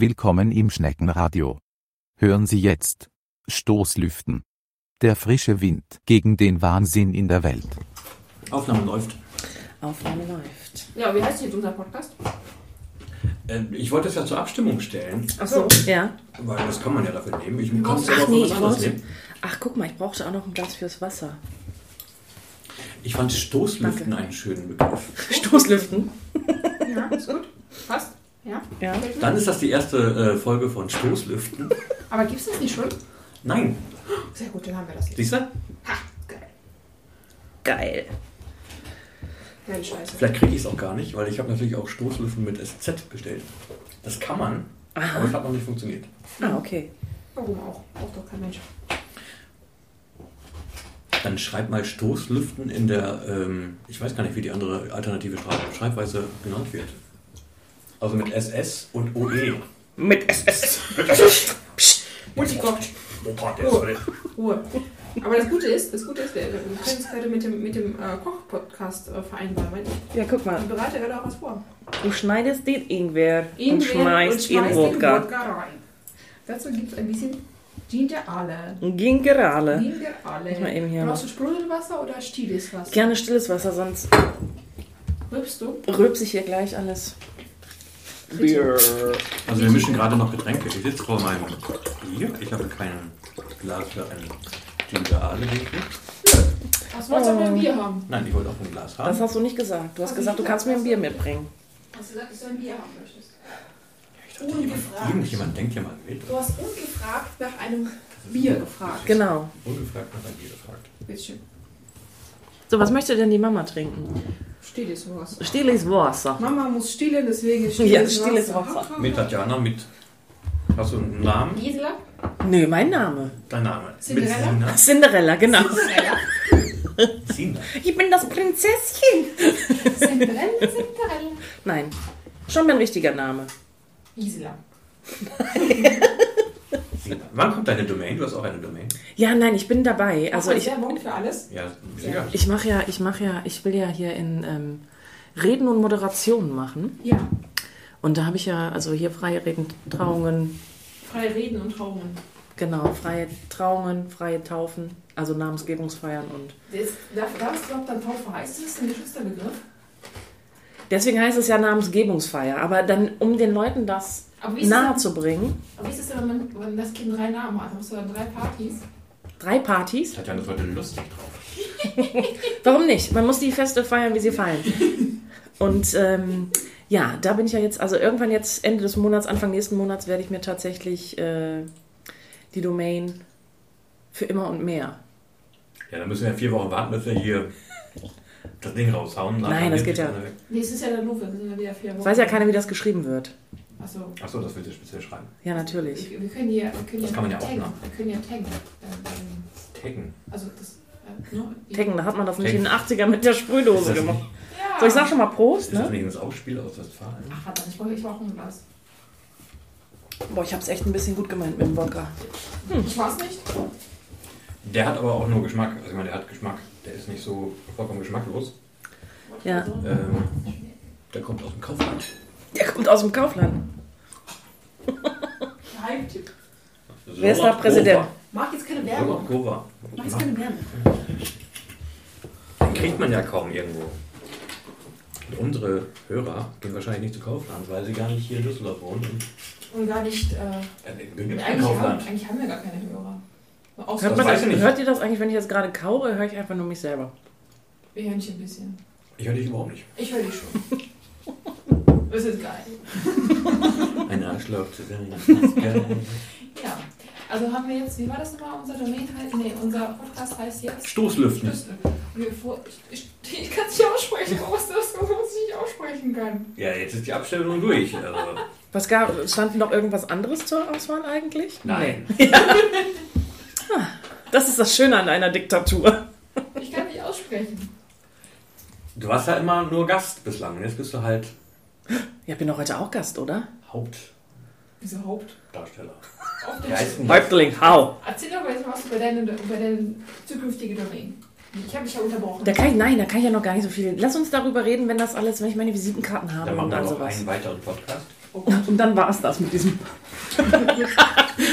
Willkommen im Schneckenradio. Hören Sie jetzt Stoßlüften. Der frische Wind gegen den Wahnsinn in der Welt. Aufnahme läuft. Aufnahme läuft. Ja, wie heißt jetzt unser Podcast? Äh, ich wollte es ja zur Abstimmung stellen, Achso, ja. weil das kann man ja dafür nehmen. Ich kann es ja Ach auch nee, was anderes nehmen. Ach, guck mal, ich brauchte auch noch ein Glas fürs Wasser. Ich fand Stoßlüften einen schönen Begriff. Stoßlüften. Ja, ist gut. Passt? Ja. Ja. Dann ist das die erste äh, Folge von Stoßlüften. Aber gibt es das nicht schon? Nein, Sehr gut, dann haben wir das jetzt. siehst du? Ha, geil. Geil. Scheiße. Vielleicht kriege ich es auch gar nicht, weil ich habe natürlich auch Stoßlüften mit SZ bestellt. Das kann man, aber es Aha. hat noch nicht funktioniert. Ah, okay. Warum auch? Braucht doch kein Mensch. Dann schreib mal Stoßlüften in der, ähm, ich weiß gar nicht, wie die andere alternative Schreib Schreibweise genannt wird. Also mit SS und OE. Mit SS. Multicocht. Opa, der soll. Ruhe. Aber das Gute ist, das Gute ist, wir, wir können es gerade mit dem, mit dem äh, Koch-Podcast äh, vereinbaren, weil Ja, guck mal. ich bereite gerade auch was vor. Du schneidest den Ingwer, und Ingwer schmeißt in den Wodka. rein. Dazu gibt es ein bisschen Ginger Ale. Gingerale. Ginger Ale. Muss man eben hier Brauchst du Sprudelwasser oder stilles Wasser? Gerne stilles Wasser, sonst Rübst du? rülpse ich hier gleich alles. Bier. Also wir mischen gerade noch Getränke. Ich sitze vor meinem Bier. Ich habe kein Glas für ein Ginger Ale. Was wolltest du mit dem Bier haben? Nein, ich wollte auch ein Glas Das haben. hast du nicht gesagt. Du hast gesagt, du kannst mir ein? Bier mitbringen. Hast du gesagt, dass du ein Bier haben möchtest? Jemand, Ungefragt. irgendjemand denkt ja mal mit. Du hast ungefragt nach einem Bier gefragt. Genau. Ungefragt nach ein Bier gefragt. Bitteschön. So, was möchte denn die Mama trinken? Stilles Wasser. Stilles Wasser. Mama muss stillen, deswegen Ja, stilles Wasser. Mit Tatjana, mit. Hast du einen Namen? Gisela? Nö, mein Name. Dein Name? Cinderella? Cinderella, genau. Cinderella. Ich bin das Prinzesschen. Cinderella, Cinderella. Nein, schon mein richtiger Name. Gisela. Wann kommt deine Domain? Du hast auch eine Domain. Ja, nein, ich bin dabei. Also ich, Werbung für alles. Ja, sicher. ich mache ja, ich mache ja, ich will ja hier in ähm, Reden und Moderationen machen. Ja. Und da habe ich ja, also hier freie Reden, Trauungen, Frei reden und Trauungen. genau, freie Trauungen, freie Taufen, also Namensgebungsfeiern und Das, darf, darf es überhaupt dann Taufe heißen? Ist das ein geschützter Begriff? deswegen heißt es ja Namensgebungsfeier. Aber dann, um den Leuten das ist, nahe zu bringen, aber wie ist es denn, wenn, man, wenn das Kind drei Namen hat? Hast du dann drei Partys? drei Partys. Tatjana ist heute lustig drauf. Warum nicht? Man muss die Feste feiern, wie sie fallen. Und ähm, ja, da bin ich ja jetzt, also irgendwann jetzt Ende des Monats, Anfang nächsten Monats werde ich mir tatsächlich äh, die Domain für immer und mehr. Ja, dann müssen wir ja vier Wochen warten, bis wir hier das Ding raushauen. Nein, das geht ja. Nee, es ist ja der Lufe. Sind ja wieder vier Wochen. Weiß ja keiner, wie das geschrieben wird. Achso. Achso, das willst du speziell schreiben. Ja, natürlich. Wir, wir können ja, wir können Das kann man ja auch taggen. machen. Wir können ja taggen. Ähm, Taggen. also das. Äh? Taggen, da hat man das nicht in den 80ern mit der Ist Sprühdose gemacht. Ja. So, ich sag schon mal Prost, ist das ne? nicht das Ausspiel aus Westfalen? Ach, warte, ich brauche ich brauch ein Glas. Boah, ich hab's echt ein bisschen gut gemeint mit dem Wodka. Ich weiß nicht. Der hat aber auch nur Geschmack. Also ich meine, der hat Geschmack. Der ist nicht so vollkommen geschmacklos. Ja. Ähm, der kommt aus dem Kaufland. Der kommt aus dem Kaufland. Geheimtipp. Wer ist da Präsident? Mach jetzt keine Werbung. Gova. Mach jetzt keine Werbung. Den kriegt man ja kaum irgendwo. Und unsere Hörer gehen wahrscheinlich nicht zu Kaufland, weil sie gar nicht hier in Düsseldorf wohnen. Und, gar nicht. Äh, in eigentlich, kein haben, Kaufland. eigentlich haben wir gar keine Hörer. Außer Hört, man das, nicht. hört ihr das eigentlich, wenn ich jetzt gerade kaue, höre ich einfach nur mich selber. wir hören dich ein bisschen. Ich höre dich überhaupt nicht. Ich höre dich schon. Das ist geil. Ein Arschloch zu sein. Ja. Also haben wir jetzt, wie war das nochmal? Unser Domain heißt, nee, unser Podcast heißt jetzt Stoßlüften. Wir vor, ich ich, ich kann es nicht aussprechen, was das, was ich nicht aussprechen kann. Ja, jetzt ist die Abstellung durch. Also, Was gab, stand noch irgendwas anderes zur Auswahl eigentlich? nein. Nee. Das ist das Schöne an einer Diktatur. Ich kann nicht aussprechen. Du warst ja immer nur Gast bislang. Jetzt bist du halt Ja, bin doch heute auch Gast, oder? Hauptdarsteller. Wieso Haupt? Denn Häuptling, hau! Erzähl doch mal jetzt was über deine, über deine zukünftige Domain. Ich habe dich ja unterbrochen. Da kann ich, nein, da kann ich ja noch gar nicht so viel. Lass uns darüber reden, wenn das alles, wenn ich meine Visitenkarten habe Dann machen und wir noch sowas. einen weiteren Podcast. Oh. Und dann war es das mit diesem.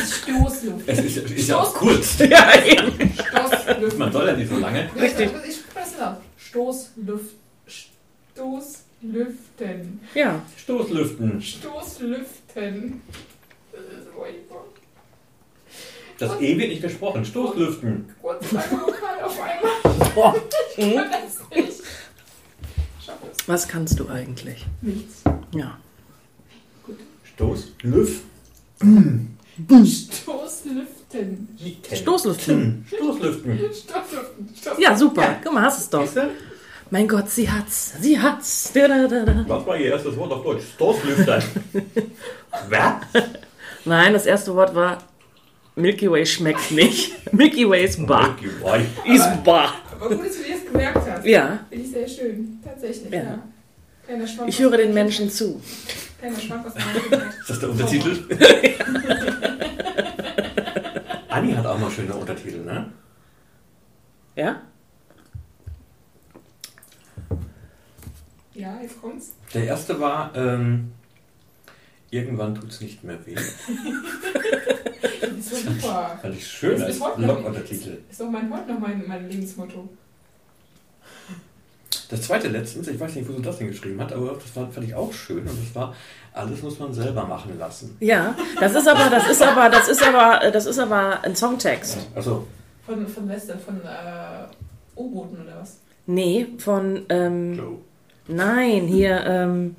Stoßluft. Es ist, ist ja auch kurz. ja, eben. Stoßluft. Man soll ja nicht so lange. Richtig. Ich spreche das auf. Stoßluft. Stoßlüften. Ja. Stoßlüften. Stoßlüften. Das. Das E wird nicht gesprochen. Stoßlüften. Kurz lange Vokal auf einmal. Boah. Ich kann das nicht. Schaff es. Was kannst du eigentlich? Nichts. Ja. Stoßlüften. Stoßlüften. Stoßlüften. Stoßlüften. Stoßlüften. Stoßlüften. Ja, super. Guck mal, hast es doch. Siehst du? Mein Gott, sie hat's. Sie hat's. Da, da, da, da. Was war Ihr erstes Wort auf Deutsch? Stoßlüfter. Wer? Nein, das erste Wort war Milky Way schmeckt nicht. Milky Way ist bar. Milky Way. Ist bar. Aber gut, dass du dir das gemerkt hast. Ja, Finde ich sehr schön. Tatsächlich, Ja. ja. Kleiner ich höre den. Menschen zu. Kleiner aus. Ist das der Untertitel? Anni hat auch mal schöne Untertitel, ne? Ja? Ja, jetzt kommt's. Der erste war, ähm, irgendwann tut's nicht mehr weh. Das ist so super. Fand ich schön Das als Bloguntertitel. Ist doch mein, heute noch mein, mein Lebensmotto. Das zweite letztens, ich weiß nicht, wo sie das denn geschrieben hat, aber das war, fand ich auch schön und das war, alles muss man selber machen lassen. Ja, das ist aber, das ist aber, das ist aber, das ist aber ein Songtext. Also, Von, von Western, von äh, U-Booten oder was? Nee, von, ähm, Joe. Nein, hier, ähm,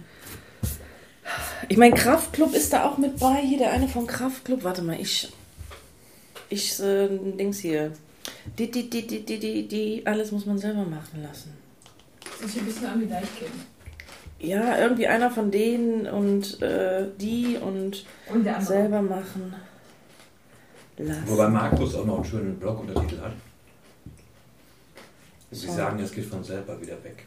ich meine, Kraftklub ist da auch mit bei. Hier der eine von Kraftklub. Warte mal, ich, ich, äh, Dings hier. Die, die, die, die, die, die, die, alles muss man selber machen lassen. Das ist ein bisschen an wie Deichkind. Ja, irgendwie einer von denen und äh, die und Und der andere. selber machen. Lassen. Wobei Markus auch noch einen schönen Bloguntertitel hat. Sie So. sagen, es geht von selber wieder weg.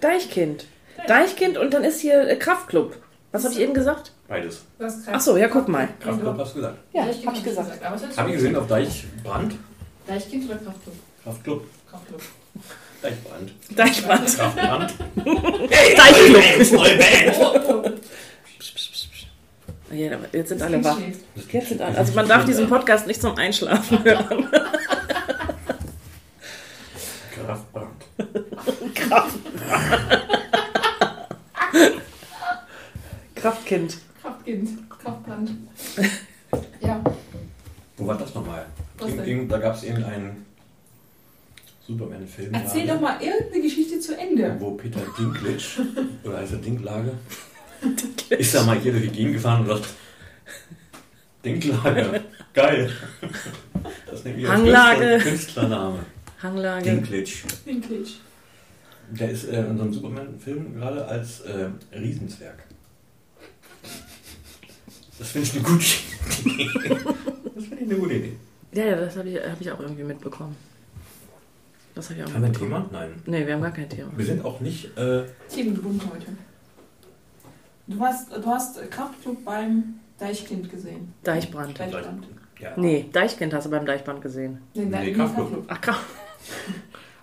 Deichkind. Deichkind und dann ist hier äh, Kraftklub. Was habe ich eben gesagt? Beides. Das ist Ach so, ja, guck mal. Kraftclub hast du gesagt. Ja, habe ich gesagt. Habe ich gesehen auf Deichbrand. Deichkind oder Kraftclub? Kraftclub. Kraftclub. Deichbrand. Deichbrand. Kraftbrand. Deichklub. Neue Band. Oh, oh. Ja, jetzt sind Das alle wach. Jetzt sind alle, also man darf diesen Podcast nicht zum Einschlafen hören. Kraftbrand. Kraftkind. Kraftkind. Kraftbrand. ja. Wo war das nochmal? Da gab es irgendeinen Superman-Film. Erzähl doch mal irgendeine Geschichte zu Ende. Wo Peter Dinklage, oder heißt er Dinklage, ist da mal hier durch die Gegend gefahren und sagt, Dinklage, geil. Das nehme ich als Hanglage. Künstler- Künstlername. Hanglage. Dinklage. Dinklage. Der ist äh, in so einem Superman-Film gerade als äh, Riesenzwerg. Das finde ich eine gute Idee. Das finde ich eine gute Idee. Ja, ja, das habe ich, hab ich auch irgendwie mitbekommen. Das habe ich auch Haben wir ein. Thema? Nein. Nee, wir haben gar kein Thema. Wir sind auch nicht. Äh, Themengebunden heute. Du hast, du hast Kraftclub beim Deichkind gesehen. Deichbrand. Deichbrand. ja. Nee, Deichkind hast du beim Deichbrand gesehen. Nee, Nee, Kraftclub. Ach, Kraft.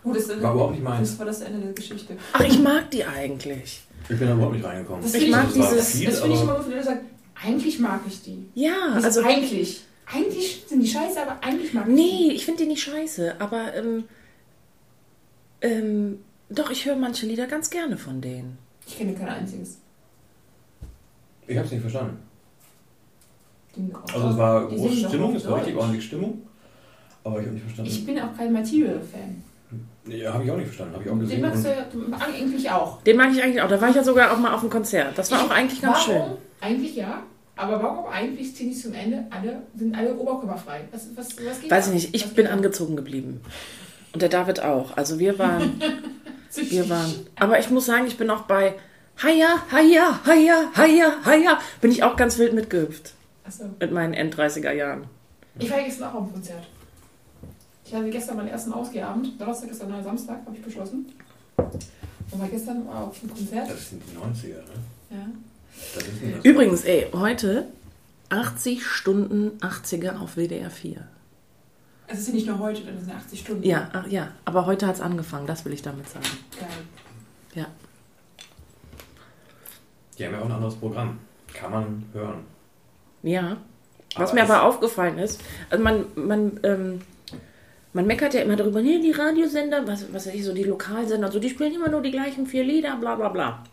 Gut, das, War überhaupt nicht meins. das war das Ende der Geschichte. Ach, ich mag die eigentlich. Ich bin da überhaupt nicht reingekommen. Das Ich finde mag war dieses- viel, Das finde ich immer wenn du sagst, eigentlich mag ich die. Ja, Das also. ist eigentlich. Eigentlich sind die scheiße, aber eigentlich mag ich Nee, ich finde die nicht scheiße, aber ähm, ähm, doch, ich höre manche Lieder ganz gerne von denen. die. Ich kenne kein einziges. ich habe es nicht verstanden. Die- Also es war die große Stimmung, es war richtig ordentlich Stimmung. Aber ich habe nicht verstanden. Ich bin auch kein Material-Fan. Ja, habe ich auch nicht verstanden. Habe ich auch Den gesehen. magst Und du ja eigentlich auch. Den mag ich eigentlich auch. Da war ich ja sogar auch mal auf dem Konzert. Das war auch eigentlich ganz warum? schön. Eigentlich ja. Aber warum eigentlich ziemlich zum Ende alle, sind alle oberkörperfrei? Was, was, was geht Weiß da? ich nicht, ich Was bin geht da? angezogen geblieben. Und der David auch. Also wir waren, wir waren. Aber ich muss sagen, ich bin auch bei Haya, Haya, Haya, Haya, Haya. Bin ich auch ganz wild mitgehüpft. Achso. Mit meinen End-30er Jahren. Ich war gestern auch auf dem Konzert. Ich hatte gestern meinen ersten Ausgehabend. Donnerstag ist der neue Samstag, habe ich beschlossen. Und war gestern auf dem Konzert. das sind die 90er, ne? Ja. Das ist denn das. Übrigens, ey, heute 80 Stunden 80er auf WDR 4. Also es sind nicht nur heute, das sind 80 Stunden. Ja, ach, ja, aber heute hat es angefangen, das will ich damit sagen. Geil. Ja. Die haben ja auch ein anderes Programm. Kann man hören. Ja. Was Aber mir aber aufgefallen ist, also man, man, ähm, man meckert ja immer darüber, nee, die Radiosender, was, was weiß ich, so die Lokalsender so, die spielen immer nur die gleichen vier Lieder, bla bla bla.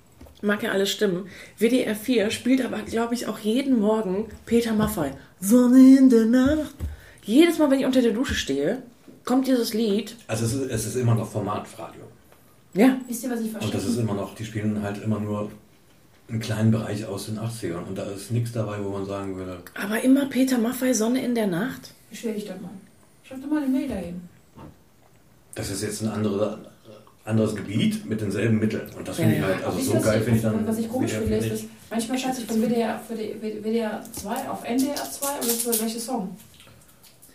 Mag ja alles stimmen. WDR 4 spielt aber, glaube ich, auch jeden Morgen Peter Maffay. Sonne in der Nacht. Jedes Mal, wenn ich unter der Dusche stehe, kommt dieses Lied. Also es ist, es ist immer noch Formatradio. Ja, Wisst ihr, was ich verstehe? Und das ist immer noch, die spielen halt immer nur einen kleinen Bereich aus den 80ern. Und da ist nichts dabei, wo man sagen würde, aber immer Peter Maffay, Sonne in der Nacht. Beschwer dich doch mal. Schreib doch mal eine Mail dahin. das ist jetzt ein andere, anderes Gebiet mit denselben Mitteln. Und das Ja, finde ich halt, also so geil finde ich dann. Was ich komisch finde, ist, dass manchmal schalte ich von WDR, für die- WDR 2 auf NDR 2 und das ist der gleiche Song.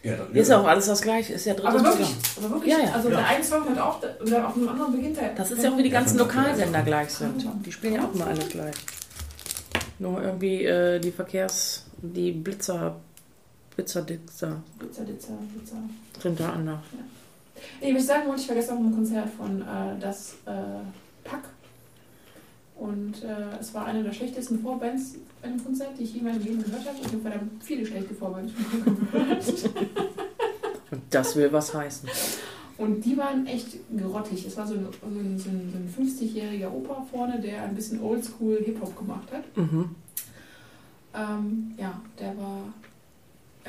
Ja, dann- Ist ja auch alles das Gleiche, ist ja drittes Aber wirklich, aber wirklich Ja, ja. also Ja. der eine Song hört auch, dann auf einem anderen beginnt er. Das ist ja auch wie die Ja, ganzen Lokalsender gleich sind. Die spielen ja auch immer alle gleich. Nur irgendwie äh, die Verkehrs-, die Blitzer, Blitzer, Blitzer. sind da anders. Nee, was ich sagen wollte, ich war gestern auf einem Konzert von äh, das äh, Pack. Und äh, es war eine der schlechtesten Vorbands bei einem Konzert, die ich je in meinem Leben gehört habe. Und ich habe verdammt viele schlechte Vorbands gehört. Und das will was heißen. Und die waren echt grottig. Es war so ein, so ein, so ein, so ein 50-jähriger Opa vorne, der ein bisschen Oldschool Hip-Hop gemacht hat. Mhm. Ähm, ja, der war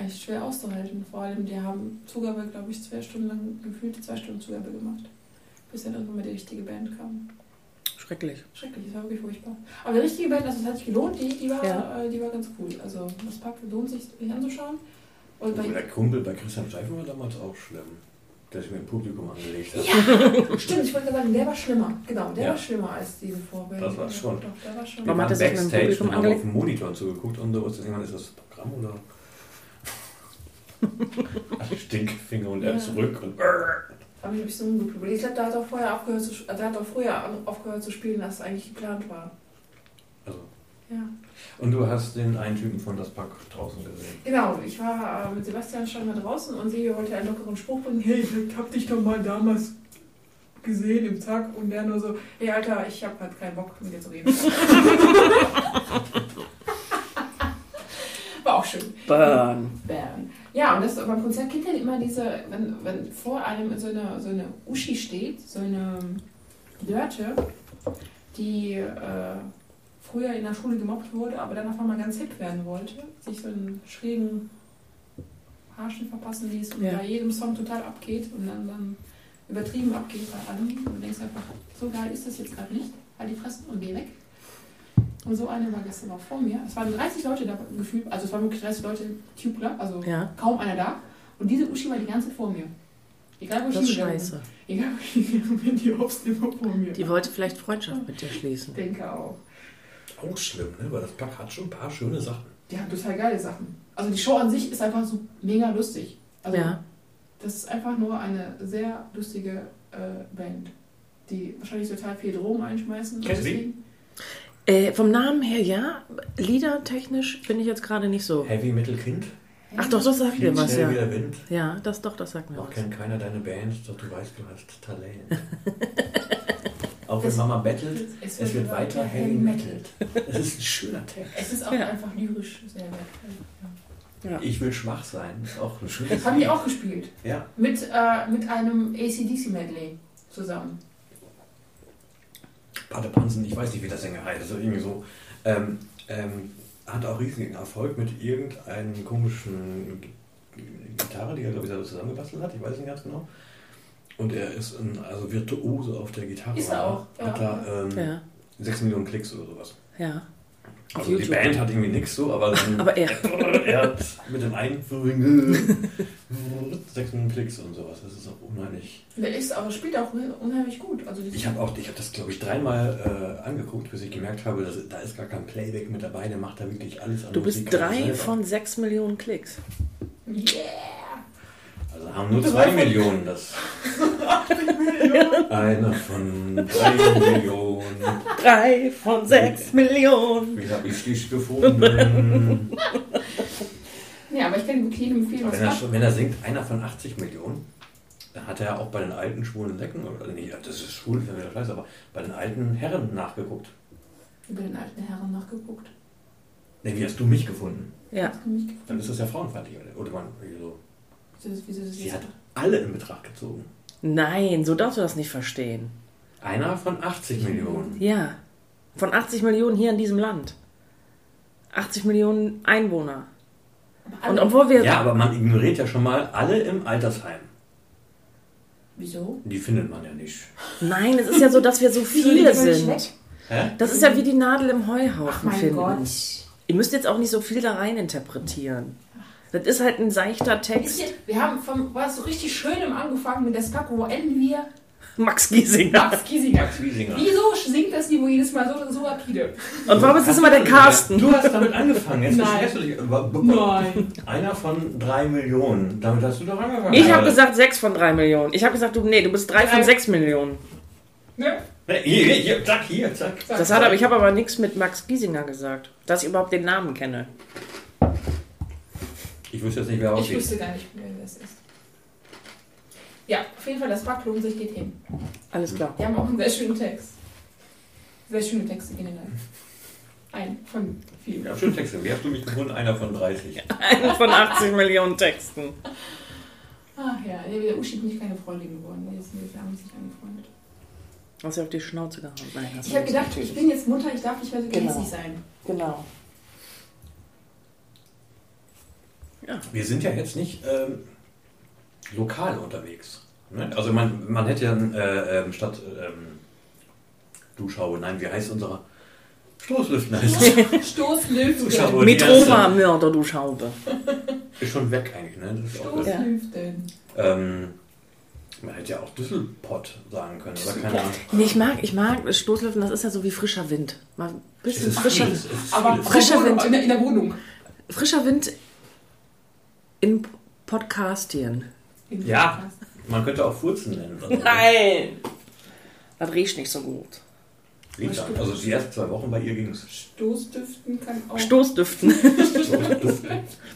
echt schwer auszuhalten. Vor allem, die haben Zugabe, glaube ich, zwei Stunden lang, gefühlt zwei Stunden Zugabe gemacht. Bis dann irgendwann mal die richtige Band kam. Schrecklich. Schrecklich, das war wirklich furchtbar. Aber die richtige Band, also es hat sich gelohnt, die, die, war, Ja. äh, die war ganz cool. Also das Pack lohnt sich, sich anzuschauen. Und bei, der Kumpel bei Christian Steifen war damals auch schlimm. Der sich mir im Publikum angelegt hat. ja, stimmt, ich wollte gerade sagen, der war schlimmer. Genau, der Ja. war schlimmer als diese Vorband. Das war schon. Doch, der war schon. Wir Warum hat er sich mit dem Backstage Publikum und haben auf angelegt? dem Monitor zugeguckt und so. Irgendwann ist das Programm oder? Stinkfinger und er Ja. zurück und ein bisschen ungeprobiert. Ich glaube, da hat er vorher aufgehört zu, also, der hat auch früher aufgehört zu spielen, als eigentlich geplant war. also. Ja. Und du hast den einen Typen von das Pack draußen gesehen. Genau, ich war äh, mit Sebastian schon mal draußen und Silvio wollte einen lockeren Spruch bringen. Hey, ich hab dich doch mal damals gesehen im Zack und der nur so, hey Alter, ich hab halt keinen Bock mit dir zu reden. War auch schön. Burn. Bern. Ja, und das beim Konzert kennt ihr immer diese, wenn, wenn vor einem so eine, so eine Uschi steht, so eine Dörte, die äh, früher in der Schule gemobbt wurde, aber dann auf einmal ganz hip werden wollte, sich so einen schrägen Haarschnitt verpassen ließ und Ja. bei jedem Song total abgeht und dann, dann übertrieben abgeht bei allem. Und du denkst einfach, so geil ist das jetzt gerade nicht. Halt die Fresse und geh weg. Und so eine war gestern auch vor mir. Es waren 30 Leute da gefühlt, also es waren wirklich 30 Leute Tubler, also Ja, kaum einer da. Und diese Uschi war die ganze Zeit vor mir. Egal wo ich das ist hingegangen bin. scheiße. Egal wo ich hingegangen bin, die hops immer vor mir. Die wollte vielleicht Freundschaft mit dir schließen. ich denke auch. Auch schlimm, ne? Weil das Pack hat schon ein paar schöne Sachen. Die haben total geile Sachen. Also die Show an sich ist einfach so mega lustig. Also Ja. das ist einfach nur eine sehr lustige äh, Band, die wahrscheinlich total viel Drogen einschmeißen. und Kennst du Äh, vom Namen her ja, liedertechnisch bin ich jetzt gerade nicht so. Heavy Metal Kind. Ach doch, das sagt mir Fliegt was, ja. der Wind. Ja, das doch, das sagt mir Noch was. kennt keiner deine Band, doch du weißt, du hast Talent. Auch wenn Mama bettelt, Es es wird weiter heavy metal. Das ist ein schöner Text. Es ist auch Ja. einfach lyrisch sehr nett. Ja. Ja. Ich will schwach sein, ist auch ein schönes Das haben die auch gespielt. Ja. Mit, äh, mit einem ACDC-Medley zusammen. Pate Pansen, ich weiß nicht, wie der Sänger heißt, also irgendwie so. Ähm, ähm, hat auch riesigen Erfolg mit irgendeinem komischen Gitarre, die er, glaube ich, selber zusammengebastelt hat, ich weiß nicht ganz genau. Und er ist ein, also Virtuose auf der Gitarre. Ist er auch, Hat ja. da ähm, Ja, 6 Millionen Klicks oder sowas. ja. Also die. Band hat irgendwie nichts so, aber, dann, Aber er. er hat mit dem Einfügen 6 Millionen Klicks und sowas. Das ist auch unheimlich. Der ist aber spielt auch unheimlich gut. Also Ich habe auch, ich habe das glaube ich dreimal äh, angeguckt, bis ich gemerkt habe, dass, da ist gar kein Playback mit dabei. Der macht da wirklich alles an Du bist Musik drei von sechs Millionen Klicks. Yeah! Also haben nur zwei Millionen das. Einer von drei Millionen. Drei von sechs Millionen. Wie habe ich dich gefunden? Nee, aber ich kann wirklich jedem Aber was wenn, er schon, wenn er singt, einer von 80 Millionen, dann hat er ja auch bei den alten schwulen Lecken, oder nee, das ist schwul, das ist wieder scheiße, aber bei den alten Herren nachgeguckt. Über den alten Herren nachgeguckt. Nee, wie hast du mich gefunden? Ja. Hast du mich gefunden? Dann ist das ja frauenfeindlich. oder? Oder man, so. Wieso, Sie jetzt? hat alle in Betracht gezogen. Nein, so darfst du das nicht verstehen. Einer von 80 Millionen. Ja. Von 80 Millionen hier in diesem Land. 80 Millionen Einwohner. Und obwohl wir. Ja, aber man ignoriert ja schon mal alle im Altersheim. Wieso? Die findet man ja nicht. Nein, es ist ja so, dass wir so viele sind. Hä? Das ist ja wie die Nadel im Heuhaufen Ach mein finden. Gott. Ihr müsst jetzt auch nicht so viel da rein interpretieren. Das ist halt ein seichter Text. Wir haben vom, war so richtig schön im angefangen mit der Skako. Wo enden wir? Max Giesinger. Max Giesinger. Max Wiesinger. Wieso singt das Niveau jedes Mal so, so rapide? Und warum ist das immer der Carsten? Du hast damit angefangen. Jetzt Nein. du dich. Nein. Einer von drei Millionen. Damit hast du doch angefangen. Ich habe gesagt 6 von 3 Millionen. Ich habe gesagt, du, nee, du bist 3 von Drei. 6 Millionen. Ne? Nee, Hier, hier, hier, zack, hier, zack. Sag, Das hat aber, ich habe aber nichts mit Max Giesinger gesagt, dass ich überhaupt den Namen kenne. Ich wüsste jetzt nicht, wer Ich aussieht. wüsste gar nicht, wer das ist. Ja, auf jeden Fall, das Fakt lohnt sich, geht hin. Alles klar. Die haben auch einen sehr schönen Text. Sehr schöne Texte generell. Ein von vielen. Ja, schön Texte. Wie hast du mich gefunden? Einer von 30. Einer von 80 Millionen Texten. Ach ja, der Uschi bin ich keine Freundin geworden. Wir haben sich angefreundet. Hast du auf die Schnauze gehauen? Nein, Ich habe gedacht, ich bin jetzt Mutter, ich darf nicht mehr so Genau. gehässig sein. Genau. Wir sind ja jetzt nicht ähm, lokal unterwegs. Ne? Also man, man hätte ja äh, ähm, statt ähm, Duschhaube, nein, wie heißt unsere Stoßlüften heißt. Stoßlüften. Zuschauer. die Mitroma-Mörder, du Schaube. Ist schon weg eigentlich, ne? Das ist auch, Ja. Stoßlüften. ähm, man hätte ja auch Düsselpott sagen können, oder keine Ahnung. Nee, ich mag, ich mag Stoßlüften, das ist ja so wie frischer Wind. Mal ein bisschen frischer, es ist Aber. Frischer Wind. In der, in der Wohnung. frischer Wind in Podcastien. In Ja. Podcast. Man könnte auch Furzen nennen. Also, Nein! Das riecht nicht so gut. Also die ersten zwei Wochen bei ihr ging es. Stoßdüften kann auch. Stoßdüften. Stoßduften.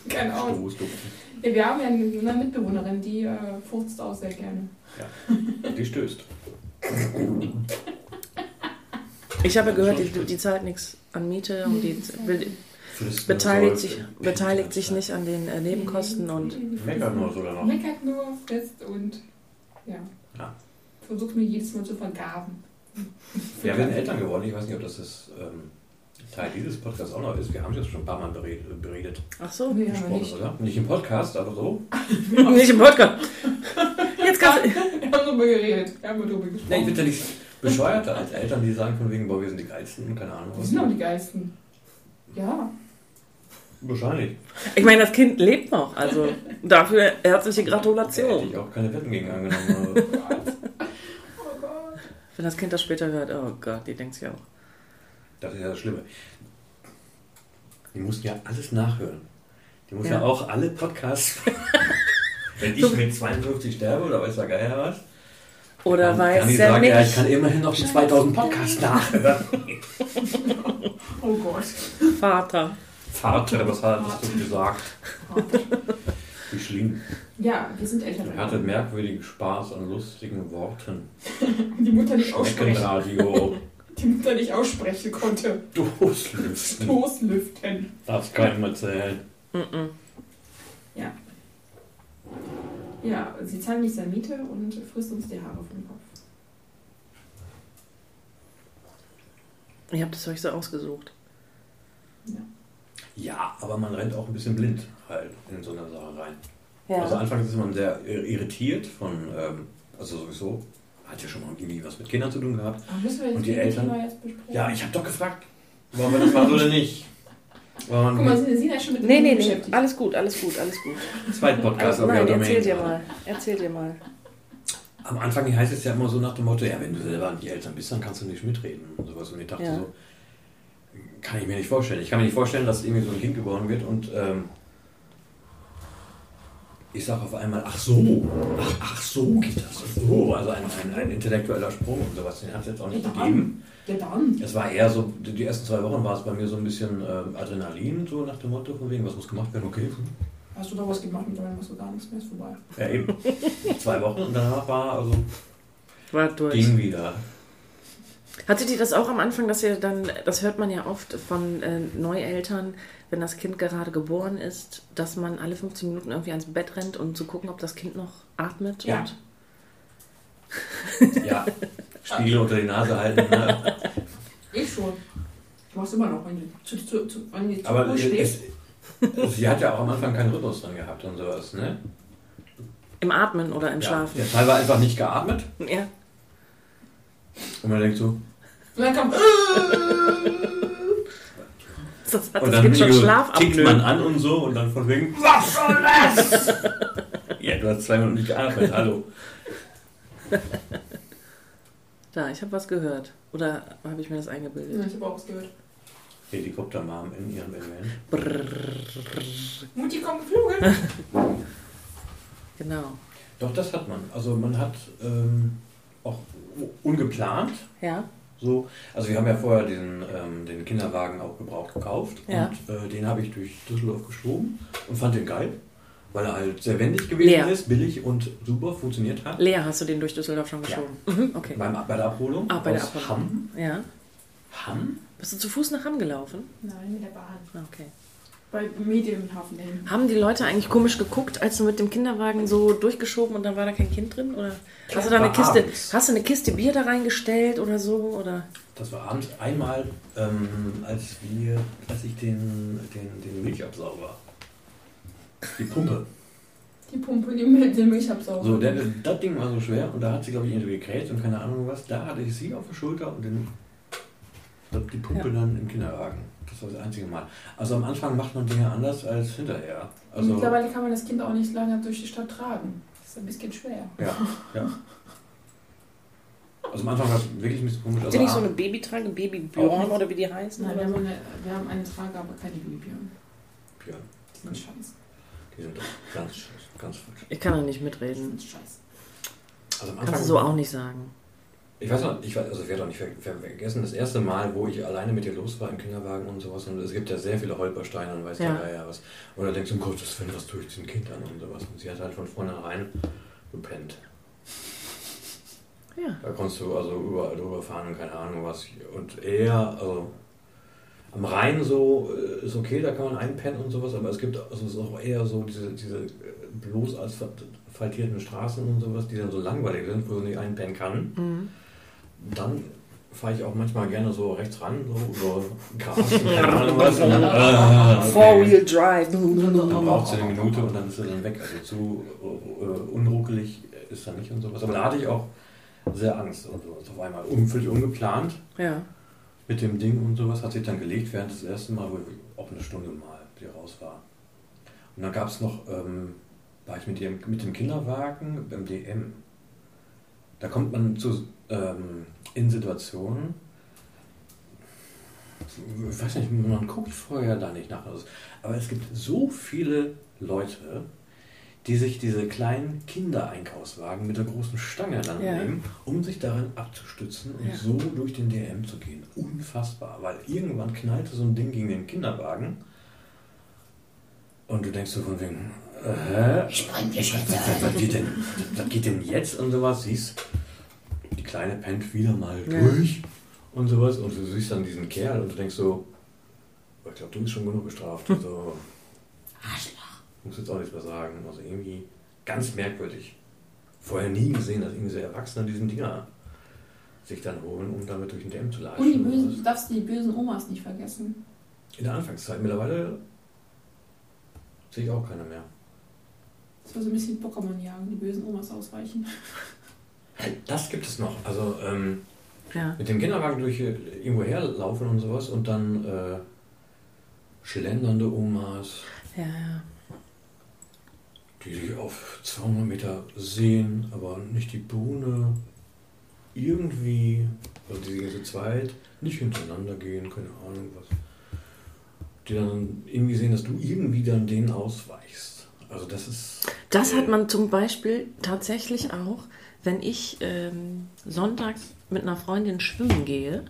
kann auch. Stoßduften. Ja, wir haben ja eine Mitbewohnerin, die äh, furzt auch sehr gerne. Die stößt. Ich habe gehört, die, die zahlt nichts an Miete und die will, beteiligt, sich, beteiligt sich nicht an den äh, Nebenkosten und Meckert nur sogar noch. Meckert nur, frisst und ja. Ja. Versucht mir jedes Mal zu vergaben. Ja, wir sind Eltern geworden. Ich weiß nicht, ob das, das ähm, Teil dieses Podcasts auch noch ist. Wir haben es jetzt schon ein paar Mal beredet, beredet ach so, gesprochen, nicht. oder? Nicht im Podcast, aber so. nicht im Podcast. Jetzt kannst du, Wir haben darüber geredet. Wir haben darüber Nee, ich gesprochen. bin ja nicht bescheuerter als Eltern, die sagen von wegen, boah, wir sind die Geilsten und keine Ahnung Wir sind auch die Geisten. Ja. Wahrscheinlich. ich meine, das Kind lebt noch, also dafür herzliche Da hätte Gratulation. ich auch keine Wetten gegen angenommen. Oh Gott. Oh Gott. Wenn das Kind das später hört, oh Gott, die denkt sich auch. Das ist ja das Schlimme. Die mussten ja alles nachhören. Die muss ja, Ja. auch alle Podcasts. Wenn ich mit 52 sterbe oder weiß der Geier was, Oder kann, weiß kann er sagen, nicht. ja, ich kann immerhin noch die 2000 Podcasts nachhören. Oh Gott. Vater. Vater, was hattest du gesagt? Wie schlimm. Ja, wir sind Eltern. Er hatte merkwürdigen Spaß an lustigen Worten. Die Mutter nicht aussprechen. Die Mutter nicht aussprechen konnte. Stoßlüften. Stoßlüften. Darf's keinem erzählen. Mm-mm. Ja. Ja, sie zahlen nicht seine Miete und frisst uns die Haare vom Kopf. Ihr habt es euch so ausgesucht. Ja, aber man rennt auch ein bisschen blind halt in so eine Sache rein. Ja. Also anfangs ist man sehr irritiert von, ähm, also sowieso, hat ja schon mal irgendwie was mit Kindern zu tun gehabt. Müssen wir jetzt Und die Eltern? Jetzt besprechen? Ja, ich habe doch gefragt, wollen wir das machen oder nicht? Wollen Guck mal, einen Sie sind ja schon mit dem nee, nee, nee. Alles gut, alles gut, alles gut. zweiten Podcast Also, auf nein, erzähl dir mal. Erzähl dir mal. Am Anfang heißt es ja immer so nach dem Motto, ja, wenn du selber die Eltern bist, dann kannst du nicht mitreden und sowas. Und ich dachte Ja. so, kann ich mir nicht vorstellen. Ich kann mir nicht vorstellen, dass irgendwie so ein Kind geboren wird und ähm, ich sage auf einmal, ach so, ach, ach so geht das. Ach so, also ein, ein, ein intellektueller Sprung und sowas, den hat es jetzt auch nicht Ja, gegeben. Ja, dann. Es war eher so, die ersten zwei Wochen war es bei mir so ein bisschen ähm, Adrenalin, so nach dem Motto, von wegen, was muss gemacht werden, okay. Hast du da was gemacht und dann machst du gar nichts mehr, ist vorbei. Ja, eben. zwei Wochen und danach war, also War durch. ging wieder. Hattet ihr das auch am Anfang, dass ihr dann, das hört man ja oft von äh, Neueltern, wenn das Kind gerade geboren ist, dass man alle 15 Minuten irgendwie ans Bett rennt, um zu gucken, ob das Kind noch atmet? Ja. Und Ja. Spiegel unter die Nase halten. Ne? Ich schon. Ich mach's immer noch, wenn die zu, zu, zu, wenn die zu Aber es, steht. sie hat ja auch am Anfang keinen Rhythmus drin gehabt und sowas. Ne? im Atmen oder im Ja. Schlafen? Der Teil war einfach nicht geatmet. Ja. Und man denkt so, Und dann kam. Das hat und das dann Kind schon tickt man an und so und dann von wegen, was soll das? ja, du hast zwei Minuten nicht geatmet, hallo. Da, ich habe was gehört. Oder habe ich mir das Ja, eingebildet? ich habe auch was gehört. Helikoptermom in ihrem Element. Mutti kommt geflogen. Genau. Doch, das hat man. Also man hat ähm, auch ungeplant Ja. so. Also wir haben ja vorher den, ähm, den Kinderwagen auch gebraucht gekauft Ja. und äh, den habe ich durch Düsseldorf geschoben und fand den geil, weil er halt sehr wendig gewesen Leer. ist, billig und super funktioniert hat. Lea, hast du den durch Düsseldorf schon geschoben? Mhm, okay. Beim, bei der Abholung Ah, bei der Abholung. Hamm. Ja. Hamm? Bist du zu Fuß nach Hamm gelaufen? Nein, mit der Bahn. Ah, Okay. Bei Medienhafen dahin. Haben die Leute eigentlich komisch geguckt, als du mit dem Kinderwagen so durchgeschoben und dann war da kein Kind drin? Oder hast du da eine Kiste, abends. hast du eine Kiste Bier da reingestellt oder so? Oder? Das war abends einmal, ähm, als wir, als ich den, den, den Milchabsauger, die Pumpe, Die Pumpe, die mit dem Milchabsauger. so, der, das Ding war so schwer und da hat sie, glaube ich, irgendwie gekräht und keine Ahnung was. Da hatte ich sie auf der Schulter und den, die Pumpe Ja. dann im Kinderwagen. Das war das einzige Mal. Also am Anfang macht man Dinge anders als hinterher. Also, Mittlerweile kann man das Kind auch nicht lange durch die Stadt tragen. Das ist ein bisschen schwer. ja, ja. Also am Anfang war es wirklich ein bisschen komisch. Habt Also, ihr nicht so eine Babytrage, nicht. oder wie die heißen? Nein, wir haben, eine, wir haben eine Trage, aber keine Glühbirnen. ja, Die sind scheiße. die sind doch ganz, scheiße, ganz falsch. Ich kann da nicht Die mitreden. sind scheiße. Also am Kannst du so auch nicht sagen. Ich weiß noch, ich, weiß, also ich werde auch nicht ver ver vergessen, das erste Mal, wo ich alleine mit ihr los war im Kinderwagen und sowas, und es gibt ja sehr viele Holpersteine und weiß Ja. ja. ja was. Und da denkst du, um Gottes Willen, was tue ich den Kindern und sowas. Und sie hat halt von vornherein gepennt. Ja. Da konntest du also überall drüber fahren und keine Ahnung was. Und eher, also am Rhein so äh, ist okay, da kann man einpennen und sowas, aber es gibt also es ist auch eher so diese, diese äh, bloß asphaltierten Straßen und sowas, die dann so langweilig sind, wo du nicht einpennen kann. Mhm. Dann fahre ich auch manchmal gerne so rechts ran, so über Gras okay. Four-Wheel Drive. Dann braucht es eine Minute und dann ist er dann weg. Also zu äh, unruckelig ist er nicht und sowas. Aber da hatte ich auch sehr Angst und sowas. Auf einmal un völlig ungeplant Ja. mit dem Ding und sowas hat sich dann gelegt während des ersten Mal, wo ich auch eine Stunde mal hier raus war. Und dann gab es noch, ähm, war ich mit, dem, mit dem Kinderwagen beim DM. Da kommt man zu, ähm, in Situationen, ich weiß nicht, man guckt vorher da nicht nach. Aber es gibt so viele Leute, die sich diese kleinen Kindereinkaufswagen mit der großen Stange dann Ja. nehmen, um sich daran abzustützen und Ja. so durch den DM zu gehen. Unfassbar, weil irgendwann knallte so ein Ding gegen den Kinderwagen und du denkst so von wegen, äh, hä? Was, was, geht denn, was geht denn jetzt und sowas? Siehst, die Kleine pennt wieder mal Ja. durch und sowas und du siehst dann diesen Kerl und du denkst so, "Oh, ich glaube, du bist schon genug bestraft. Also, muss jetzt auch nichts mehr sagen. Also irgendwie ganz merkwürdig. Vorher nie gesehen, dass irgendwie so Erwachsene diesen Dinger sich dann holen, um damit durch den DM zu latschen. Und die bösen, du darfst die bösen Omas nicht vergessen. In der Anfangszeit. Mittlerweile sehe ich auch keine mehr. Das war so ein bisschen Pokémon jagen, die bösen Omas ausweichen. Das gibt es noch. Also ähm, Ja. mit dem Kinderwagen durch äh, irgendwo herlaufen und sowas und dann äh, schlendernde Omas, Ja, ja. die dich auf 200 Meter sehen, aber nicht die Bohne irgendwie, also die gehen zu zweit, nicht hintereinander gehen, keine Ahnung was. Die dann irgendwie sehen, dass du irgendwie dann denen ausweichst. Also das ist... Das hat man zum Beispiel tatsächlich auch, wenn ich ähm, sonntags mit einer Freundin schwimmen gehe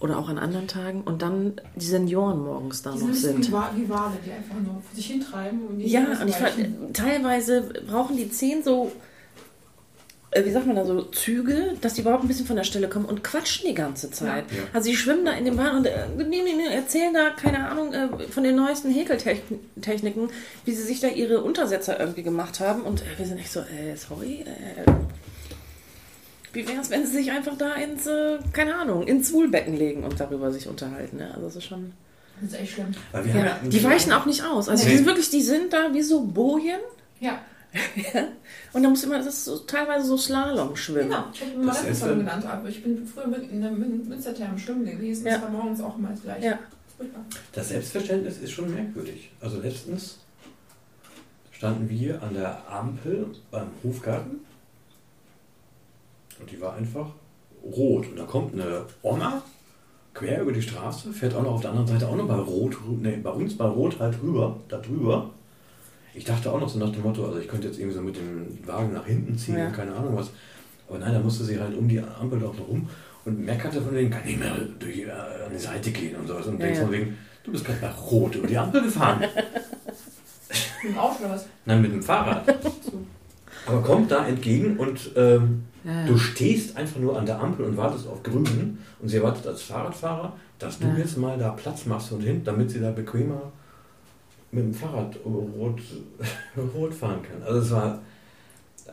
oder auch an anderen Tagen und dann die Senioren morgens da Die noch sind wie, Wa- wie Wale, die einfach nur sich hintreiben und nicht Ja, und ich fand, teilweise brauchen die zehn so wie sagt man da so, Züge, dass die überhaupt ein bisschen von der Stelle kommen und quatschen die ganze Zeit. Ja, ja. Also die schwimmen da in dem Bad und äh, nee, nee, nee, erzählen da, keine Ahnung, äh, von den neuesten Häkeltechniken, wie sie sich da ihre Untersetzer irgendwie gemacht haben. Und äh, wir sind echt so, äh, sorry, äh, wie wäre es, wenn sie sich einfach da ins, äh, keine Ahnung, ins Wohlbecken legen und darüber sich unterhalten. Ne? Also das ist schon... Das ist echt schlimm. Ja die weichen auch nicht aus. Also Nee. die sind wirklich, die sind da wie so Bojen. Ja, Und da muss immer, das ist so, teilweise so Slalom schwimmen. genau. Ich habe immer Das genannt, aber ich bin früher mit- in der Mün- Münstertherme schwimmen gewesen. Ja. Das war morgens auch immer das gleiche. Ja. Das Selbstverständnis ist schon merkwürdig. Also letztens standen wir an der Ampel beim Hofgarten und die war einfach rot. Und da kommt eine Oma quer über die Straße, fährt auch noch auf der anderen Seite auch noch bei Rot, nee, bei uns bei Rot halt rüber, da drüber. Ich dachte auch noch so nach dem Motto, also ich könnte jetzt irgendwie so mit dem Wagen nach hinten ziehen Ja. und keine Ahnung was. Aber nein, da musste sie halt um die Ampel doch noch rum und meckerte von wegen, kann nicht mehr durch, äh, an die Seite gehen und sowas. Und Ja, denkst ja. von wegen, du bist gerade bei Rot über die Ampel gefahren. Mit dem Auto oder was? Nein, mit dem Fahrrad. Aber kommt da entgegen und ähm, Ja. du stehst einfach nur an der Ampel und wartest auf Grün und sie erwartet als Fahrradfahrer, dass du Ja. jetzt mal da Platz machst und hin, damit sie da bequemer mit dem Fahrrad rot, rot fahren kann. Also es war,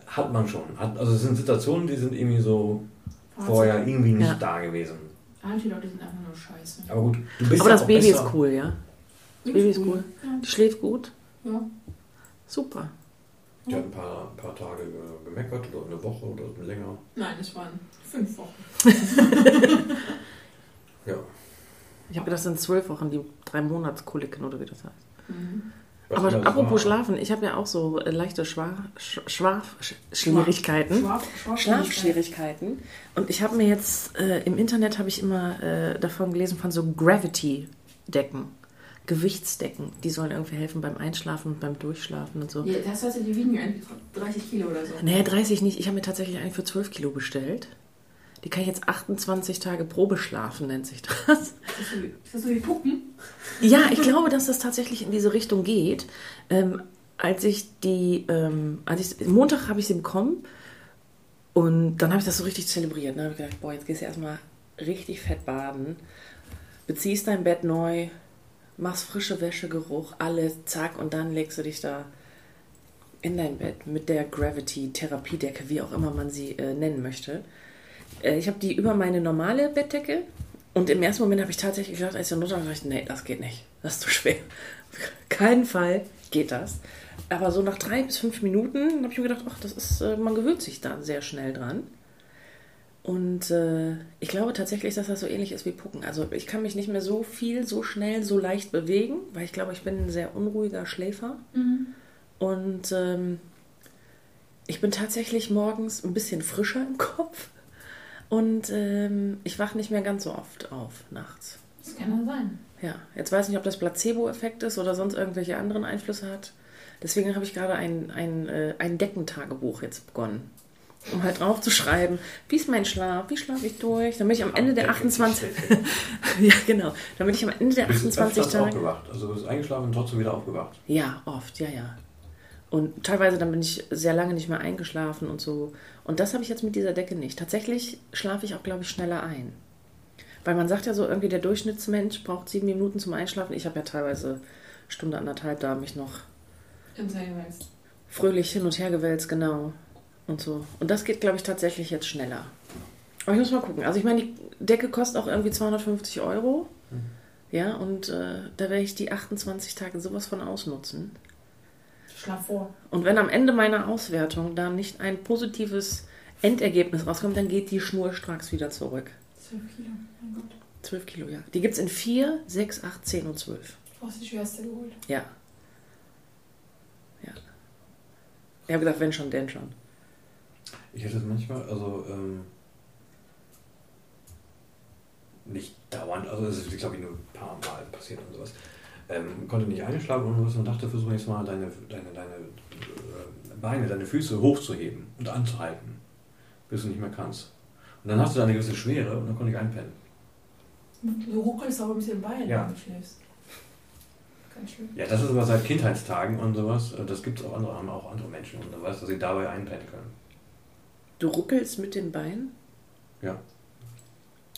hat man schon. Hat, also es sind Situationen, die sind irgendwie so vorher irgendwie nicht Ja. da gewesen. Anti-Leute sind einfach nur scheiße. Aber gut, du bist Aber ja das auch Baby besser. ist cool, ja? Das Baby ist cool. Die schläft gut. Ja. ja. Super. Die hat ein paar, ein paar Tage ge- gemeckert oder eine Woche oder länger. Nein, es waren fünf Wochen. Ja. Ich habe gedacht, das sind zwölf Wochen, die drei Monatskoliken oder wie das heißt. Mhm. Aber apropos war. Schlafen, ich habe ja auch so äh, leichte Sch- Schlafschwierigkeiten. Schlaf, Schlafschwierigkeiten. Und ich habe mir jetzt äh, im Internet habe ich immer äh, davon gelesen von so Gravity-Decken, Gewichtsdecken. Die sollen irgendwie helfen beim Einschlafen und beim Durchschlafen und so. Ja, das heißt, die wiegen eigentlich 30 Kilo oder so. Nee, 30 nicht. Ich habe mir tatsächlich einen für 12 Kilo bestellt. Die kann ich jetzt 28 Tage Probe schlafen, nennt sich das. Ist das so wie, ist das so wie Puppen? Ja, ich glaube, dass das tatsächlich in diese Richtung geht. Ähm, als ich die, ähm, als ich, Montag habe ich sie bekommen und dann habe ich das so richtig zelebriert. Dann habe ich gedacht, boah, jetzt gehst du erstmal richtig fett baden, beziehst dein Bett neu, machst frische Wäschegeruch, alles, zack, und dann legst du dich da in dein Bett mit der Gravity-Therapiedecke, wie auch immer man sie äh, nennen möchte. Äh, ich habe die über meine normale Bettdecke und im ersten Moment habe ich tatsächlich gedacht, als runter war, dachte ich, nee, das geht nicht. Das ist zu schwer. Keinen Fall geht das. Aber so nach drei bis fünf Minuten habe ich mir gedacht, ach, das ist, äh, man gewöhnt sich da sehr schnell dran. Und äh, ich glaube tatsächlich, dass das so ähnlich ist wie Pucken. Also ich kann mich nicht mehr so viel, so schnell, so leicht bewegen, weil ich glaube, ich bin ein sehr unruhiger Schläfer. Und ähm, ich bin tatsächlich morgens ein bisschen frischer im Kopf. Und ähm, ich wache nicht mehr ganz so oft auf nachts. Das kann ja sein. Ja, jetzt weiß ich nicht, ob das Placebo-Effekt ist oder sonst irgendwelche anderen Einflüsse hat. Deswegen habe ich gerade ein, ein, äh, ein Deckentagebuch jetzt begonnen. Um halt drauf zu schreiben, wie ist mein Schlaf, wie schlafe ich durch, damit ich am Ende der 28... ja, genau. Damit ich am Ende der Du bist 28 öfters Tage... aufgewacht. Also du bist eingeschlafen und trotzdem wieder aufgewacht. Ja, oft, ja, ja. Und teilweise dann bin ich sehr lange nicht mehr eingeschlafen und so. Und das habe ich jetzt mit dieser Decke nicht. Tatsächlich schlafe ich auch, glaube ich, schneller ein. Weil man sagt ja so, irgendwie der Durchschnittsmensch braucht sieben Minuten zum Einschlafen. Ich habe ja teilweise Stunde, anderthalb da mich noch fröhlich hin und her gewälzt, genau. Und so. Und das geht, glaube ich, tatsächlich jetzt schneller. Aber ich muss mal gucken. Also ich meine, die Decke kostet auch irgendwie 250 Euro. Ja, und äh, da werde ich die 28 Tage sowas von ausnutzen. Schlaf vor. Und wenn am Ende meiner Auswertung da nicht ein positives Endergebnis rauskommt, dann geht die schnurstracks wieder zurück. 12 Kilo. Mein Gott. 12 Kilo, ja. Die gibt es in 4, 6, 8, 10 und 12. Du hast die schwerste geholt. Ja. Ja. Ich habe gedacht, wenn schon, denn schon. Ich hätte es manchmal, also ähm, nicht dauernd, also es ist, glaube ich, nur ein paar Mal passiert und sowas. Ähm, konnte nicht einschlafen und sowas und dachte, versuche jetzt mal deine, deine, deine äh, Beine, deine Füße hochzuheben und anzuhalten, bis du nicht mehr kannst. Und dann hast du da eine gewisse Schwere und dann konnte ich einpennen. Du ruckelst aber ein bisschen Bein, Ja. wenn du schläfst. Ganz schön. Ja, das ist aber seit Kindheitstagen und sowas. äh, Das gibt es auch andere, haben auch andere Menschen und du weißt, dass sie dabei einpennen können. Du ruckelst mit den Beinen? Ja.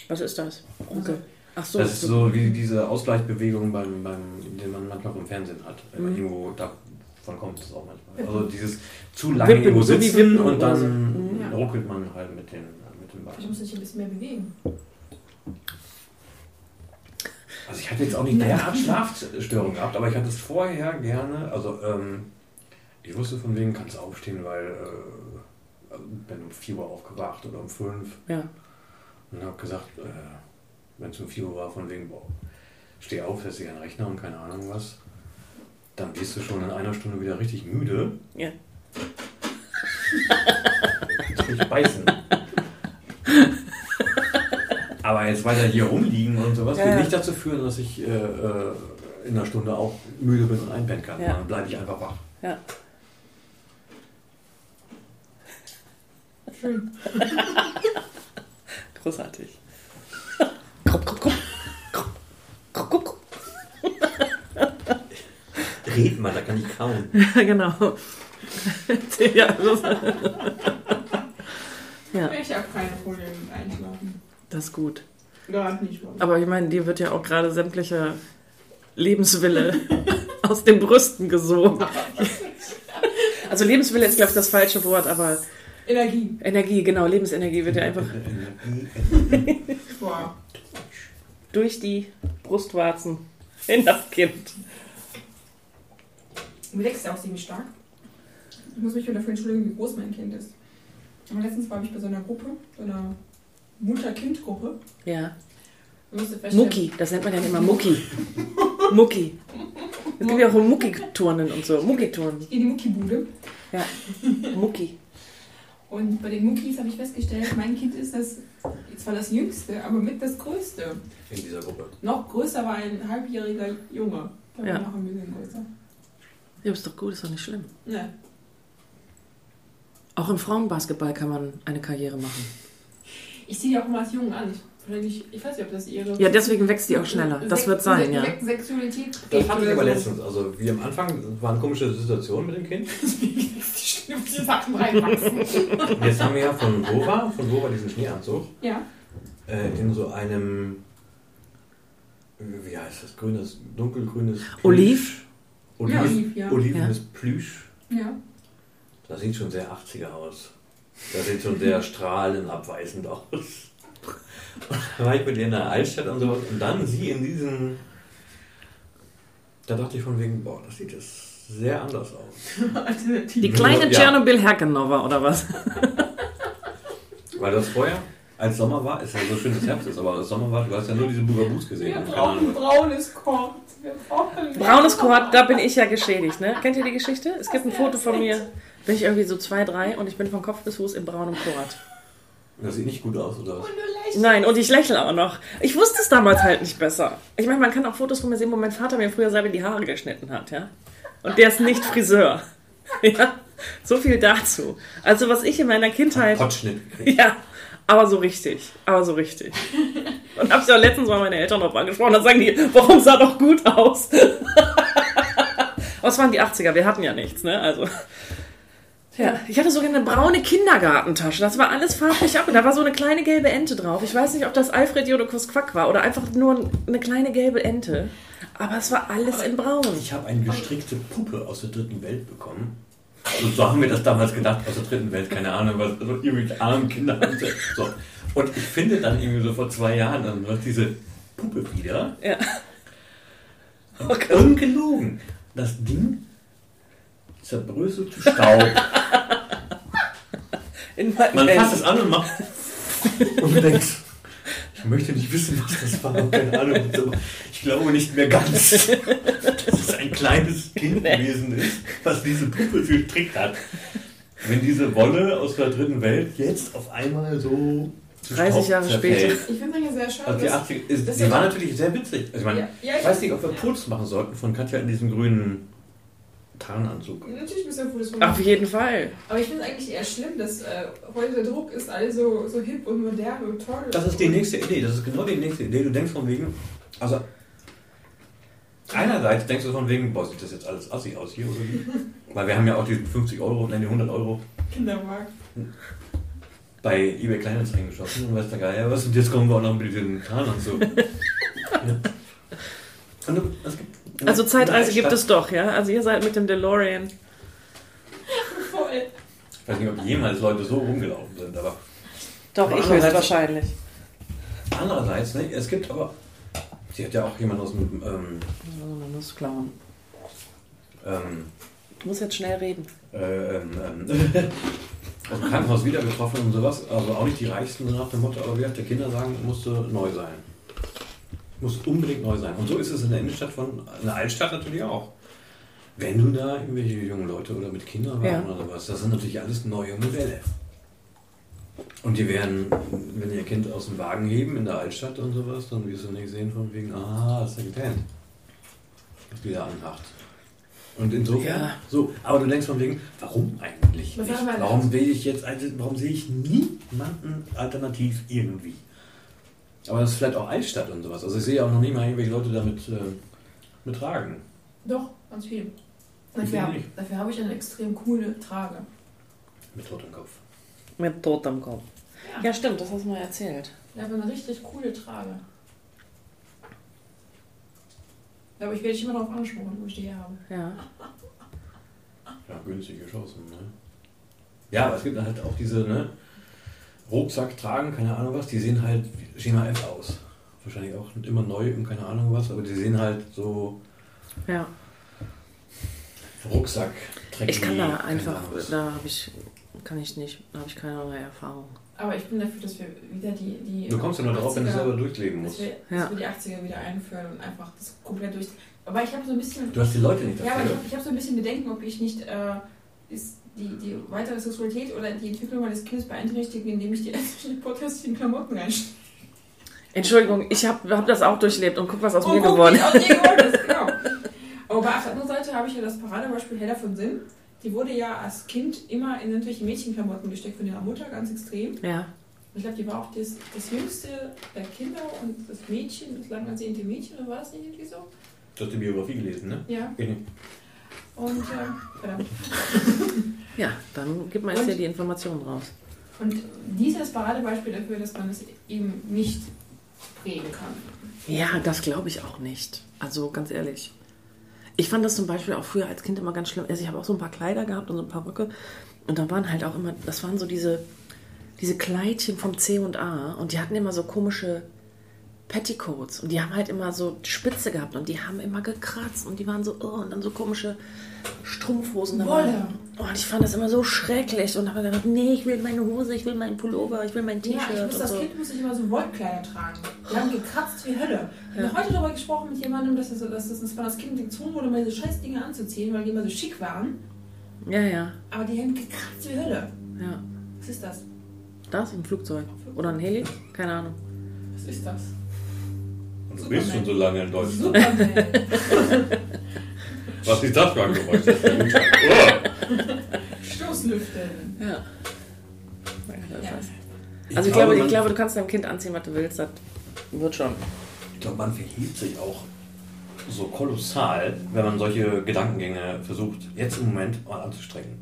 Was ist das? Ruckel. Ach so. Das ist so wie diese Ausgleichsbewegung, beim, beim, die man manchmal im Fernsehen hat. Mhm. Irgendwo, davon kommt es auch manchmal. Also dieses zu lange Wippen, irgendwo sitzen Wippen und dann Mhm. Ja. ruckelt man halt mit den, mit den Ich Beinen. muss mich ein bisschen mehr bewegen. Also ich hatte jetzt auch nicht derart Schlafstörungen gehabt, aber ich hatte es vorher gerne, also ähm, ich wusste von wegen, kannst du aufstehen, weil äh, bin um 4 Uhr aufgewacht oder um 5 Ja. und habe gesagt, äh, wenn es um 4 Uhr war, von wegen, boah, steh auf, setz dich an den Rechner und keine Ahnung was, dann wirst du schon in einer Stunde wieder richtig müde. Ja. Ich will beißen. Aber jetzt weiter hier rumliegen und sowas Ja, wird nicht dazu führen, dass ich äh, äh, in einer Stunde auch müde bin und einpennen kann. Ja. Dann bleibe ich einfach wach. Ja. Schön. Großartig. Krupp, krupp. Krupp, krupp, krupp, krupp. Red mal, da kann ich kauen. Ja, genau. ja, das, ja, Ich habe keine Probleme mit Einschlafen. das ist gut. Gerade nicht. Aber ich meine, dir wird ja auch gerade sämtlicher Lebenswille aus den Brüsten gesogen. Also Lebenswille ist, glaube ich, das falsche Wort, aber Energie. Energie, genau, Lebensenergie wird ja einfach Boah. Durch die Brustwarzen in das Kind. Mir wächst ja auch ziemlich stark. Ich muss mich wieder dafür entschuldigen, wie groß mein Kind ist. Aber letztens war ich bei so einer Gruppe, so einer Mutter-Kind-Gruppe. Ja. Mucki, das nennt man ja immer Mucki. Mucki. Es gibt ja auch Mucki-Turnen und so. Mucki-Turnen. In die Muckibude. Ja. Mucki. Und bei den Muckis habe ich festgestellt, mein Kind ist das, zwar das Jüngste, aber mit das Größte. in dieser Gruppe. Noch größer war ein halbjähriger Junge. Der Ja. war noch ein bisschen größer. Ja, ist doch gut, ist doch nicht schlimm. Ne. Auch im Frauenbasketball kann man eine Karriere machen. Ich ziehe die auch immer als Jungen an. Ich, ich weiß nicht, ob das ihre. Ja, deswegen wächst die auch schneller. Das wird sein, ja. Sek- Sexualität. Das hatte ich aber letztens. Also wie am Anfang waren komische Situationen mit dem Kind. Die Sachen reinwachsen. Jetzt haben wir ja von Wova, von Wova diesen Schneeanzug, ja. äh, in so einem, wie heißt das, grünes, dunkelgrünes Plüsch. Oliv? Oliv, Ja, Oliv, ja. Olivenes Plüsch. Ja. Das sieht schon sehr 80er aus. Das sieht schon sehr strahlenabweisend aus. Und da war ich mit ihr in der Altstadt und sowas. Und dann sie in diesem. Da dachte ich von wegen, boah, das sieht jetzt sehr anders aus. Alternativ. Die kleine Ja. Tschernobyl Herkenova oder was? Weil das vorher, als Sommer war, ist ja so schön, dass Herbst ist, aber als Sommer war, du hast ja nur diese Bugabus gesehen. Wir brauchen braunes brauchen Braunes Kord, da bin ich ja geschädigt, ne? Kennt ihr die Geschichte? Es gibt ein Foto von mir, bin ich irgendwie so zwei, drei und ich bin von Kopf bis Fuß in braunem Kord. Das sieht nicht gut aus, oder was? Und du lächelst. Nein, und ich lächle auch noch. Ich wusste es damals halt nicht besser. Ich meine, man kann auch Fotos von mir sehen, wo mein Vater mir früher selber die Haare geschnitten hat, ja? Und der ist nicht Friseur. Ja? So viel dazu. Also, was ich in meiner Kindheit. Potschnitt gekriegt. Ja, aber so richtig. Aber so richtig. Und hab's ja letztens mal meine Eltern drauf angesprochen. Dann sagen die, warum sah doch gut aus? aber es waren die 80er, wir hatten ja nichts, ne? Also. Ja, ich hatte sogar eine braune Kindergartentasche. Das war alles farblich ab. Und da war so eine kleine gelbe Ente drauf. Ich weiß nicht, ob das Alfred Jodokus Quack war oder einfach nur eine kleine gelbe Ente. Aber es war alles in braun. Ich habe eine gestrickte Puppe aus der dritten Welt bekommen. Also so haben wir das damals gedacht, aus der dritten Welt, keine Ahnung, was so irgendwelche armen Kinder haben. So. Und ich finde dann irgendwie so vor zwei Jahren dann noch diese Puppe wieder. Ja. Und ungelogen. Das Ding zerbröselt zu Staub. Man fasst es an und macht. Und du denkst, ich möchte nicht wissen, was das war. Keine Ahnung. So, Ich glaube nicht mehr ganz, dass es ein kleines Kind gewesen ist, was diese Puppe gestrickt hat. Wenn diese Wolle aus der dritten Welt jetzt auf einmal so zu 30 Staub Jahre zerfällt. später. Ich finde es ja sehr schade. Also die dass- 80 ist, das die ist war natürlich sehr witzig. Also ich meine, Ja, ja, ich weiß nicht, ob wir Fotos machen sollten von Katja in diesem grünen Tarnanzug. Natürlich müssen wir Fotos von Auf jeden Fall. Aber ich finde es eigentlich eher schlimm, dass äh, heute der Druck ist alles so, so hip und modern und toll. Das ist die nächste Idee. Das ist genau die nächste Idee. Du denkst von wegen, also einerseits denkst du von wegen, boah, sieht das jetzt alles assi aus hier oder wie? Weil wir haben ja auch die 50 Euro, nein, die 100 Euro Kindermarkt. bei eBay Kleinanzeigen geschossen und weiß der Geier was und jetzt kommen wir auch noch mit den Tarnanzug. ja. Und du- es gibt Also Zeitreise gibt es doch, ja? Also ihr seid mit dem DeLorean. Voll. Ich weiß nicht, ob jemals Leute so rumgelaufen sind, aber Doch, Aber ich höchstwahrscheinlich. andererseits, ne, es gibt aber, sie hat ja auch jemand aus dem ähm, So eine Nuss klauen. ähm, Ich muss jetzt schnell reden. äh, ähm, ähm, aus dem Krankenhaus wieder getroffen und sowas. Also auch nicht die Reichsten nach dem Motto, aber wie hat der Kinder sagen, musste neu sein. Muss unbedingt neu sein. Und so ist es in der Innenstadt von, in der Altstadt natürlich auch. Wenn du da irgendwelche jungen Leute oder mit Kindern Ja. waren oder was, das sind natürlich alles neue Modelle. Und die werden, wenn ihr Kind aus dem Wagen heben in der Altstadt und sowas, dann wirst du nicht sehen von wegen, ah, ist der getannt. Was die da anhacht. Und insofern, Ja. so, aber du denkst von wegen, warum eigentlich Warum will ich jetzt, also, warum sehe ich niemanden alternativ irgendwie? Aber das ist vielleicht auch Altstadt und sowas. Also ich sehe auch noch nie mal irgendwelche Leute damit äh, mit tragen. Doch, ganz viel. Dafür, dafür habe ich eine extrem coole Trage. Mit totem Kopf. Mit Tod am Kopf. Ja. Ja, stimmt, das hast du mal erzählt. Ich habe eine richtig coole Trage. Aber ich werde dich immer darauf ansprechen, wo ich die habe. Ja. Ja, günstige Chancen, ne? Ja, aber es gibt halt auch diese, ne? Rucksack tragen, keine Ahnung was, die sehen halt wie Schema F aus. Wahrscheinlich auch immer neu und keine Ahnung was, aber die sehen halt so Ja. Rucksack Ich kann da einfach, da habe ich, kann ich nicht, da habe ich keinerlei Erfahrung. Aber ich bin dafür, dass wir wieder die. die Du kommst ja nur drauf, wenn du 80er selber durchleben dass musst. wir, Ja. dass wir die 80er wieder einführen und einfach das komplett durch. Aber ich habe so ein bisschen. Du hast die Leute nicht Ja, aber ich dafür. habe ich hab so ein bisschen Bedenken, ob ich nicht äh, ist die, die weitere Sexualität oder die Entwicklung meines Kindes beeinträchtige, indem ich die öffentlichen Podcasts in Klamotten reinstecke. Entschuldigung, ich habe hab das auch durchlebt und guck, was aus Oh, mir guck, geworden ist. aus dir geworden ist, genau. Aber auf der anderen Seite habe ich ja das Paradebeispiel Hella von Sinn. Die wurde ja als Kind immer in irgendwelche Mädchenklamotten gesteckt von ihrer Mutter, ganz extrem. Ja. Ich glaube, die war auch das, das jüngste der Kinder und das Mädchen, das lang ansehnte Mädchen, oder war das nicht irgendwie so? Du hast die Biografie gelesen, ne? Ja. Nicht. Und, verdammt. Ja, dann gibt man jetzt hier die Informationen raus. Und dieses Paradebeispiel dafür, dass man es eben nicht prägen kann. Ja, das glaube ich auch nicht. Also ganz ehrlich. Ich fand das zum Beispiel auch früher als Kind immer ganz schlimm. Also ich habe auch so ein paar Kleider gehabt und so ein paar Röcke. Und da waren halt auch immer, das waren so diese, diese Kleidchen vom C und A. Und die hatten immer so komische Petticoats. Und die haben halt immer so Spitze gehabt. Und die haben immer gekratzt. Und die waren so, oh, und dann so komische Strumpfhosen. dabei. Wolle. Oh, und ich fand das immer so schrecklich. Und habe gedacht, nee, ich will meine Hose, ich will meinen Pullover, ich will mein Ja, ich T-Shirt muss und als so. Kind musste ich immer so Wollkleider tragen. Die haben gekratzt wie Hölle. Ich habe heute darüber gesprochen mit jemandem, dass, das, dass, das, dass als Kind gezwungen wurde, mal diese scheiß Dinge anzuziehen, weil die immer so schick waren. Ja, ja, Aber die haben gekratzt wie Hölle. ja. Was ist das? Das? Ein Flugzeug. Oder ein Heli? Keine Ahnung. Was ist das? Und du Superman. bist schon so lange in Deutschland. Superman. Was ist das für ein Geräusch? Oh! Stoßlüfte. Ja. Also ich glaube, ich man- glaube, du kannst deinem Kind anziehen, was du willst. Das wird schon. Ich glaube, man verhielt sich auch so kolossal, wenn man solche Gedankengänge versucht, jetzt im Moment mal anzustrengen.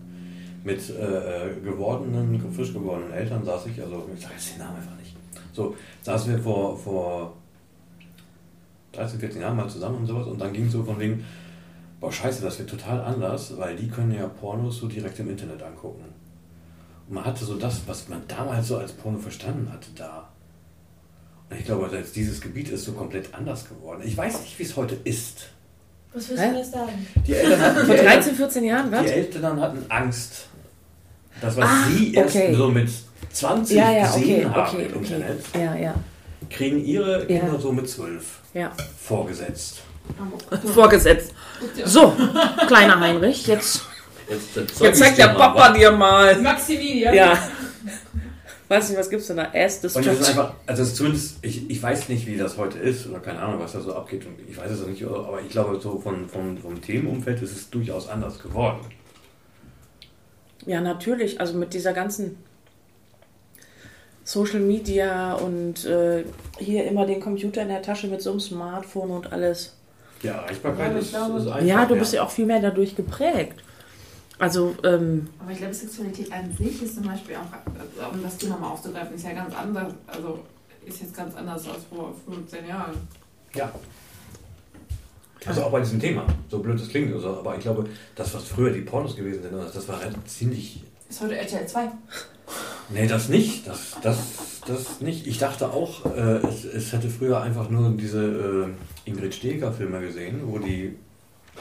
Mit äh, gewordenen, frisch gewordenen Eltern saß ich, also ich sage jetzt den Namen einfach nicht. So, saßen wir vor, vor 13, 14 Jahren mal zusammen und sowas und dann ging es so von wegen, boah scheiße, das wird total anders, weil die können ja Pornos so direkt im Internet angucken. Und man hatte so das, was man damals so als Porno verstanden hatte, da. Und ich glaube, jetzt dieses Gebiet ist so komplett anders geworden. Ich weiß nicht, wie es heute ist. Was willst Hä? du jetzt sagen? Die Eltern hatten, Vor Eltern, 13, 14 Jahren, was? die Eltern hatten Angst. Das, was Ah, sie erst okay. so mit 20 Ja, ja, gesehen okay, haben okay, im okay. Internet, Ja, ja, kriegen ihre Ja. Kinder so mit 12 ja. vorgesetzt. Vorgesetzt. So, kleiner Heinrich, jetzt, Jetzt, jetzt, jetzt zeigt der Papa dir mal. Maximilian. Ja. Weiß nicht, was gibt's denn da? Ass Und das ist einfach, also ist zumindest, ich, ich weiß nicht, wie das heute ist oder keine Ahnung, was da so abgeht. Und ich weiß es auch nicht, aber ich glaube, so von, von, vom Themenumfeld ist es durchaus anders geworden. Ja, natürlich. Also mit dieser ganzen Social Media und äh, hier immer den Computer in der Tasche mit so einem Smartphone und alles. Ja, Erreichbarkeit Ja, ich ist, glaube- ist einfach. Ja, du bist ja auch viel mehr dadurch geprägt. Also, ähm, Aber ich glaube, Sexualität an sich ist zum Beispiel auch, also, um das Thema mal aufzugreifen, ist ja ganz anders. Also ist jetzt ganz anders als vor 15 Jahren. Ja. Also auch bei diesem Thema, so blöd es klingt, also, aber ich glaube, das, was früher die Pornos gewesen sind, das war halt ziemlich. Ist heute RTL 2. Nee, das nicht. Das, das, das nicht. Ich dachte auch, äh, es, es hätte früher einfach nur diese äh, Ingrid Steger-Filme gesehen, wo die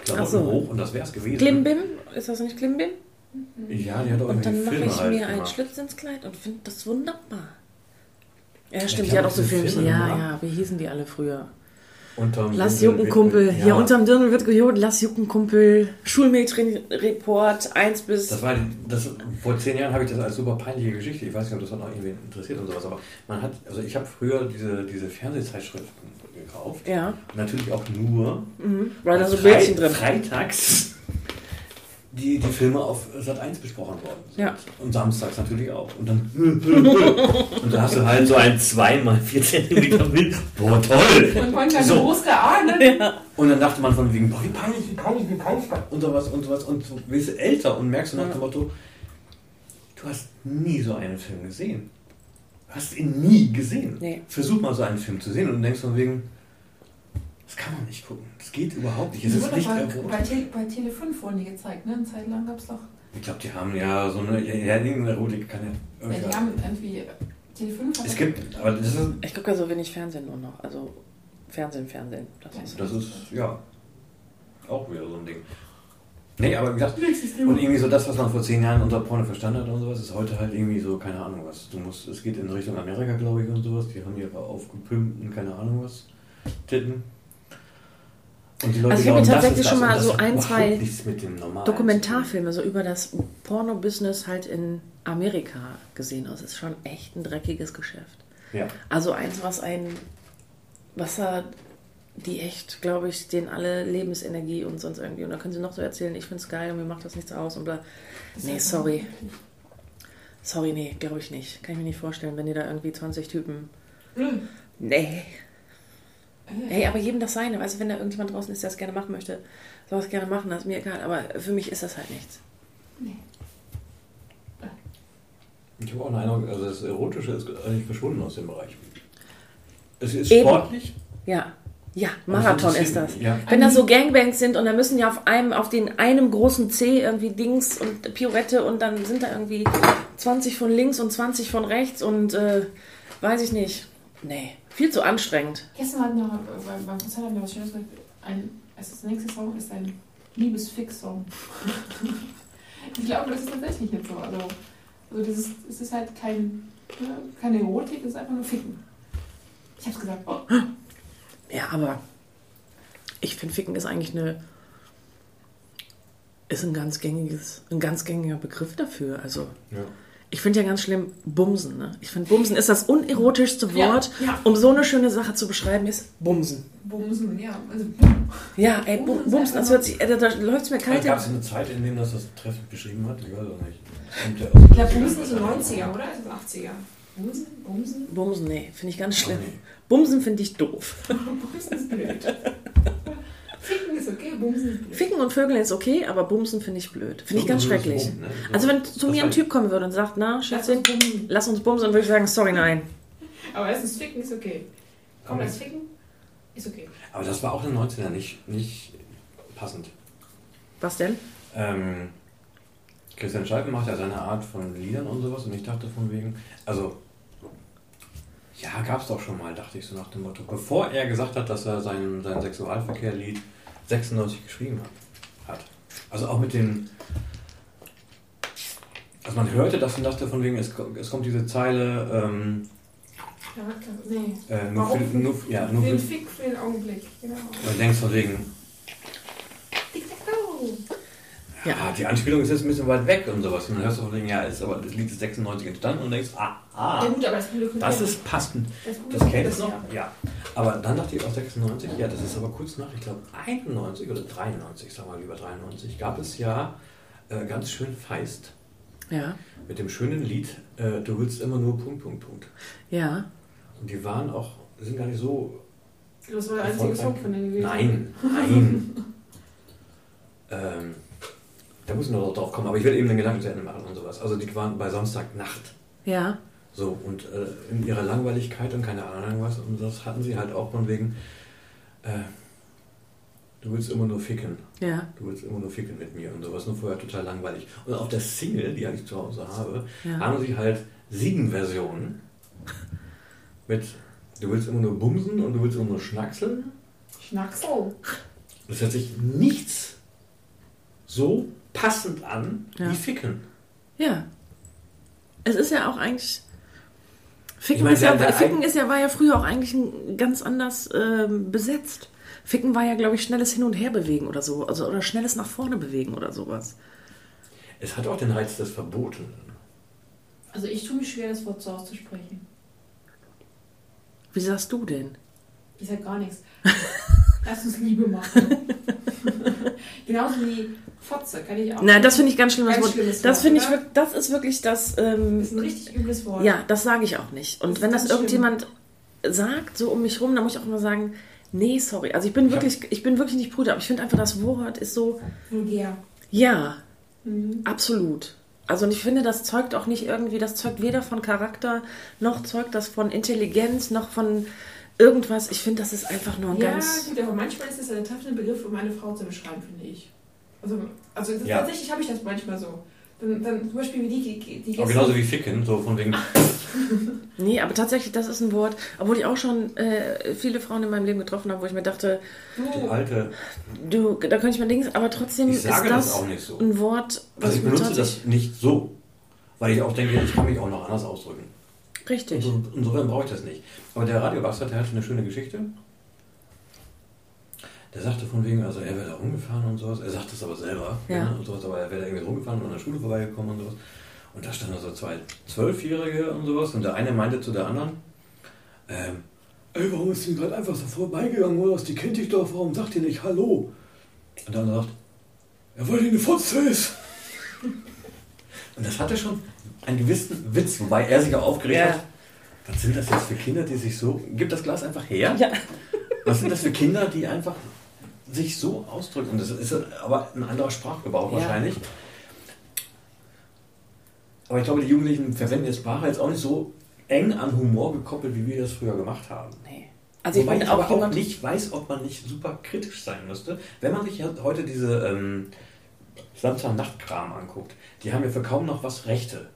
Klamotten so. hoch und das wär's gewesen. Klimbim? Ist das nicht Klimbim? Ja, die hat auch Und dann mache ich halt mir einen gemacht. Schlitz ins Kleid und finde das wunderbar. Ja, stimmt, die die hat auch so Filme. Filme Ja, ja, wie hießen die alle früher? Unterm Lass Dirndl jucken, Kumpel. wird- Hier unterm Dirndl wird gejodelt. Lass jucken, Kumpel. Schulmädchenreport 1 bis. Das war, das, vor zehn Jahren habe ich das als super peinliche Geschichte. Ich weiß nicht, ob das noch irgendwie interessiert und sowas, aber man hat, also ich habe früher diese, diese Fernsehzeitschriften gekauft. ja, Natürlich auch nur mhm. weil da so Bildchen drin. freitags die, die Filme auf Sat 1 besprochen worden sind. Ja. Und samstags natürlich auch. Und dann und da hast du halt so ein 2 mal 4 cm Bild. Boah, toll! Und man kann So. groß geahnen. Und dann dachte man von wegen, boah, wie peinlich, wie peinlich, wie peinlich. Und sowas und sowas. Und so wirst du älter und merkst du nach Ja. dem Motto, du hast nie so einen Film gesehen. Du hast ihn nie gesehen. Nee. Versuch mal so einen Film zu sehen und denkst von wegen, das kann man nicht gucken. Das geht überhaupt nicht. Es ist wurde nicht bei, bei, Tele, bei Tele 5 wurden die gezeigt, ne? Eine Zeit lang gab es doch. Ich glaube, die haben ja so eine, ja, ja irgendeine Erotik kann ja. Ja, die haben irgendwie. Tele 5 hat es gibt, aber das ist, Ich gucke ja so wenig Fernsehen nur noch. Also Fernsehen, Fernsehen. Das ist, das ist, ja, auch wieder so ein Ding. Nee, aber wie gesagt, und irgendwie so das, was man vor zehn Jahren unter Porno verstanden hat und sowas, ist heute halt irgendwie so, keine Ahnung was. Du musst, es geht in Richtung Amerika, glaube ich, und sowas. Die haben ihre aufgepimpten, keine Ahnung was, Titten. Und die Leute Also ich habe mir das tatsächlich schon das mal das so ein, zwei nichts mit dem Normalen Dokumentarfilme so über das Porno-Business halt in Amerika gesehen. Also es ist schon echt ein dreckiges Geschäft. Ja. Also eins, was ein Wasser, die echt, glaube ich, denen alle Lebensenergie und sonst irgendwie. Und da können sie noch so erzählen, ich finde es geil und mir macht das nichts aus und bla. Nee, sorry. Sorry, nee, glaube ich nicht. Kann ich mir nicht vorstellen, wenn die da irgendwie 20 Typen. Mhm. Nee. Hey, aber jedem das seine. Weißt du, wenn da irgendjemand draußen ist, der das gerne machen möchte, soll es gerne machen, das ist mir egal. Aber für mich ist das halt nichts. Ich habe auch einen Eindruck, also das Erotische ist eigentlich verschwunden aus dem Bereich. Es ist Eben. sportlich. Ja. Ja, Marathon Also ist das. Ja. Wenn da so Gangbangs sind und da müssen ja auf einem, auf den einem großen C irgendwie Dings und Pirouette und dann sind da irgendwie 20 von links und 20 von rechts und äh, weiß ich nicht. Nee, viel zu anstrengend. Gestern hatten wir beim, beim Konzert haben wir was Schönes gesagt. Ein, also das nächste Song ist ein Liebesfix-Song. ich glaube, das ist tatsächlich jetzt so. Also, also das ist, es ist halt kein, ne, keine Erotik, es ist einfach nur Ficken. Ich hab's gesagt. Oh, Ja, aber ich finde, Ficken ist eigentlich eine. ist ein ganz gängiges, ein ganz gängiger Begriff dafür. Also. Ja. Ich finde ja ganz schlimm Bumsen. Ne? Ich finde, Bumsen ist das unerotischste Ja, Wort, ja. um so eine schöne Sache zu beschreiben, ist Bumsen. Bumsen, ja. Also, Ja, ey, Bu- Bumsen Bumsen, das hört sich, äh, da, da läuft es mir kalt. Gab es in- eine Zeit, in der das das treffend beschrieben hat? Ich weiß auch nicht. Ich glaube, Bumsen ist so 90er, oder? Das 80er? Bumsen? Bumsen? Bumsen, nee, finde ich ganz schlimm. nee. Bumsen finde ich doof. Bumsen ist blöd. Ficken ist okay, Bumsen ist blöd. Ficken und Vögeln ist okay, aber Bumsen finde ich blöd. Finde ich ganz schrecklich. rum, ne? So. Also wenn zu Das mir ein Typ kommen würde und sagt, na, Lass Schätzchen, uns bumsen. lass uns bumsen, dann würde ich sagen, sorry, nein. Aber erstens Ficken ist okay. Komm, das Ficken ist okay. Aber das war auch in den 90er nicht, nicht passend. Was denn? Ähm, Christian Scheiben macht ja seine Art von Liedern und sowas und ich dachte von wegen, also ja, gab es doch schon mal, dachte ich so nach dem Motto, bevor er gesagt hat, dass er sein, sein Sexualverkehr-Lied 96 geschrieben hat. Also auch mit den, also man hörte das und dachte von wegen, es, es kommt diese Zeile, ähm, Ja, nee. äh, nur, für, Warum? nur, ja, nur Den für, Fick für den Augenblick. Genau. und denkst von wegen, Ja. Ja, die Anspielung ist jetzt ein bisschen weit weg und sowas. Und dann hörst du von wegen, ja, ist aber das Lied ist 96 entstanden und denkst, ah, Ja ah, gut, aber das das ist passend. das, kennt es noch? ja. Ja. Aber dann dachte ich auch 96, ja, das ist aber kurz nach, ich glaube 91 oder 93, sagen wir lieber 93, gab es ja äh, ganz schön feist Ja, mit dem schönen Lied äh, Du willst immer nur Punkt, Punkt, Punkt. ja. Und die waren auch, sind gar nicht so Das war der einzige. Song von denen gewesen. Nein, nein. ähm, Da muss ich noch drauf kommen, aber ich will eben den Gedanken zu Ende machen und sowas. Also die waren bei Samstagnacht. Ja. So, und äh, in ihrer Langweiligkeit und keine Ahnung was, und das hatten sie halt auch von wegen, äh, du willst immer nur ficken. Ja. Du willst immer nur ficken mit mir und sowas, nur vorher total langweilig. Und auf der Single, die ich zu Hause habe, Ja. haben sie halt sieben Versionen mit du willst immer nur bumsen und du willst immer nur schnackseln. Schnacksel. Das hört sich nichts so passend an Ja. wie ficken. Ja. Es ist ja auch eigentlich. Ficken, meine, ist, ja, Ficken ist ja, war ja früher auch eigentlich ein- ganz anders ähm, besetzt. Ficken war ja, glaube ich, schnelles Hin- und Herbewegen oder so. Also, oder schnelles nach vorne bewegen oder sowas. Es hat auch den Reiz des Verbotenen. Also ich tue mich schwer, das Wort so auszusprechen. Wie sagst du denn? Ich sag gar nichts. Lass uns Liebe machen. Genauso wie Fotze kann ich auch. Nein, das finde ich ganz schlimm. Das, Ganz Wort. das Wort, finde ich wirklich, das ist wirklich das. Ähm, Das ist ein richtig übles Wort. ja, das sage ich auch nicht. Und Das wenn das irgendjemand sagt, so um mich rum, dann muss ich auch immer sagen, nee, sorry. Also ich bin wirklich, ich bin wirklich nicht Bruder, aber ich finde einfach, das Wort ist so, Vulgär. ja, Mhm. Absolut. Also und ich finde, das zeugt auch nicht irgendwie, das zeugt weder von Charakter, noch zeugt das von Intelligenz, noch von irgendwas. Ich finde, das ist einfach nur ein Ja, ganz... gut, aber manchmal ist es ein treffender Begriff, um eine Frau zu beschreiben, finde ich. Also, also Ja. tatsächlich habe ich das manchmal so. Dann, dann zum Beispiel wie die, die, die Aber genauso wie ficken, so von wegen, Nee, aber tatsächlich, das ist ein Wort, obwohl ich auch schon äh, viele Frauen in meinem Leben getroffen habe, wo ich mir dachte, die du, alte, du, da könnte ich mal Dings, aber trotzdem ich ist das, das auch nicht so. ein Wort, was Also ich benutze das nicht so, weil ich auch denke, ich kann mich auch noch anders ausdrücken. Richtig. Also insofern brauche ich das nicht. Aber der Radiobastard, der hatte eine schöne Geschichte. Der sagte von wegen, also er wäre da rumgefahren und sowas. Er sagt es aber selber. Ja. ne, Und sowas, aber er wäre da irgendwie rumgefahren und an der Schule vorbeigekommen und sowas. Und da standen so zwei Zwölfjährige und sowas. Und der eine meinte zu der anderen, ähm, ey, warum ist denn gerade einfach so vorbeigegangen? Oder was? Die kennt dich doch, warum sagt ihr nicht Hallo? Und der andere sagt, weil die eine Fotze ist. Und das hatte schon einen gewissen Witz, wobei er sich auch aufgeregt Ja. hat. Was sind das jetzt für Kinder, die sich so. Gib das Glas einfach her. Ja. Was sind das für Kinder, die einfach sich so ausdrücken? Und das ist aber ein anderer Sprachgebrauch Ja. wahrscheinlich. Aber ich glaube, die Jugendlichen verwenden jetzt Sprache jetzt auch nicht so eng an Humor gekoppelt, wie wir das früher gemacht haben. Nee. Also ich Wobei bin ich auch auch nicht weiß, ob man nicht super kritisch sein müsste, wenn man sich heute diese ähm, Samstag-Nacht-Kram anguckt. Die haben ja für kaum noch was Rechte.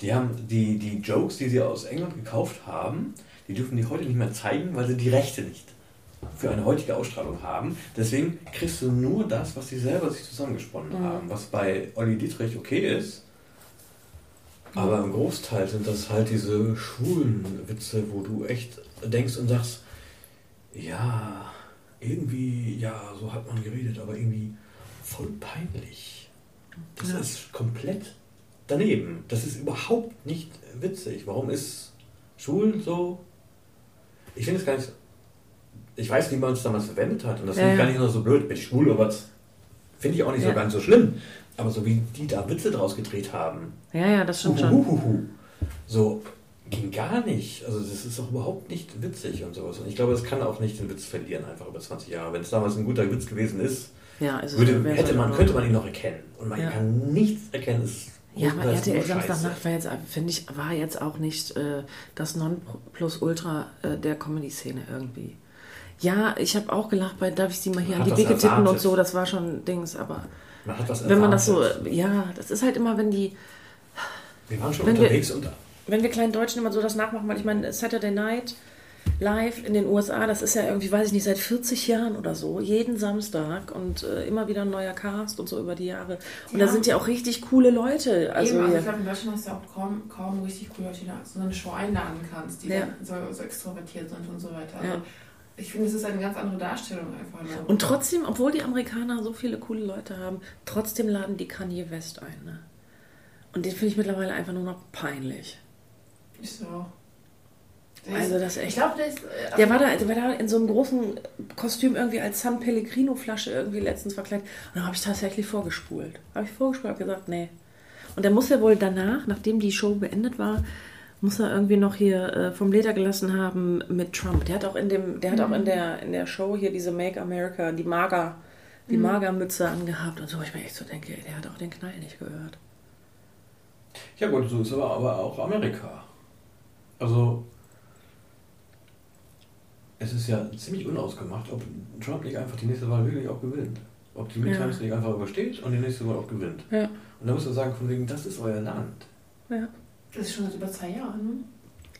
Die haben die, die Jokes, die sie aus England gekauft haben, die dürfen die heute nicht mehr zeigen, weil sie die Rechte nicht für eine heutige Ausstrahlung haben. Deswegen kriegst du nur das, was sie selber sich zusammengesponnen Mhm. haben. Was bei Olli Dietrich okay ist. Aber im Großteil sind das halt diese schwulen Witze, wo du echt denkst und sagst, ja, irgendwie, ja, so hat man geredet, aber irgendwie voll peinlich. Das Ja. ist komplett daneben. Das ist überhaupt nicht witzig. Warum ist schwul so? Ich finde es gar nicht. Ich weiß, wie man es damals verwendet hat. Und das Ja, finde ich ja. gar nicht nur so blöd. Bin ich schwul, aber das finde ich auch nicht so ganz so schlimm. Aber so wie die da Witze draus gedreht haben, Ja, ja, das stimmt schon. Huhuhuhu. So ging gar nicht. Also das ist doch überhaupt nicht witzig und sowas. Und ich glaube, es kann auch nicht den Witz verlieren, einfach über 20 Jahre. Wenn es damals ein guter Witz gewesen ist, Ja, es würde, hätte man, könnte man ihn noch erkennen. Und man Ja. kann nichts erkennen. Ja, aber RTL. Samstagnacht war jetzt, finde ich, war jetzt auch nicht äh, das Nonplusultra äh, der Comedy-Szene irgendwie. Ja, ich habe auch gelacht bei Darf ich sie mal hier Man an die Wege tippen und so, das war schon Dings, aber Man wenn man das so, ja, das ist halt immer, wenn die, Wir waren schon wenn wir- unterwegs und wenn wir kleinen Deutschen immer so das nachmachen, weil ich meine, Saturday Night live in den USA, das ist ja irgendwie, weiß ich nicht, seit 40 Jahren oder so, jeden Samstag und äh, immer wieder ein neuer Cast und so über die Jahre. Und da Ja. sind ja auch richtig coole Leute. Also, Eben, also ich glaube, in Deutschland hast du auch kaum, kaum richtig coole Leute, die da so eine Show einladen kannst, die Ja. so, so extrovertiert sind und so weiter. Also Ja. Ich finde, es ist eine ganz andere Darstellung einfach. Nur. Und trotzdem, obwohl die Amerikaner so viele coole Leute haben, trotzdem laden die Kanye West ein. Ne? Und den finde ich mittlerweile einfach nur noch peinlich. Ist so. Also ist, das ist echt. ich glaube, der ist. äh, Der war, da, der war da in so einem großen Kostüm irgendwie als San Pellegrino Flasche irgendwie letztens verkleidet. Und da habe ich tatsächlich vorgespult. Habe ich vorgespult, habe gesagt, nee. Und dann muss er wohl danach, nachdem die Show beendet war, muss er irgendwie noch hier äh, vom Leder gelassen haben mit Trump. Der hat auch in dem, der hat auch in der in der Show hier diese Make America, die Mager die Magermütze angehabt und so, wo ich mir echt so denke, der hat auch den Knall nicht gehört. Ja gut, so ist aber, aber auch Amerika. Also es ist ja ziemlich unausgemacht, ob Trump nicht einfach die nächste Wahl wirklich auch gewinnt. Ob die Midterms nicht einfach übersteht und die nächste Wahl auch gewinnt. Ja. Und da muss man sagen, von wegen, das ist euer Land. Ja, Das ist schon seit über zwei Jahren, ne?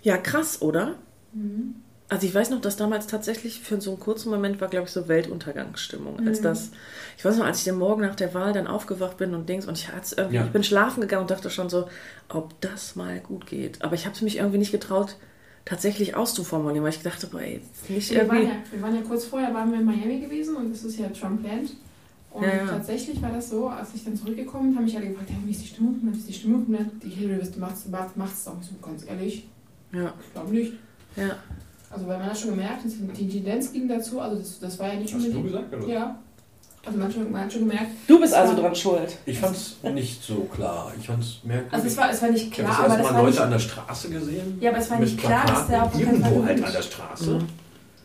ja krass, oder? Mhm. Also ich weiß noch, dass damals tatsächlich für so einen kurzen Moment war, glaube ich, so Weltuntergangsstimmung. Als das, ich weiß noch, als ich den Morgen nach der Wahl dann aufgewacht bin und Dings und ich, irgendwie, Ja. ich bin schlafen gegangen und dachte schon so, ob das mal gut geht. Aber ich habe es mich irgendwie nicht getraut, tatsächlich auszuformulieren, weil ich dachte, boah, ey, nicht Wir waren, irgendwie. ja, wir waren ja kurz vorher waren wir in Miami gewesen und das ist ja Trumpland. Und Ja, ja. tatsächlich war das so, als ich dann zurückgekommen bin, haben mich alle gefragt, ja, wie ist die Stimmung? Wie ist die Stimmung? Die Hillary, was du machst, macht's doch. Ich so, ganz ehrlich, Ja, ich glaube nicht. ja. Also weil man hat schon gemerkt, die Tendenz ging dazu, also das, das war ja nicht Hast du unbedingt... gesagt, oder? Ja. Also man hat, schon, man hat schon gemerkt, Du bist also dran schuld. Ich fand es nicht so klar. Ich fand es merkwürdig. also es war, es war nicht ich habe klar, das erste Mal war Leute nicht... an der Straße gesehen. Ja, aber es war nicht klar, dass der auf Plakaten, irgendwo halt an der Straße, Mhm.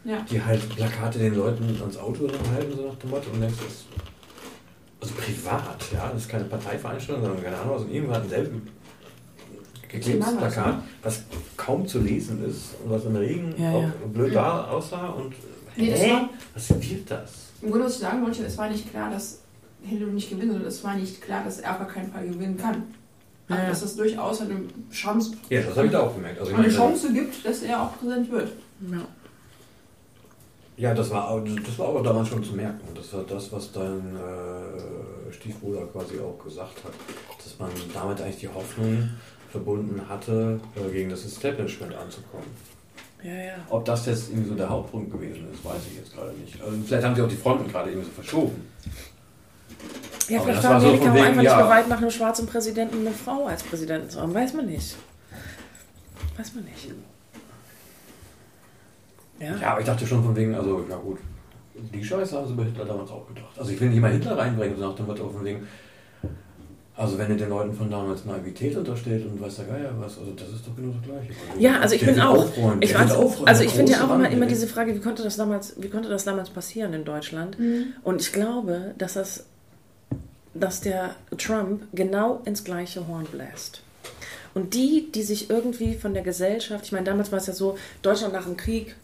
Ja. die halt Plakate den Leuten ans Auto halten, so nach dem Motto. Und denkst, das ist also privat, ja, das ist keine Parteiveranstaltung, sondern keine Ahnung, also irgendwo hat ein selben geklebtes was, Plakat, was kaum zu lesen ist und was im Regen Ja, auch ja. blöd da aussah und Nee, war- was wird das? Im Grunde, was ich sagen wollte, es war nicht klar, dass Hillary nicht gewinnt, sondern es war nicht klar, dass er auf gar keinen Fall gewinnen kann. Also, Ja. dass es durchaus eine Chance, Ja, das habe ich da auch gemerkt. Also eine meine, Chance gibt, dass er auch Präsident wird. Ja. Ja, das war, auch- das war aber damals schon zu merken. Und das war das, was dein äh, Stiefbruder quasi auch gesagt hat. Dass man damit eigentlich die Hoffnung verbunden hatte, äh, gegen das Establishment anzukommen. Ja, ja. Ob das jetzt irgendwie so der Hauptpunkt gewesen ist, weiß ich jetzt gerade nicht. Also vielleicht haben sie auch die Fronten gerade irgendwie so verschoben. Ja, Aber vielleicht das war so Amerika von auch wegen, einfach nicht ja. bereit, nach einem schwarzen Präsidenten eine Frau als Präsidenten zu haben. Weiß man nicht. Weiß man nicht. Ja? Ja, aber ich dachte schon von wegen, also ja gut, die Scheiße haben sie bei Hitler damals auch gedacht. Also ich will nicht mal Hitler reinbringen, so nach dem Motto von wegen, also wenn ihr den Leuten von damals Naivität unterstellt und weiß der Geier was, also das ist doch genau das Gleiche. Ja, also ich bin auch. aufräumen, Ich weiß, aufräumen, also ich finde ja auch immer, immer diese Frage, wie konnte das damals, wie konnte das damals passieren in Deutschland? Und ich glaube, dass das, dass der Trump genau ins gleiche Horn bläst. Und die, die sich irgendwie von der Gesellschaft, ich meine, damals war es ja so, Deutschland nach dem Krieg,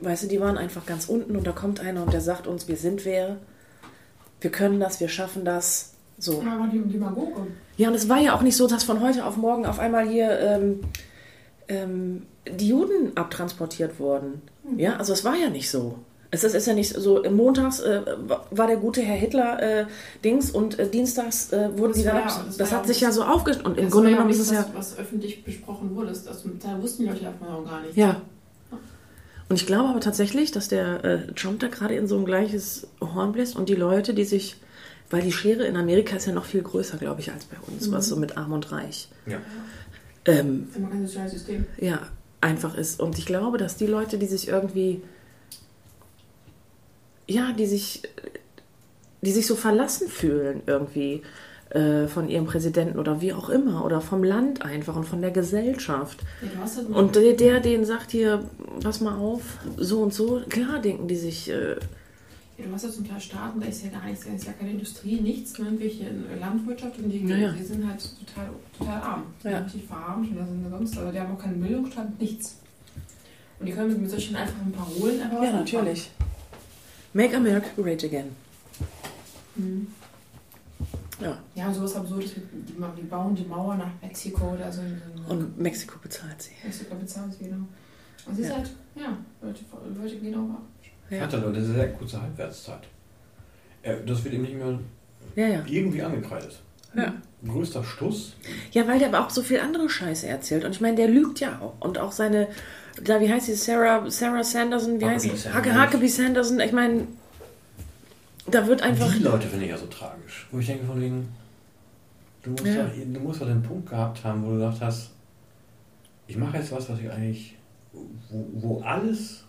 weißt du, die waren einfach ganz unten und da kommt einer und der sagt uns, wir sind wer, wir können das, wir schaffen das. So. Ja, war die Demagoge. Ja, und es war ja auch nicht so, dass von heute auf morgen auf einmal hier ähm, ähm, die Juden abtransportiert wurden. Ja, also es war ja nicht so. Es ist, ist ja nicht so, montags äh, war der gute Herr Hitler äh, Dings und äh, dienstags äh, wurden Das die dann. ja- das das hat ja sich ja so aufgestellt. Und im Grunde genommen ja ist es was, ja. was öffentlich besprochen wurde. Das, das, da wussten die Leute davon auch gar nicht. Ja. Und ich glaube aber tatsächlich, dass der äh, Trump da gerade in so ein gleiches Horn bläst und die Leute, die sich, weil die Schere in Amerika ist ja noch viel größer, glaube ich, als bei uns, was so mit Arm und Reich. Ja. Ähm, immer ein ganz soziales System. ja, einfach ist. Und ich glaube, dass die Leute, die sich irgendwie, ja, die sich, die sich so verlassen fühlen irgendwie äh, von ihrem Präsidenten oder wie auch immer oder vom Land einfach und von der Gesellschaft. Ja, halt Und der, der denen sagt hier, pass mal auf, so und so, klar denken die sich, äh, Ja, du hast ja zum Teil Staaten, da ist ja gar nichts, da ist ja keine Industrie, nichts, ne? irgendwelche Landwirtschaft und die, Ja, ja. die sind halt total, total arm. Die Ja. richtig verarmt und da sind sonst, also die haben auch keinen Bildungsstand, nichts. Und die können mit, mit solchen einfachen Parolen einfach ja, natürlich. Make America Great Again. Mhm. Ja, Ja, sowas Absurdes, die, die bauen die Mauer nach Mexiko oder so. und Mexiko bezahlt sie. Mexiko bezahlen sie genau. Und es ist Ja. halt, ja, Leute, Leute gehen auch ab. Ja, Hat er eine sehr kurze Halbwertszeit. Er, das wird ihm nicht mehr ja. ja. irgendwie angekreidet. ja. Größter Stuss. Ja, weil der aber auch so viel andere Scheiße erzählt. Und ich meine, der lügt ja auch. Und auch seine, da, wie heißt sie, Sarah, Sarah Sanderson, wie heißt Huckabee sie? Sanders. Hacke, Huckabee Sanderson. Ich meine, da wird einfach. Die Leute finde ich ja so tragisch. Wo ich denke von wegen, du musst, Ja. doch, du musst doch den Punkt gehabt haben, wo du gesagt hast, ich mache jetzt was, was ich eigentlich, wo, wo alles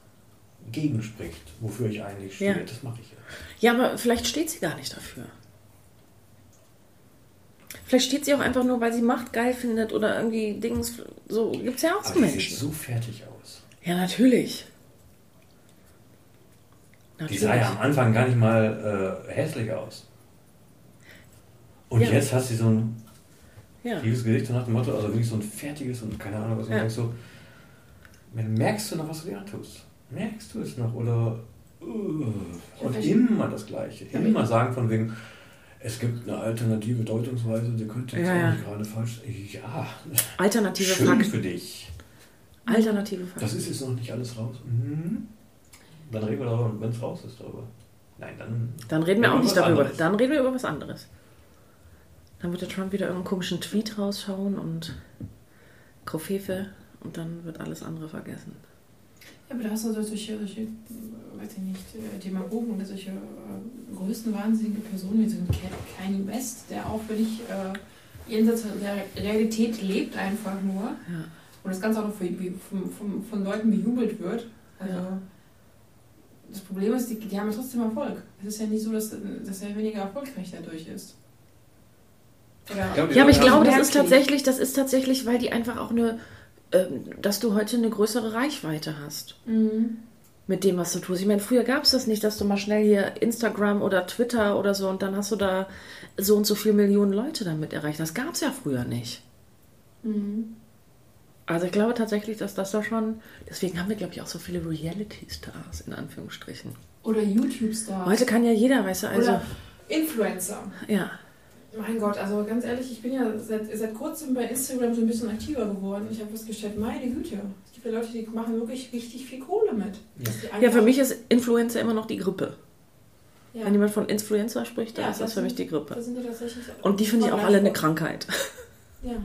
gegenspricht, wofür ich eigentlich stehe. Ja. Das mache ich jetzt. Ja, aber vielleicht steht sie gar nicht dafür. Vielleicht steht sie auch einfach nur, weil sie Macht geil findet oder irgendwie Dings. So gibt es ja auch so Aber die sieht Menschen. so fertig aus. Ja, natürlich. Die Natürlich. sah ja am Anfang gar nicht mal äh, hässlich aus. Und Ja. jetzt hast du so ein Ja. tiefes Gesicht so nach dem Motto, also wirklich so ein fertiges und keine Ahnung was. Und Ja. denkst so, merkst du noch, was du dir antust? Merkst du es noch? Oder uh, und immer das Gleiche. Ja, Immer sagen von wegen, es gibt eine alternative Deutungsweise, die könnte jetzt Ja, auch ja. nicht gerade falsch. Ja, Alternative schön Fakten. für dich. Alternative Fakten. Das ist jetzt noch nicht alles raus. Mhm. Dann reden wir darüber, wenn es raus ist, darüber. Nein, dann. Dann reden wir auch nicht darüber. anderes. Dann reden wir über was anderes. Dann wird der Trump wieder irgendeinen komischen Tweet rausschauen und Krofefe und dann wird alles andere vergessen. Ja, aber da hast du so solche, solche weiß ich nicht, äh, Demagogen oder solche äh, größenwahnsinnige Personen wie so ein Kanye West, der auch wirklich äh, jenseits der Realität lebt einfach nur. Ja. Und das Ganze auch noch von, von, von, von Leuten bejubelt wird. Also Ja. das Problem ist, die, die haben ja trotzdem Erfolg. Es ist ja nicht so, dass, dass er weniger erfolgreich dadurch ist. Oder Ja, aber ich glaube, das ist tatsächlich, das ist tatsächlich, weil die einfach auch eine, dass du heute eine größere Reichweite hast Mhm. mit dem, was du tust. Ich meine, früher gab es das nicht, dass du mal schnell hier Instagram oder Twitter oder so und dann hast du da so und so viele Millionen Leute damit erreicht. Das gab es ja früher nicht. Mhm. Also ich glaube tatsächlich, dass das da schon, deswegen haben wir, glaube ich, auch so viele Reality-Stars in Anführungsstrichen. Oder YouTube-Stars. Heute kann ja jeder, weißt du, also, Oder Influencer. ja. Mein Gott, also ganz ehrlich, ich bin ja seit, seit kurzem bei Instagram so ein bisschen aktiver geworden. Ich habe festgestellt, meine Güte, es gibt ja Leute, die machen wirklich richtig viel Kohle mit. Die Ja, einfach- für mich ist Influencer immer noch die Grippe. ja, Wenn jemand von Influencer spricht, dann Ja, ist das das für mich sind- die Grippe. sind ja tatsächlich. Und die finde ich auch alle eine Krankheit. Ja.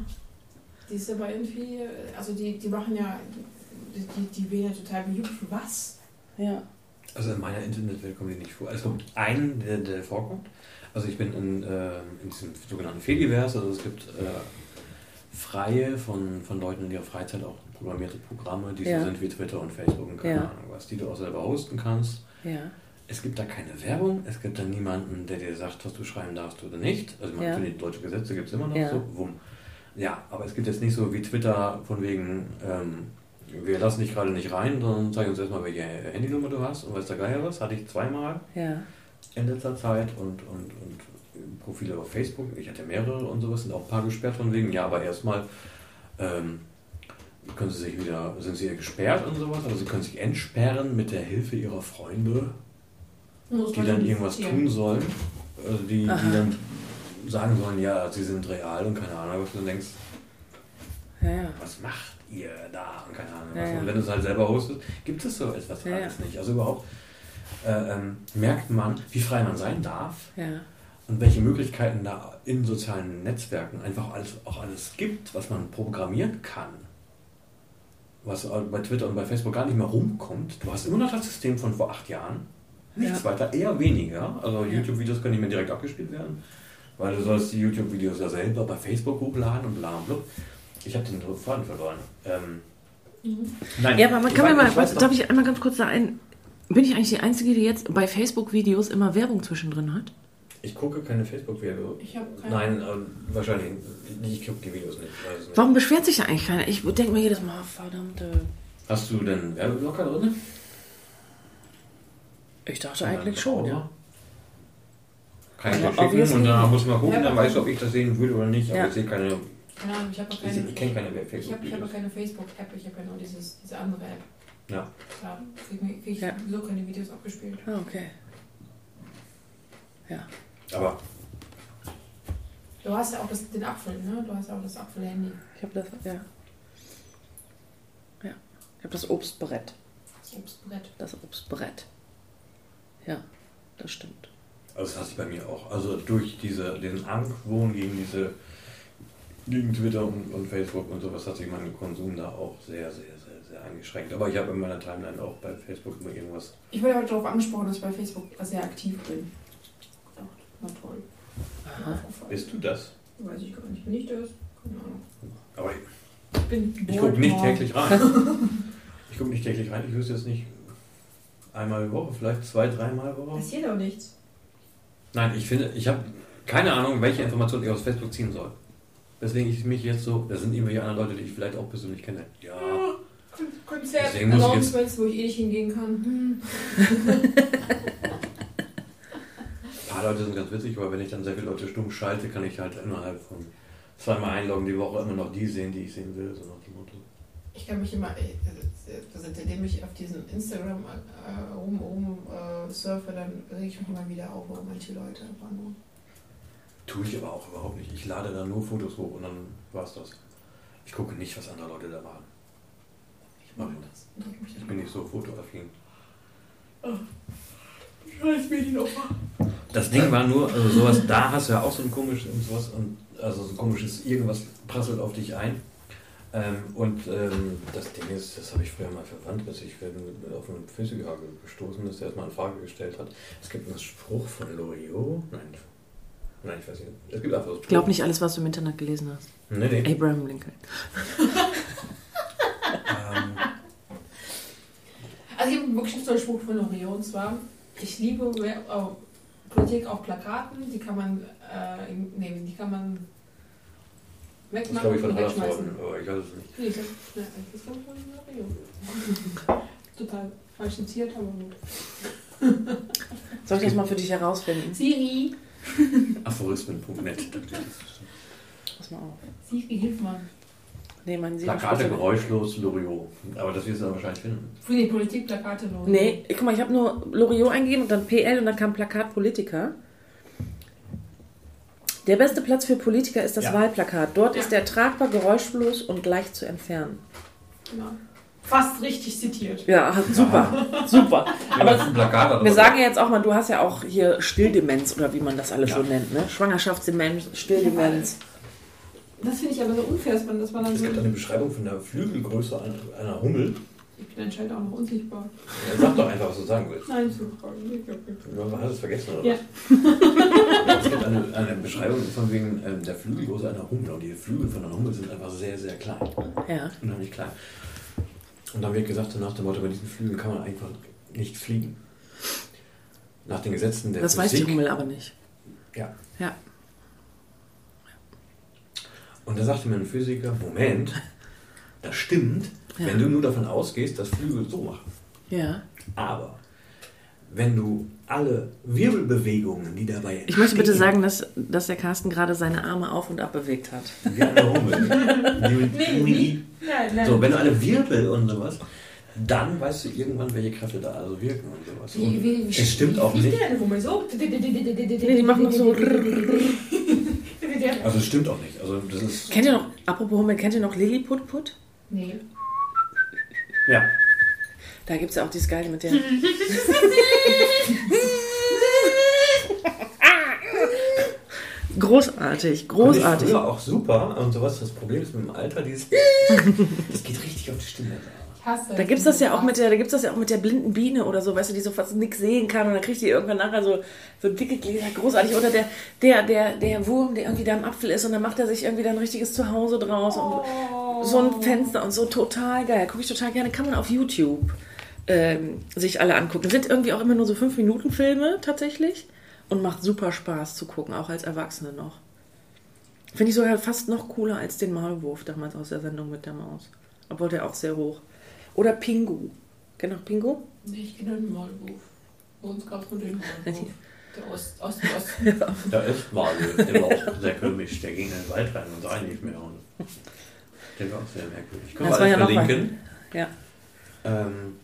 Die ist aber irgendwie, also die, die machen ja, die, die, die werden ja total bejubelt. Für was? Ja. Also in meiner Internetwelt kommt die nicht vor. Es kommt einen, der, der vorkommt. Also ich bin in, äh, in diesem sogenannten Fediverse, also es gibt äh, freie von, von Leuten in ihrer Freizeit auch programmierte Programme, die Ja. so sind wie Twitter und Facebook und keine Ja. Ahnung was, die du auch selber hosten kannst. Ja. Es gibt da keine Werbung, es gibt da niemanden, der dir sagt, was du schreiben darfst oder nicht. Also man Ja. die deutsche Gesetze gibt es immer noch so. Wumm. Ja, aber es gibt jetzt nicht so wie Twitter von wegen, ähm, wir lassen dich gerade nicht rein, sondern zeig uns erstmal, welche Handynummer du hast und weiß der Geier was. Hatte ich zweimal Ja. In letzter Zeit und, und, und Profile auf Facebook. Ich hatte mehrere und sowas, sind auch ein paar gesperrt von wegen. Ja, aber erstmal ähm, können sie sich wieder, sind sie gesperrt und sowas, aber sie können sich entsperren mit der Hilfe ihrer Freunde, Muss die dann irgendwas tun sollen. Also die, die dann sagen sollen, ja, sie sind real und keine Ahnung, was du denkst, Ja, ja. was macht ihr da und keine Ahnung. Ja, was. Und wenn du es halt selber hostest, gibt es so etwas alles nicht. Also überhaupt äh, ähm, merkt man, wie frei man sein darf Ja. und welche Möglichkeiten da in sozialen Netzwerken einfach alles, auch alles gibt, was man programmieren kann. Was bei Twitter und bei Facebook gar nicht mehr rumkommt. Du hast immer noch das System von vor acht Jahren. Nichts Ja. weiter, eher weniger. Also Ja. YouTube-Videos können nicht mehr direkt abgespielt werden, weil du sollst die YouTube-Videos ja selber bei Facebook hochladen und bla und blub. Ich habe den Faden verloren. Ähm, Mhm. nein, Ja, aber man kann mir mal, darf ich einmal ganz kurz da ein, bin ich eigentlich die Einzige, die jetzt bei Facebook-Videos immer Werbung zwischendrin hat? Ich gucke keine Facebook-Videos. Ich habe keine Nein, ähm, wahrscheinlich. Ich gucke die Videos nicht. Nicht. Warum beschwert sich da eigentlich keiner? Ich denke mir jedes Mal, verdammte. Hast du denn Werbeblocker drin? Ich dachte eigentlich schon, ja. Kann ich dir schicken und dann muss mal gucken, Ja, dann weißt du, ob ich das sehen will oder nicht. Aber Ja. ich sehe keine. Keine Ahnung, ich habe Ich, keine. ich kenne keine Ich habe hab keine Facebook-App, ich habe ja nur dieses, diese andere App. Ja. Da kriege krieg ich Ja. sowieso keine Videos abgespielt. Ah, okay. Ja. Aber Du hast ja auch das, den Apfel, ne? Du hast ja auch das Apfel-Handy. Ich habe das, ja. Ja. Ich habe das Obstbrett. Das Obstbrett. Das Obstbrett. Ja, das stimmt. also das hat sich bei mir auch. Also durch diese, diesen Argwohn gegen diese gegen Twitter und, und Facebook und sowas hat sich mein Konsum da auch sehr, sehr eingeschränkt. Aber ich habe in meiner Timeline auch bei Facebook immer irgendwas. Ich wurde heute darauf angesprochen, dass ich bei Facebook sehr aktiv bin. Gedacht, Na toll. Aha. Bist du das? Weiß ich gar nicht. Bin ich das? Keine Ahnung. Aber ich, Ich bin ich gucke nicht täglich rein. Ich gucke nicht täglich rein. Ich wüsste jetzt nicht einmal die Woche, vielleicht zwei, dreimal die. Woche. Passiert auch nichts. Nein, ich finde, ich habe keine Ahnung, welche Informationen ich aus Facebook ziehen soll. Deswegen ich mich jetzt so, da sind irgendwelche anderen Leute, die ich vielleicht auch persönlich kenne. Ja, Konzert Announcements, wo ich eh nicht hingehen kann. Hm. Ein paar Leute sind ganz witzig, aber wenn ich dann sehr viele Leute stumm schalte, kann ich halt innerhalb von zweimal einloggen die Woche immer noch die sehen, die ich sehen will, so nach dem Motto. Ich kann mich immer, ich- also seitdem ich auf diesem Instagram äh, oben, oben äh, surfe, dann reg ich mich immer wieder auf über manche Leute. einfach nur. Tue ich aber auch überhaupt nicht. Ich lade da nur Fotos hoch und dann war's das. Ich gucke nicht, was andere Leute da machen. Ich mache das. Ich bin nicht so fotoaffin. Scheiß Medienopfer. Das Ding war nur, also sowas, da hast du ja auch so ein komisches sowas und also so ein komisches irgendwas prasselt auf dich ein. Ähm, und ähm, das Ding ist, das habe ich früher mal verwandt, dass ich bin auf einen Physiker gestoßen, dass er erstmal eine Frage gestellt hat. Es gibt einen Spruch von Loriot. Nein, nein, ich weiß nicht. Es gibt einfach so einen Spruch. Glaub nicht alles, was du im Internet gelesen hast. Nee, nee. Abraham Lincoln. Ähm, Also ich habe wirklich so einen Spruch von Loriot und zwar, ich liebe äh, Politik auf Plakaten, die kann man, äh, nee, die kann man das wegmachen glaube ich, von worden, aber ich weiß es nicht. Nee, das, ja, das kommt von Loriot. Total falsch zitiert, aber gut. Soll ich das mal für dich herausfinden? Siri, Aphorismen.net. Pass mal auf. Siri, hilf mal. Nee, mein Sie Plakate geräuschlos Loriot. Aber das wirst du dann wahrscheinlich finden. Für die Politikplakate Loriot. Nee, guck mal, ich habe nur Loriot eingegeben und dann PL und dann kam Plakat Politiker. Der beste Platz für Politiker ist das Ja. Wahlplakat. Dort Ja. ist er tragbar, geräuschlos und leicht zu entfernen. Genau. Fast richtig zitiert. Ja, super, super. Aber das ist ein Plakat. aber- Wir sagen ja jetzt auch mal, du hast ja auch hier Stilldemenz oder wie man das alles so nennt, ne? Schwangerschaftsdemenz, Stilldemenz. Das finde ich aber so unfair, dass man, dass man dann Es so. gibt eine Beschreibung von der Flügelgröße einer- einer Hummel. Ich bin anscheinend auch noch unsichtbar. Ja, sag doch einfach, was du sagen willst. Nein, super. Du hast es vergessen, oder Ja. was? Es gibt eine, eine Beschreibung von wegen ähm, der Flügelgröße einer Hummel. Und die Flügel von einer Hummel sind einfach sehr, sehr klein. Ja. Unheimlich klein. Und dann wird gesagt, nach dem Motto, mit diesen Flügeln kann man einfach nicht fliegen. Nach den Gesetzen der Das weiß die Physik. Hummel aber nicht. Ja. Ja. Und da sagte mir ein Physiker, Moment, das stimmt, Ja. wenn du nur davon ausgehst, dass Flügel so machen. Ja. Aber wenn du alle Wirbelbewegungen, die dabei Ich möchte bitte entstehen, sagen, dass, dass der Carsten gerade seine Arme auf und ab bewegt hat. Wie eine Hummel. Nee, wie? Nein, nein. so, wenn du alle Wirbel und sowas, dann weißt du irgendwann, welche Kräfte da also wirken und sowas. Wie, Und wie, wie, es stimmt wie auch nicht. der denn Hummel so? Nee, die machen noch so. Also es stimmt auch nicht. Also das ist. Kennt ihr noch, apropos Hummel, kennt ihr noch Lilliput Put? Nee. Ja. Da gibt es ja auch dieses Geile mit der. großartig, Großartig. großartig. Früher auch super und sowas. Das Problem ist mit dem Alter, dieses. Das geht richtig auf die Stimme. Ich hasse Da gibt's das ja auch mit der, da gibt's das ja auch mit der blinden Biene oder so, weißt du, die so fast nichts sehen kann und dann kriegt die irgendwann nachher so, so dicke Gläser, großartig. Oder der, der, der, der Wurm, der irgendwie da im Apfel ist und dann macht er sich irgendwie da ein richtiges Zuhause draus und so ein Fenster und so total geil. Gucke ich total gerne, kann man auf YouTube ähm, sich alle angucken. Sind irgendwie auch immer nur so 5 Minuten Filme tatsächlich und macht super Spaß zu gucken, auch als Erwachsene noch. Finde ich sogar fast noch cooler als den Maulwurf damals aus der Sendung mit der Maus. Obwohl der auch sehr hoch. Oder Pingu. Kennt noch Pingu? Nee, ich kenne den Maulwurf. Bei uns gab es nur den Maulwurf. Der Ost, Ost, Ost. Da ist mal, der war auch sehr komisch. Der ging in den Wald rein und sah nicht mehr. Und der war auch sehr merkwürdig. Können Das wir war alles ja verlinken. Ja. Ähm,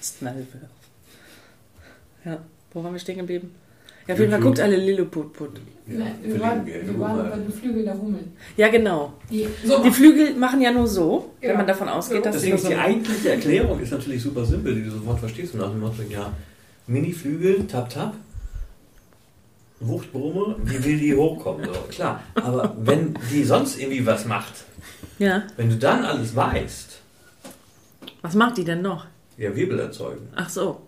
Snalve. Ja. Wo waren wir stehen geblieben? Ja, auf jeden Fall guckt alle Lilliput. ja, Nein, wir waren, wir. wir waren bei den Flügeln der Hummel. Ja, genau. Die, so, Die Flügel machen ja nur so, wenn Ja. man davon ausgeht, dass sie Deswegen ist die eigentliche Erklärung ist natürlich super simpel, die du sofort verstehst. Und nach dem Motto, ja, Mini-Flügel, tap, tap, Wuchtbrumme, wie will die hochkommen? So, klar, aber wenn die sonst irgendwie was macht, Ja. wenn du dann alles weißt, Was macht die denn noch? ja, Wirbel erzeugen. Ach so.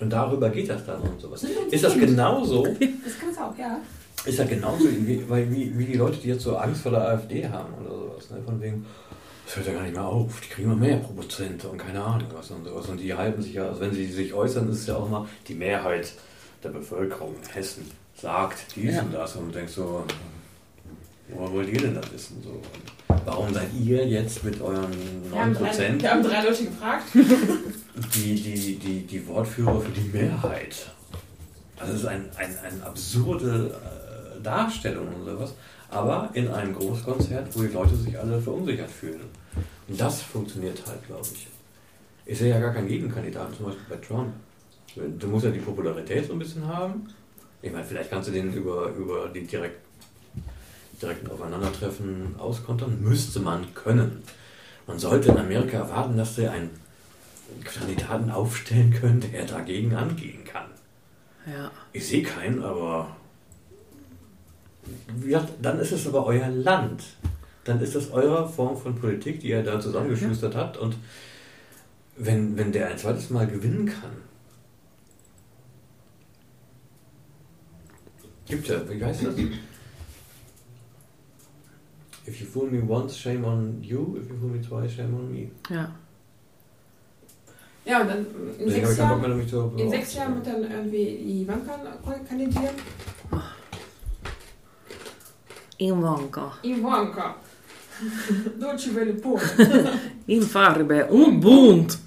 Und darüber geht das dann und sowas. Ist das genauso, das kann es auch, ja. ist das genauso wie, wie, wie die Leute, die jetzt so Angst vor der AfD haben oder sowas. Ne? Von wegen, das hört ja gar nicht mehr auf, die kriegen immer mehr Prozente und keine Ahnung was und sowas. Und die halten sich ja, also wenn sie sich äußern, ist es ja auch mal die Mehrheit der Bevölkerung in Hessen sagt dies Ja. und das und du denkst so, woher wollt ihr denn das wissen? So. Und warum seid ihr jetzt mit euren Wir haben, drei, 9% wir haben drei Leute gefragt. die, die, die, die Wortführer für die Mehrheit? Das ist ein, ein, eine absurde äh, Darstellung und sowas, aber in einem Großkonzert, wo die Leute sich alle verunsichert fühlen. Und das funktioniert halt, glaube ich. Ich sehe ja gar keinen Gegenkandidaten, zum Beispiel bei Trump. Du musst ja die Popularität so ein bisschen haben. Ich meine, vielleicht kannst du den über, über die direkt, direkten Aufeinandertreffen auskontern. Müsste man können. Man sollte in Amerika erwarten, dass sie einen Kandidaten aufstellen können, der dagegen angehen kann. Ja. Ich sehe keinen, aber ja, dann ist es aber euer Land. Dann ist das eure Form von Politik, die ihr da zusammengeschustert habt. Und wenn, wenn der ein zweites Mal gewinnen kann, gibt ja, wie heißt das? If you fool me once, shame on you. If you fool me twice, shame on me. Ja. Ja, und dann in Deswegen habe sechs ich Bock Jahren, mehr, in sechs Jahren wird dann irgendwie die Ivanka kandidieren. Ivanka. Ivanka. Deutsche Welle Polen. In Farbe und bunt.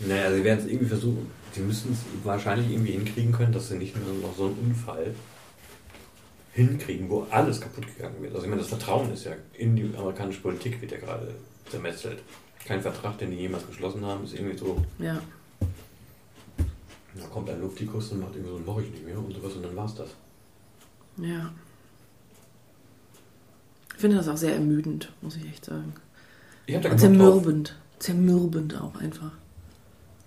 Naja, sie werden es irgendwie versuchen. Sie müssen es wahrscheinlich irgendwie hinkriegen können, dass sie nicht mehr noch so einen Unfall hinkriegen, wo alles kaputt gegangen wird. Also ich meine, das Vertrauen ist ja in die amerikanische Politik wird ja gerade zermetzelt. Kein Vertrag, den die jemals geschlossen haben, ist irgendwie so, Ja. da kommt ein Luftikus und macht irgendwie so, mach ich nicht mehr und sowas und dann war's das. Ja. Ich finde das auch sehr ermüdend, muss ich echt sagen. Ich da keinen Bock drauf. zermürbend. Zermürbend auch einfach.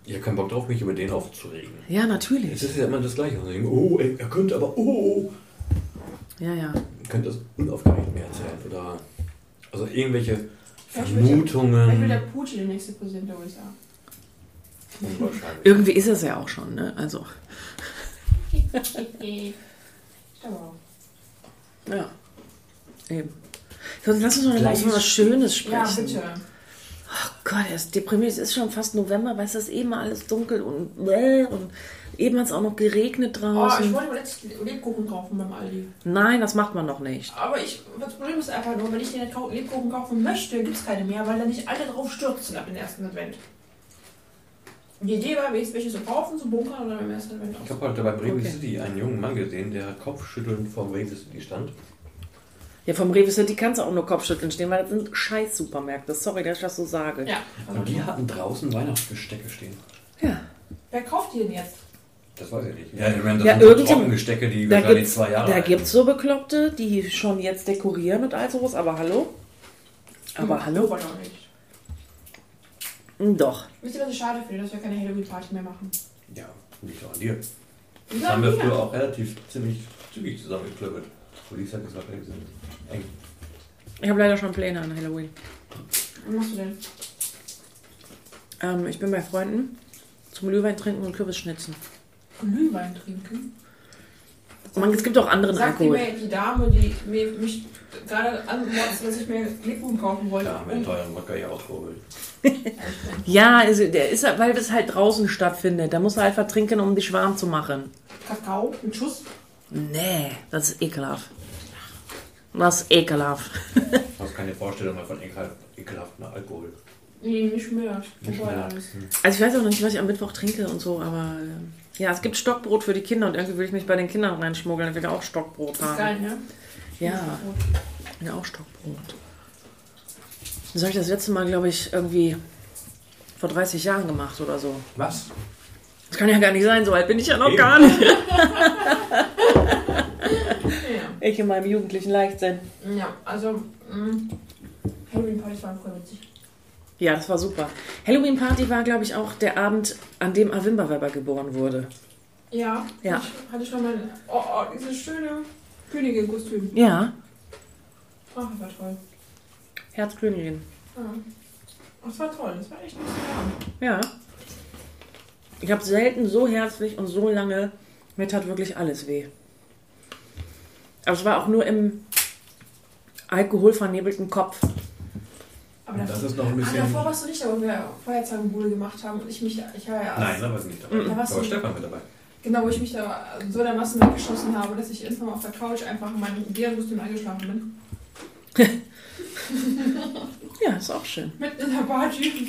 Ich habe keinen Bock drauf, mich über den aufzuregen. Ja, Es natürlich. ist ja immer das Gleiche. Oh, er könnte aber, oh, Ja, ja. ihr könnt das unaufgeregt mehr erzählen. Oder, also irgendwelche der- Vielleicht will der Vermutungen. Putin der nächste Präsident der USA. Unwahrscheinlich. Irgendwie ist es ja auch schon, ne? Also, Ich glaube auch. ja. Eben. So, lass uns doch mal über was Schönes sprechen. Ja, bitte. Oh Gott, er ist deprimiert. Es ist schon fast November, weißt du, es ist eben alles dunkel und bläh und eben hat es auch noch geregnet Oh, ich draußen. wollte jetzt Lebkuchen kaufen beim Aldi. Nein, das macht man noch nicht. Aber ich, das Problem ist einfach nur, wenn ich den Lebkuchen kaufen möchte, gibt es keine mehr, weil da nicht alle drauf stürzen ab dem ersten Advent. Die Idee war, welche zu kaufen, zu bunkern oder beim ersten Advent Ich habe heute bei Bremen Okay. City einen jungen Mann gesehen, der kopfschüttelnd vor Bremen City stand. Ja, vom Rewe City kannst du auch nur Kopfschütteln stehen, weil das sind Scheiß-Supermärkte. Sorry, dass ich das so sage. Ja. Und die hatten draußen Weihnachtsgestecke stehen. Ja. Wer kauft die denn jetzt? Das weiß ich nicht. Ja, ich meine, das Ja, sind so Trockengestecke, die wahrscheinlich zwei Jahre da alt gibt's so Bekloppte, die schon jetzt dekorieren und all sowas, aber hallo? Aber Hm, hallo? aber noch nicht. Hm, Doch. Wisst ihr, was ich schade finde, dass wir keine Halloween-Party mehr machen? Ja, nicht nur an dir. Das haben wir früher auch relativ ziemlich zügig zusammengeklöppelt. Wo die sagt, das war ein bisschen eng. Ich habe leider schon Pläne an Halloween. Was machst du denn? Ähm, ich bin bei Freunden zum Glühwein trinken und Kürbisschnitzen. Glühwein trinken? Man, es gibt auch anderen Sagt die, Alkohol. mir, die Dame, die mir, mich gerade antwortet, dass ich mir Lebkuchen kaufen wollte. Da haben wir einen teuren Wodka ja auch geholt. Ja, also der ist, weil es halt draußen stattfindet. Da muss er einfach trinken, um dich warm zu machen. Kakao mit Schuss. Nee, das ist ekelhaft. Das ist ekelhaft. Du hast keine Vorstellung mehr von ekel ekelhaften Alkohol. Nee, nicht mehr. Nicht mehr. alles. Also ich weiß auch noch nicht, was ich am Mittwoch trinke und so, aber äh, ja, es gibt Stockbrot für die Kinder und irgendwie will ich mich bei den Kindern reinschmuggeln. Ich will auch Stockbrot Ist haben. geil, ne? Ja, ich will auch Stockbrot. Das habe ich das letzte Mal, glaube ich, irgendwie vor 30 Jahren gemacht oder so. Was? Das kann ja gar nicht sein, so alt bin ich ja noch Eben. gar nicht. Ich in meinem jugendlichen Leichtsinn. Ja, also, mh, Halloween-Partys waren voll witzig. Ja, das war super. Halloween Party war, glaube ich, auch der Abend, an dem Avimba Weber geboren wurde. Ja, Ja. Ich hatte schon mal, oh, oh, dieses schöne Königin-Kostüm. Ja, Ach, das war toll. Herzkönigin. Ja. Das war toll, das war echt ein Abend. Ja. Ich habe selten so herzlich und so lange, mir tat wirklich alles weh. Aber es war auch nur im alkoholvernebelten Kopf. Aber Das davor, ist noch ein ah, bisschen. davor warst du nicht da, wo wir Feuerzangenbowle gemacht haben und ich mich, ich war ja, Nein, da war sie nicht dabei. Da warst Aber du- Stefan mit dabei. genau, wo ich mich da so dermaßen weggeschossen habe, dass ich irgendwann mal auf der Couch einfach in meinem Bärenkostüm eingeschlafen bin. Ja, ist auch schön. Mitten in der Party.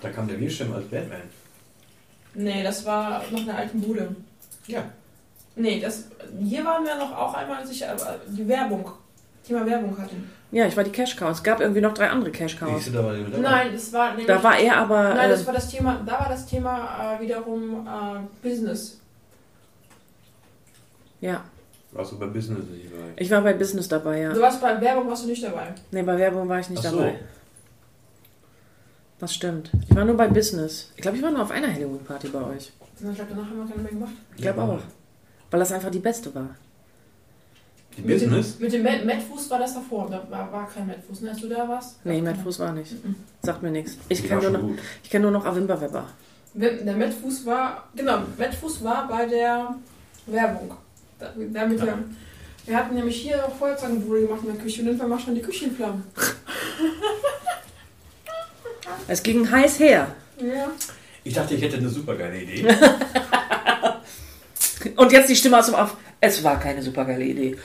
Da kam der Bildschirm als Batman. nee, das war noch eine alte Bude. Ja. Nee, das, hier waren wir noch auch einmal, als ich die Werbung, Thema Werbung hatten. Ja, ich war die Cash Cow. Es gab irgendwie noch drei andere Cash Cows. da? Nein, das war nämlich, Da war er aber. Nein, das äh, war das Thema, da war das Thema äh, wiederum äh, Business. ja, Warst du bei Business nicht dabei? ich war bei Business dabei, ja. Du warst bei Werbung, warst du nicht dabei. Nee, bei Werbung war ich nicht Ach so. dabei. Das stimmt. Ich war nur bei Business. Ich glaube, ich war nur auf einer Halloween-Party bei euch. Ich glaube, danach haben wir keine mehr gemacht. Ich glaube auch. Weil das einfach die beste war. Die Mit dem, mit dem Met- Metfuß war das davor. Da war, war kein Metfuß, ne? Als du da warst? Nee, Matt Fuß war nicht. Mhm. Sagt mir nichts. Ich kenne nur, noch- ich kenn nur noch Avimba Webber. Der Metfuß war, genau, Metfuß war bei der Werbung. Da, damit Ja. wir, wir hatten nämlich hier auch Feuerzangenbude gemacht in der Küche und irgendwann war schon die Küche in Flammen. Es ging heiß her. Ja. Ich dachte, ich hätte eine super geile Idee. Und jetzt die Stimme aus dem Off. Es war keine supergeile Idee.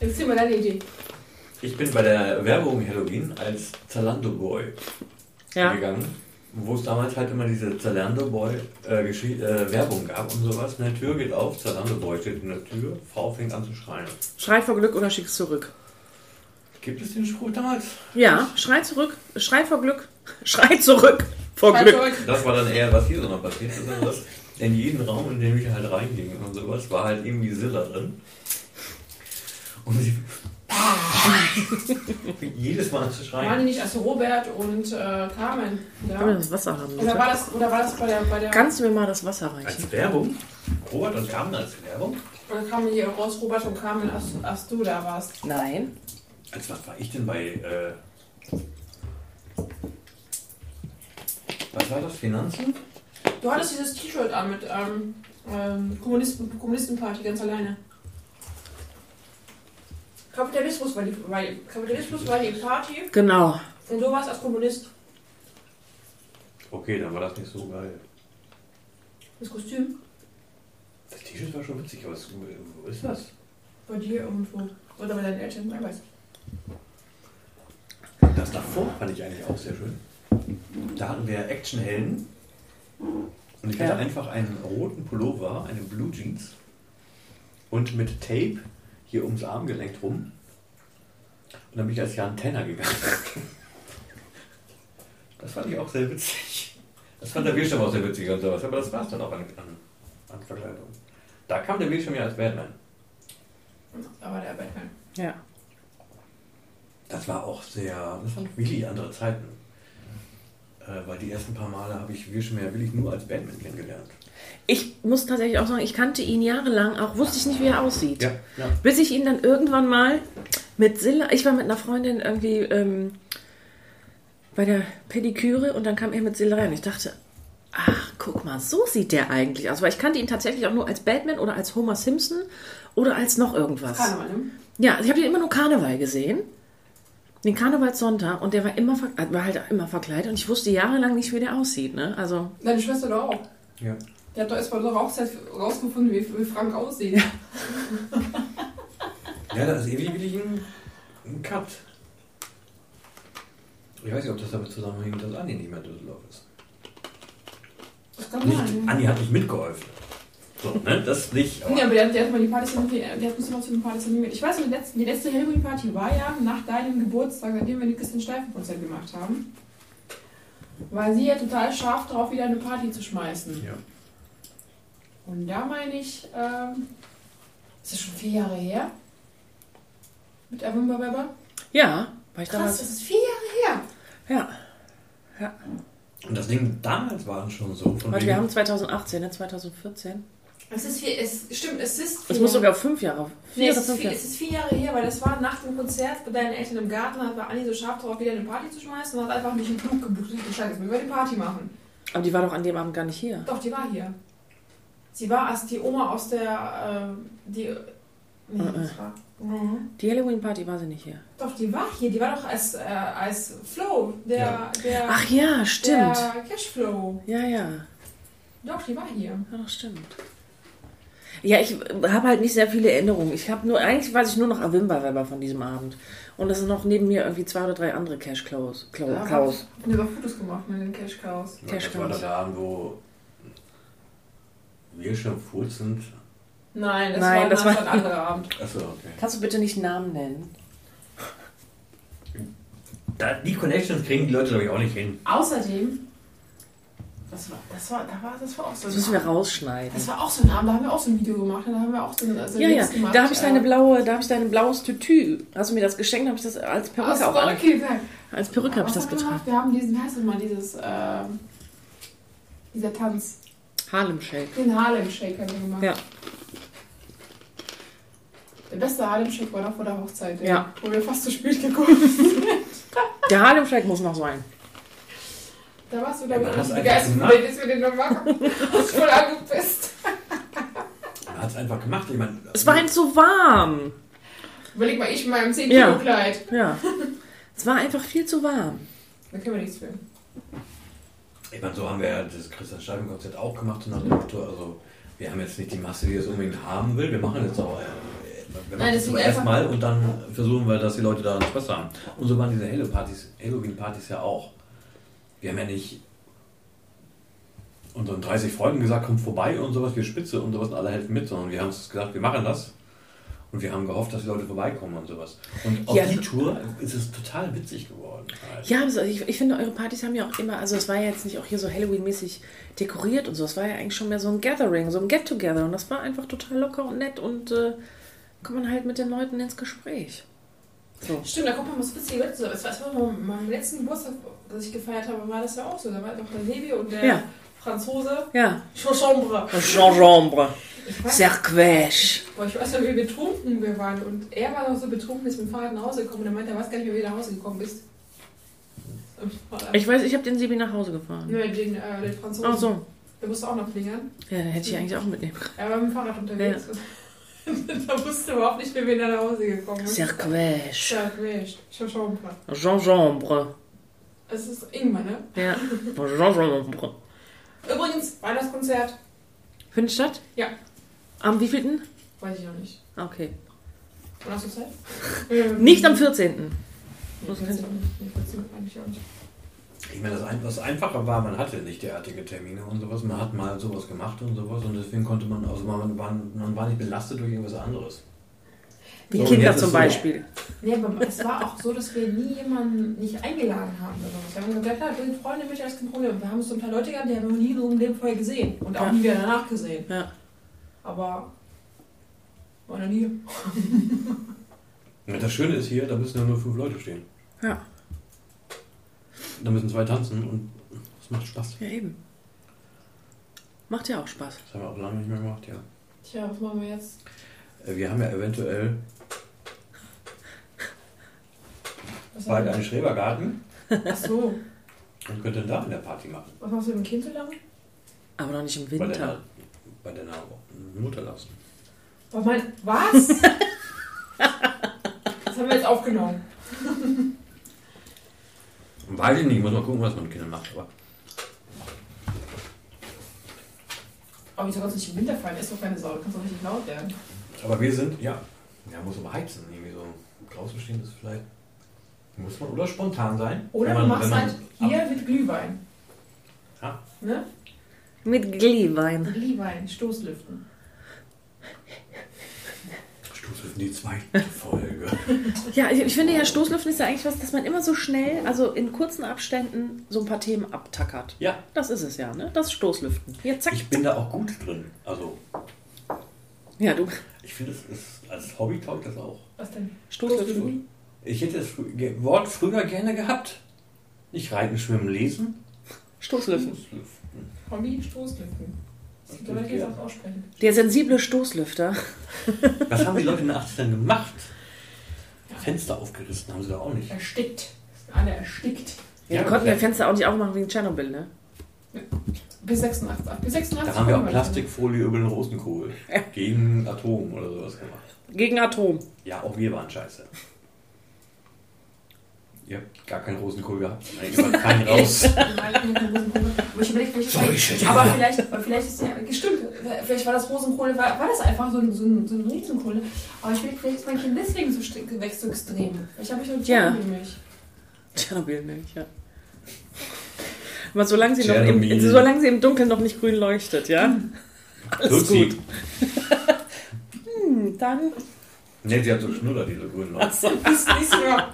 Erzähl mal deine Idee. Ich bin bei der Werbung Halloween als Zalando Boy Ja. gegangen, wo es damals halt immer diese Zalando Boy äh, äh, Werbung gab und sowas. Eine Tür geht auf, Zalando Boy steht in der Tür, Frau fängt an zu schreien. Schrei vor Glück oder schick's zurück. Gibt es den Spruch damals? Ja, schrei zurück. Schrei vor Glück. Schrei zurück vor Fall Glück. zurück. Das war dann eher, was hier so noch passiert ist. In jeden Raum, in dem ich halt reinging und sowas, war halt irgendwie Silla drin. Und sie jedes Mal zu Waren die schreien. nicht als Robert und äh, Carmen? Kann mir Ja. das Wasser haben, Oder war das, oder war das bei der, bei der Kannst du mir mal das Wasser reichen? Als Werbung? Robert und Carmen als Werbung? oder kamen hier raus Robert und Carmen, als, als du da warst? Nein. Als was war ich denn bei. Äh, was war das? Finanzen? Du hattest dieses T-Shirt an mit ähm, ähm, Kommunisten, Kommunistenparty ganz alleine. Kapitalismus war die, war Kapitalismus war die Party Genau. und du warst als Kommunist. Okay, dann war das nicht so geil. Das Kostüm Das T-Shirt war schon witzig, aber wo ist das? bei dir irgendwo. Oder bei deinen Eltern, ich weiß. Das davor fand ich eigentlich auch sehr schön. Da hatten wir Actionhelden. Und ich hatte Ja. einfach einen roten Pullover, eine Blue Jeans. Und mit Tape hier ums Armgelenk rum. Und dann bin ich als Jan Tenner gegangen. Das fand ich auch sehr witzig. Das fand der Bildschirm auch sehr witzig und sowas. Aber das war es dann auch an, an, an Verkleidung. Da kam der Bildschirm ja als Batman. Da war der Batman. Ja. Das war auch sehr, das waren wirklich andere Zeiten. Äh, weil die ersten paar Male habe ich Wirschmer ja wirklich nur als Batman kennengelernt. Ich muss tatsächlich auch sagen, ich kannte ihn jahrelang, auch wusste ich nicht, wie er aussieht. ja. Bis ich ihn dann irgendwann mal mit Silla, ich war mit einer Freundin irgendwie ähm, bei der Pediküre und dann kam er mit Silla rein. Ich dachte, ach, guck mal, so sieht der eigentlich aus. Weil ich kannte ihn tatsächlich auch nur als Batman oder als Homer Simpson oder als noch irgendwas. Karneval, ne? Ja, ich habe ihn immer nur Karneval gesehen. Den Karnevalssonntag und der war immer äh, war halt immer verkleidet und ich wusste jahrelang nicht, wie der aussieht. Ne? Also Deine Schwester doch auch. ja. Die hat doch erst bei unserer Hochzeit rausgefunden, wie, wie Frank aussieht. Ja, das ist irgendwie wirklich ein, ein Cut. Ich weiß nicht, ob das damit zusammenhängt, dass Andi nicht mehr in Düsseldorf ist. Das kann Nicht, sein. Andi hat nicht mitgeholfen. So, ne? Das nicht. Aber Ja, aber der, der hat mal die Partys animiert. Der hat uns zu den Partys animiert. Ich weiß, die letzte, die letzte Halloween-Party war ja nach deinem Geburtstag, nachdem wir die Christian Steifen-Konzert gemacht haben. War sie ja total scharf drauf, wieder eine Party zu schmeißen. ja. Und da meine ich, ähm, ist das schon vier Jahre her? Mit Avumba Weber? ja, war ich Krass, damals. das ist vier Jahre her. Ja, Und das Ding damals war schon so. Von weil wegen- wir haben 2018, ne? 2014. Es ist vier, es stimmt, es ist vier Es muss sogar fünf Jahre. Vier Nee, es, ist vier, Jahre. es ist vier Jahre her, weil das war nach dem Konzert bei deinen Eltern im Garten, da war Anni so scharf drauf, wieder eine Party zu schmeißen und hat einfach mich einen Flug gebucht und gesagt, jetzt müssen wir die Party machen. Aber die war doch an dem Abend gar nicht hier. Doch, die war hier. Sie war als die Oma aus der, äh, die, nee, Mhm. das war, mhm. Die Halloween-Party war sie nicht hier. doch, die war hier, die war doch als, äh, als Flow, der, Ja. der, Ach ja, stimmt. der Cashflow. Ja, ja. Doch, die war hier. Ja, doch, stimmt. Ja, ich habe halt nicht sehr viele Erinnerungen. Ich habe nur, eigentlich weiß ich nur noch Avimba-Weber von diesem Abend. Und es sind noch neben mir irgendwie zwei oder drei andere Cash Cows. Clo- Da Cows. haben wir Fotos gemacht mit den Cash Cows. Ja, Cash das war der Abend, wo wir schon furzend. Nein, das Nein, war, das war ein anderer Abend. Achso, okay. Kannst du bitte nicht Namen nennen? Da, die Connections kriegen die Leute, glaube ich, auch nicht hin. Außerdem, das war, das war, da war, das war auch so Das müssen wir rausschneiden. Das war auch so ein Abend, da haben wir auch so ein Video gemacht. Da haben wir auch so ein, so ein Ja, ja, gemacht. da habe ich deine äh, blaue, da habe ich dein blaues Tütü. Hast du mir das geschenkt? Habe ich das als Perücke so, auch an. okay. Als Perücke habe ich das getragen. Wir haben diesen, wie heißt das mal, dieses, ähm, dieser Tanz, Harlem Shake. den Harlem Shake haben wir gemacht. Ja. Der beste Harlem Shake war noch vor der Hochzeit, Ja. wo wir fast zu spät gekommen sind. Der Harlem Shake muss noch sein. Da warst du, glaube ich, hast nicht begeistert, gemacht. dass wir den noch machen. Hast voll angepisst. Man hat es einfach gemacht. Ich meine, Es war ihm zu warm. Überleg mal, ich in meinem 10 Ja. Kilo Kleid. Ja. Es war einfach viel zu warm. Da können wir nichts für. Ich meine, so haben wir ja das Christian Steifen-Konzert auch gemacht, so nach dem Motto, also wir haben jetzt nicht die Masse, die das unbedingt haben will, wir machen jetzt auch, äh, wir Nein, machen einfach- erstmal und dann versuchen wir, dass die Leute daran Spaß haben. Und so waren diese Halo-Partys, Halloween-Partys ja auch. Wir haben ja nicht unseren 30 Freunden gesagt, kommt vorbei und sowas, wir spitze und sowas und alle helfen mit, sondern wir haben uns gesagt, wir machen das. Und wir haben gehofft, dass die Leute vorbeikommen und sowas. Und auf Ja. die Tour ist es total witzig geworden. halt. Ja, also ich, ich finde, eure Partys haben ja auch immer, also es war ja jetzt nicht auch hier so Halloween-mäßig dekoriert und so, es war ja eigentlich schon mehr so ein Gathering, so ein Get-Together und das war einfach total locker und nett und äh, kommt man halt mit den Leuten ins Gespräch. So. Stimmt, da kommt man was Witziges. So, Es war, es war mal meinem letzten Geburtstag, das ich gefeiert habe, war das ja auch so. Da war doch der Levi und der Ja. Franzose. Ja. Ich weiß, Cerquèche. boah, ich weiß noch, wie betrunken wir waren. Und er war noch so betrunken, ist mit dem Fahrrad nach Hause gekommen. Und er meinte, er weiß gar nicht mehr, wie du nach Hause gekommen bist. Ich weiß, ich habe den Sibi nach Hause gefahren. Nein, den, äh, den Franzosen. Ach so. Der musste auch noch klingeln. Ja, den hätte ich eigentlich auch mitnehmen können. Er war mit dem Fahrrad unterwegs. da wusste er überhaupt nicht mehr, wie er nach Hause gekommen ist. Cerquèche. Ja, Quatsch. Chauchambre. Gingembre. Es ist Ingwer, ne? Ja. Übrigens, Weihnachtskonzert. Findet statt? Ja. Am wievielten? Weiß ich noch nicht. Okay. Wann hast du Zeit? Nicht am 14. Nee, 14 nicht. Nee, 14 eigentlich auch nicht. Ich meine, das, ein- was einfacher war, man hatte nicht derartige Termine und sowas. Man hat mal sowas gemacht und sowas und deswegen konnte man, also man war, man war nicht belastet durch irgendwas anderes. Wie So, Kinder zum so- Beispiel. Nee, aber es war auch so, dass wir nie jemanden nicht eingeladen haben. Wir haben gesagt, ja, klar, bring Freunde mit, das kein Problem. Wir haben so ein paar Leute gehabt, die haben wir noch nie so im Leben vorher gesehen. Und auch Ja. nie wieder danach gesehen. Ja. Aber war noch nie. Das Schöne ist hier, da müssen ja nur fünf Leute stehen. Ja. Da müssen zwei tanzen und es macht Spaß. Ja, eben. Macht ja auch Spaß. Das haben wir auch lange nicht mehr gemacht, ja. Tja, was machen wir jetzt? Äh, Wir haben ja eventuell Was bald haben einen Schrebergarten? Ach so. und könnten da eine Party machen. Was machst du mit dem Kind so lange? Aber noch nicht im Bei Winter. deiner, bei deiner Mutter lassen. Was? Mein, was? das haben wir jetzt aufgenommen. Weiß ich nicht, muss mal gucken, was man mit Kindern macht. Aber Aber wieso kannst du nicht im Winter feiern? Ist doch keine Sau, du kannst doch richtig laut werden. Aber wir sind, ja, ja, muss aber heizen. Irgendwie so draußen stehen ist vielleicht. Muss man oder spontan sein. Oder wenn du man- machst man- halt hier mit Glühwein. Ja. Ne? Mit Glühwein. Glühwein, Stoßlüften. Stoßlüften die zweite Folge. Ja, ich, ich finde ja, Stoßlüften ist ja eigentlich was, dass man immer so schnell, also in kurzen Abständen, so ein paar Themen abtackert. Ja, Das ist es ja, ne? Das ist Stoßlüften. Ja, zack. ich bin da auch gut drin. Also, Ja, du. ich finde, es ist als Hobby taugt das auch. Was denn? Stoßlüften. Ich hätte das Wort früher gerne gehabt. Nicht reiten, schwimmen, lesen. Stoßlüften. Stoßlüften. Hobby, Stoßlüften. Aussprechen. Der sensible Stoßlüfter. Was haben die Leute in den 80ern gemacht? Ja. Fenster aufgerissen haben sie da auch nicht. Erstickt. Alle erstickt. Ja, Ja, die konnten ja. ihr Fenster auch nicht aufmachen wegen Tschernobyl, ne? Bis 86. Bis 86 Da haben wir auch Plastikfolie über den Rosenkohl. Gegen Atom oder sowas gemacht. Gegen Atom. Ja, auch wir waren scheiße. Ihr habt gar keinen Rosenkohl gehabt. Eigentlich immer keinen raus. Aber ich überlege, vielleicht, Sorry, shit. aber vielleicht, aber vielleicht ist ja, stimmt, vielleicht war das Rosenkohle, war, war das einfach so ein, so ein, so ein Riesenkohle. Aber ich überlege, vielleicht ist mein Kind deswegen so, st- wächst so extrem. Vielleicht habe ich nur Ja. Tschernobyl-Milch. Tschernobylmilch, ja. Aber solange sie, noch im, solange sie im Dunkeln noch nicht grün leuchtet, ja? Alles Lucy. gut. Hm, dann. Ne, sie hat so Schnuller, diese grünen Leute. Achso. Ist nicht mehr.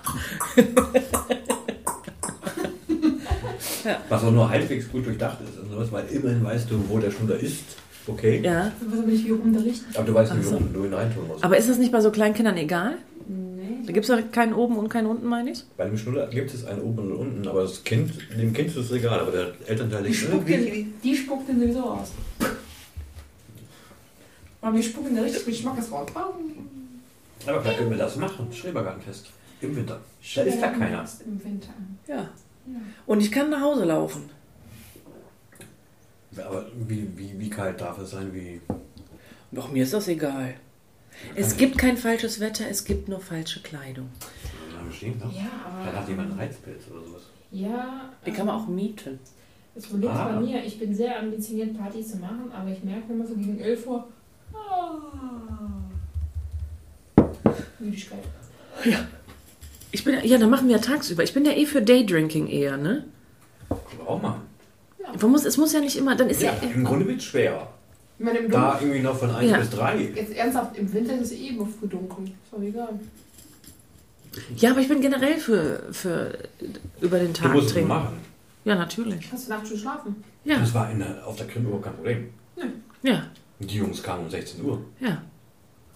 Was auch nur halbwegs gut durchdacht ist. Sowas, weil immerhin weißt du, wo der Schnuller ist. Okay. Ja. Was bin ich hier unterrichten? Aber du weißt nicht, so. wo du ihn reintun musst. Aber ist das nicht bei so kleinen Kindern egal? Nee. Da gibt es doch keinen oben und keinen unten, meine ich? Bei dem Schnuller gibt es einen oben und unten, aber das Kind, dem Kind ist es egal, aber der Elternteil Die spuckt, den, die spuckt den sowieso aus. Aber wir spucken da richtig mit Schmackes raus. Aber vielleicht können wir das machen. Schrebergartentest. Im Winter. Da ist da keiner. Im Winter. Ja. Ja. Und ich kann nach Hause laufen. Aber wie, wie, wie kalt darf es sein? Wie. Doch, mir ist das egal. Es gibt kein falsches Wetter, es gibt nur falsche Kleidung. Na, bestimmt noch. Ja, Dann aber. hat jemand einen Reizpilz oder sowas. Ja. Die kann man ähm, auch mieten. Das Problem ist Ah. bei mir, ich bin sehr ambitioniert, Partys zu machen, aber ich merke immer so gegen 11 Uhr. Ah, Müdigkeit. Ich bin, ja, dann machen wir ja tagsüber. Ich bin ja eh für Daydrinking eher, ne? Warum mal? Man muss, es muss ja nicht immer, dann ist ja, Ja, im Grunde wird es schwer. Ich meine, im Da irgendwie noch von 1 Ja. bis 3. jetzt ernsthaft, im Winter ist es eh immer früh dunkel. Ist doch egal. ja, aber ich bin generell für, für über den Du Tag musst es trinken. machen. Ja, natürlich. Hast du nachts schon schlafen? Ja, Das war in der, auf der Krim überhaupt kein Problem. ja, Die Jungs kamen um 16 Uhr. ja.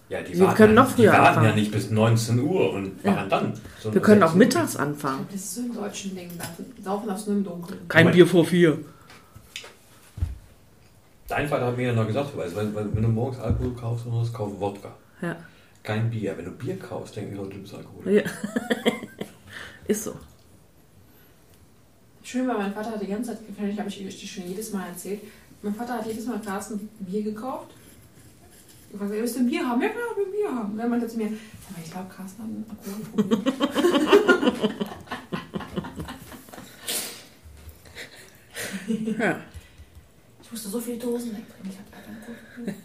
Ja, die Wir warten können ja, noch früher Die warten anfangen. ja nicht bis 19 Uhr und Ja. waren dann. So Wir können auch 16 Uhr. mittags anfangen. das ist so ein deutschen Ding. Darfst du nur im Dunkeln. Kein Moment. Bier vor vier. Dein Vater hat mir ja noch gesagt, weil, weil, weil wenn du morgens Alkohol kaufst, dann musst du kaufen Wodka. Ja. Kein Bier. Wenn du Bier kaufst, denken die Leute, du bist Alkoholiker. ja. ist so. Schön, weil mein Vater hat die ganze Zeit, ich habe ich dir schon jedes Mal erzählt, mein Vater hat jedes Mal Carsten Bier gekauft. Ich fragte, willst du ein Bier haben? Ja, klar, ich will ein Bier haben. Und dann meinte er zu mir, sag mal, ich glaube, Carsten hat ein Alkoholproblem. Ja. ich musste so viele Dosen wegbringen, ich habe Alkoholproblem.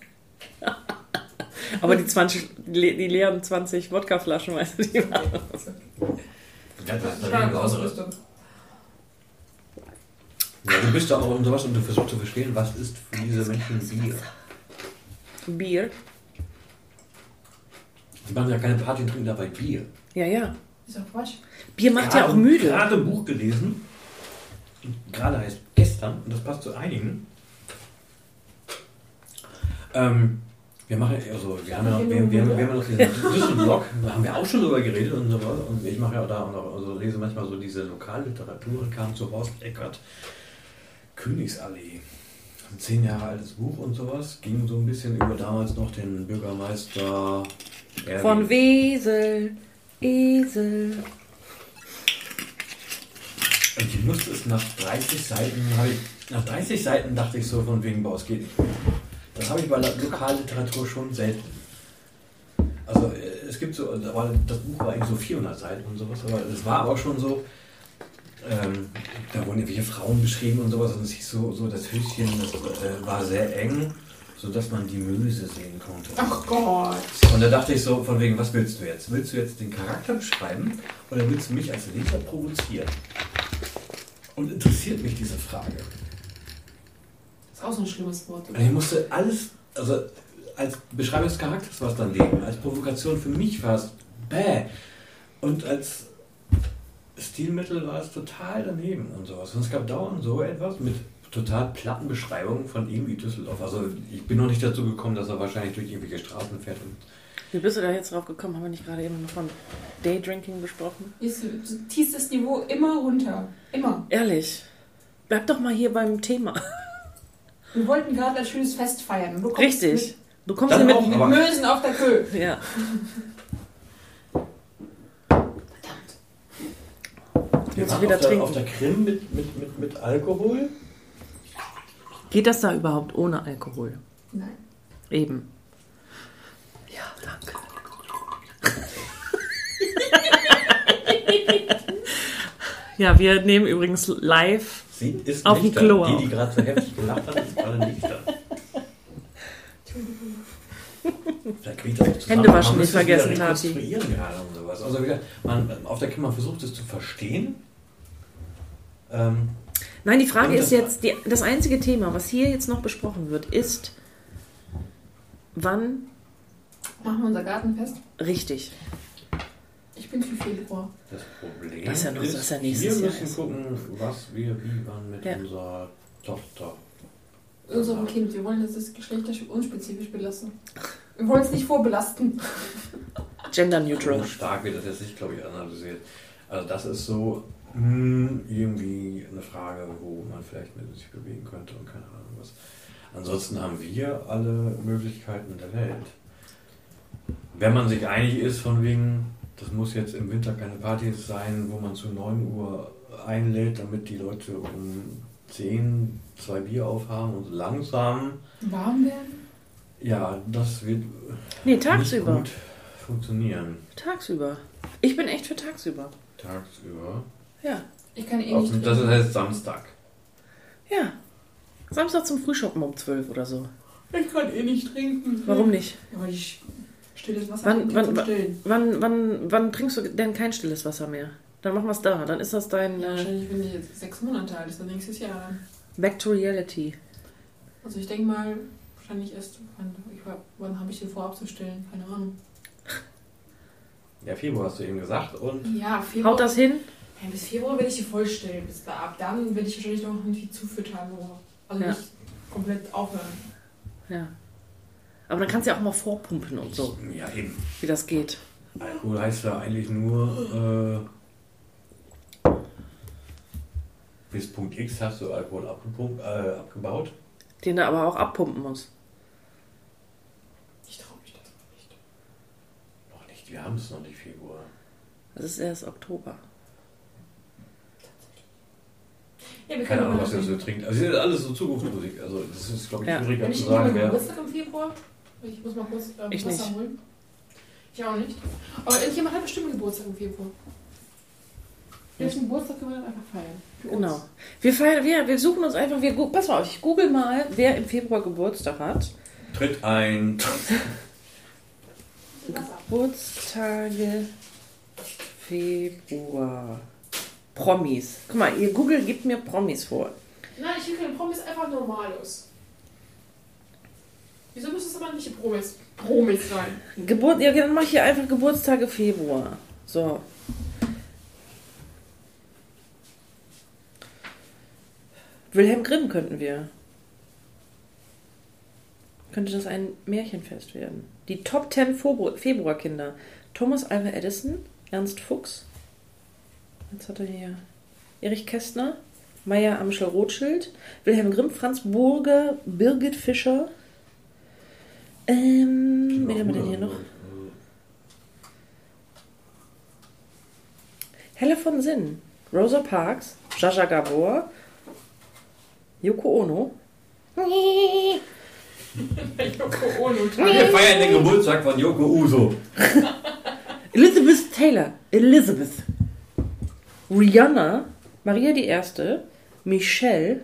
Aber die 20, le- die leeren 20 Wodkaflaschen, weißt du, die waren. Ja, das eine war. Ausrüstung. Ja, du bist da auch und sowas und du versuchst zu verstehen, was ist für diese Menschen Bier. Bier. Die machen ja keine Party und trinken dabei Bier. Ja, ja. Ist doch Quatsch. Bier macht Ich ja habe auch müde. gerade ein Buch gelesen, gerade heißt gestern, und das passt zu einigen. Ähm, wir machen, also wir haben ja noch, wir, wir, haben, wir haben ja noch diesen Düsselblog, da haben wir auch schon drüber geredet und so was. Und ich mache ja da auch noch, also lese manchmal so diese Lokalliteratur, kam zu Horst Eckert, Königsallee. Ein zehn Jahre altes Buch und sowas, ging so ein bisschen über damals noch den Bürgermeister Erwin Von Wesel, Esel. Und ich musste es nach 30 Seiten, ich, nach 30 Seiten dachte ich so von wegen, boah, es geht nicht. Das habe ich bei Lokalliteratur schon selten. Also äh, es gibt so, aber das Buch war eigentlich so 400 Seiten und sowas, aber es war aber schon so, ähm, da wurden irgendwelche Frauen beschrieben und sowas und es hieß so, so das Höschen, das äh, war sehr eng, sodass man die Möse sehen konnte. Ach Gott. Und da dachte ich so, von wegen, was willst du jetzt? Willst du jetzt den Charakter beschreiben oder willst du mich als Leser provozieren? Und interessiert mich diese Frage. Das ist auch so ein schlimmes Wort. Und ich musste alles, also als Beschreibung des Charakters war es daneben, als Provokation für mich war es bäh. Und als Stilmittel war es total daneben und sowas. Und es gab dauernd so etwas mit total platten Beschreibungen von ihm wie Düsseldorf. Also ich bin noch nicht dazu gekommen, dass er wahrscheinlich durch irgendwelche Straßen fährt und Wie bist du da jetzt drauf gekommen? Haben wir nicht gerade eben noch von Daydrinking besprochen? Ist, du ziehst das Niveau immer runter. Immer. Ehrlich. Bleib doch mal hier beim Thema. Wir wollten gerade ein schönes Fest feiern. Und du kommst Richtig. Du kommst auch, mit. Mit, Aber- mit Mösen auf der Köh. Ja. Wir waren wieder auf, der, trinken. auf der Krim mit, mit, mit, mit Alkohol. Geht das da überhaupt ohne Alkohol? Nein. Eben. Ja, danke. Ja, wir nehmen übrigens live. Sie ist Auf dem nicht Klo. Die, die gerade so heftig gelacht hat, ist gerade nicht da. Hände waschen nicht vergessen, Tati. und sowas. Also wieder, man, auf der Kim, man versucht es zu verstehen. Ähm, Nein, die Frage ist das- jetzt, die, das einzige Thema, was hier jetzt noch besprochen wird, ist, wann Machen wir unser Gartenfest. richtig. Ich bin für Februar. das Problem Das ist ja noch- das ist ja nächstes wir Jahr müssen erst. gucken, was wir wie wann mit Ja. unserer Tochter. Unserem Kind. Wir wollen das, das geschlechtlich unspezifisch belassen. Wir wollen es nicht vorbelasten. Gender So neutral. stark wird das jetzt nicht, glaube ich, analysiert. Also das ist so hm, irgendwie eine Frage, wo man vielleicht mit sich bewegen könnte und keine Ahnung was. Ansonsten haben wir alle Möglichkeiten der Welt. Wenn man sich einig ist von wegen, das muss jetzt im Winter keine Party sein, wo man zu 9 Uhr einlädt, damit die Leute um 10 zwei Bier aufhaben und langsam, Warm werden? ja, das wird Nee, nicht tagsüber. gut funktionieren. Tagsüber. Ich bin echt für tagsüber. Tagsüber. Ja. Ich kann eh nicht. das heißt Samstag. Ja. Samstag zum Frühshoppen um 12 oder so. Ich kann eh nicht trinken. Warum nicht? Ja, weil ich stilles Wasser Wann- wann- zum wann- Stillen. Wann, wann, wann trinkst du denn kein stilles Wasser mehr? Dann machen wir es da. Dann ist das dein Ja, äh, wahrscheinlich, wenn ich jetzt sechs Monate alt ist, dann nächstes Jahr. Back to Reality. Also ich denke mal, wahrscheinlich erst, wann, wann habe ich den vor abzustellen? Keine Ahnung. Ja, Februar hast du eben gesagt und Ja, Februar. Haut das hin? Ja, bis Februar werde ich die vollstellen. Bis da, ab dann werde ich wahrscheinlich noch irgendwie zufüttern. Also Ja. nicht komplett aufhören. Ja. Aber dann kannst du ja auch mal vorpumpen und so, ja eben. wie das geht. Alkohol heißt ja eigentlich nur äh, bis Punkt X hast du Alkohol abgepumpt, äh, abgebaut. Den du aber auch abpumpen musst. Ich traue mich das noch nicht. Noch nicht, wir haben es noch nicht Februar. Das ist erst Oktober. Ja, wir Keine Ahnung, was ihr so trinkt. Also das ist alles so Zukunftsmusik. Also das ist, glaube ich, Ja. schwieriger ich zu sagen, wer. Geburtstag im Februar. Ich muss mal kurz äh, Ich Wasser nicht. holen. Ich auch nicht. Aber irgendjemand hat bestimmt Geburtstag im Februar. Welchen Geburtstag können wir dann einfach feiern? Genau. Wir, feiern, wir, wir suchen uns einfach, wir, pass mal auf, ich google mal, wer im Februar Geburtstag hat. Tritt ein. Geburtstage Februar. Promis. Guck mal, ihr Google gibt mir Promis vor. Nein, ich will keine Promis, einfach normalos. Wieso müssen es aber nicht Promis, Promis sein? Geburt, ja, dann mach ich hier einfach Geburtstage Februar. So. Wilhelm Grimm könnten wir. Könnte das ein Märchenfest werden? Die Top 10 Febru- Februarkinder. Thomas Alva Edison, Ernst Fuchs. Jetzt hat er hier Erich Kästner, Meier Amschel Rothschild, Wilhelm Grimm, Franz Burger, Birgit Fischer. Ähm, wen haben wir denn hier noch? Helle von Sinn, Rosa Parks, Jaja Gabor, Yoko Ono. Yoko Ono. Wir feiern den Geburtstag von Yoko Uso. Elizabeth Taylor, Elizabeth. Rihanna, Maria die Erste, Michelle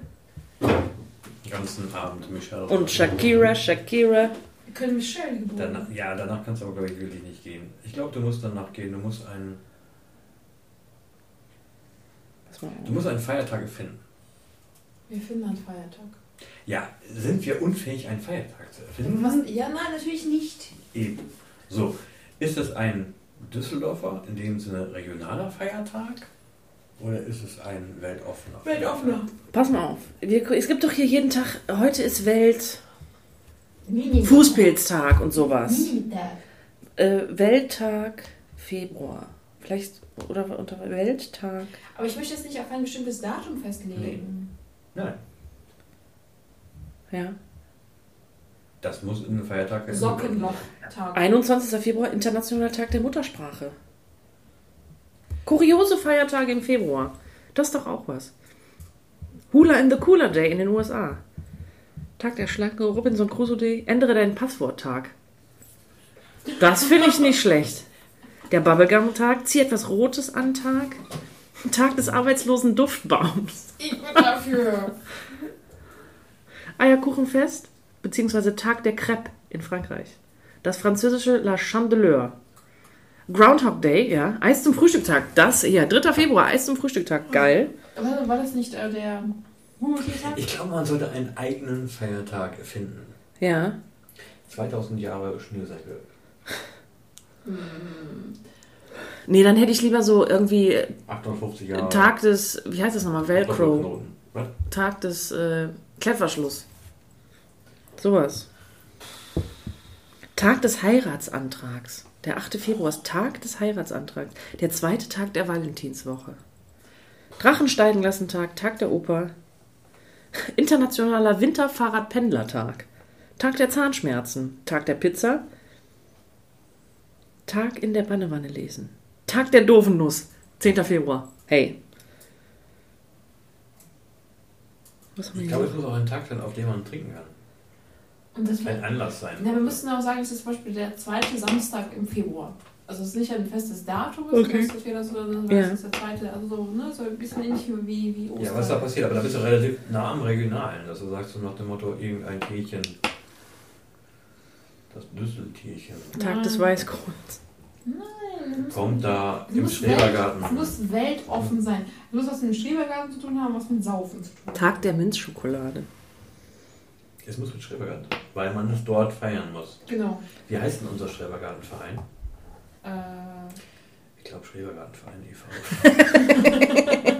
Den ganzen Abend, Michelle. und Shakira, Shakira. Wir können Michelle geboren. Danach, ja, danach kannst du aber, glaube ich, wirklich nicht gehen. Ich glaube, du musst danach gehen. Du musst einen, du musst einen Feiertag finden. Wir finden einen Feiertag. Ja, sind wir unfähig, einen Feiertag zu erfinden? Was? Ja, nein, natürlich nicht. Eben. So, ist es ein Düsseldorfer, in dem Sinne regionaler Feiertag? Oder ist es ein weltoffener? Weltoffener. Pass mal auf. Wir, es gibt doch hier jeden Tag, heute ist Welt. Fußpilztag und sowas. Mini-Tag. Äh, Welttag Februar. Vielleicht, oder unter Welttag. Aber ich möchte jetzt nicht auf ein bestimmtes Datum festlegen. Nein, Ja. das muss in einem Feiertag Sockenloch-Tag. 21. Februar, Internationaler Tag der Muttersprache. Kuriose Feiertage im Februar. Das ist doch auch was. Hula in the Cooler Day in den USA. Tag der Schlange, Robinson Crusoe Day. Ändere deinen Passworttag. Das finde ich nicht schlecht. Der Bubblegum-Tag, zieh etwas Rotes an Tag. Tag des arbeitslosen Duftbaums. Ich bin dafür. Eierkuchenfest, beziehungsweise Tag der Crêpe in Frankreich. Das französische La Chandeleur. Groundhog Day, ja. Eis zum Frühstücktag. Das, ja, 3. Februar, Eis zum Frühstücktag. Geil. War, war das nicht äh, der Hungertiertag? Ich glaube, man sollte einen eigenen Feiertag erfinden. Ja. 2000 Jahre Schnürsenkel. Nee, dann hätte ich lieber so irgendwie 850 Jahre. Tag des, wie heißt das nochmal? Velcro. Was? Tag des äh, Klettverschluss. Sowas. Tag des Heiratsantrags. Der 8. Februar ist Tag des Heiratsantrags. Der zweite Tag der Valentinswoche. Drachen steigen lassen Tag, Tag der Oper. Internationaler Winterfahrradpendlertag. Tag der Zahnschmerzen. Tag der Pizza. Tag in der Bannewanne lesen. Tag der doofen Nuss. 10. Februar. Hey. Was haben wir Ich glaube, es muss auch ein Tag sein, auf dem man trinken kann. Und das Ein Anlass sein. Na, wir müssten auch sagen, es ist zum Beispiel der zweite Samstag im Februar. Also es ist nicht ein festes Datum, Okay. das wäre das, Ja. es ist der zweite, also so, ne, so ein bisschen ähnlich wie, wie Ostern. Ja, was da passiert, aber da bist du relativ nah am Regionalen, dass du sagst so nach dem Motto, irgendein Tierchen, das Düsseltierchen, Tag des. Weißkohls. Nein, kommt da im Schrebergarten. Es muss weltoffen sein. Es muss was mit dem Schrebergarten zu tun haben, was mit Saufen zu tun haben. Tag der Minzschokolade. Es muss mit Schrebergarten, weil man es dort feiern muss. Genau. Wie heißt denn unser Schrebergartenverein? Äh, Ich glaube Schrebergartenverein e.V.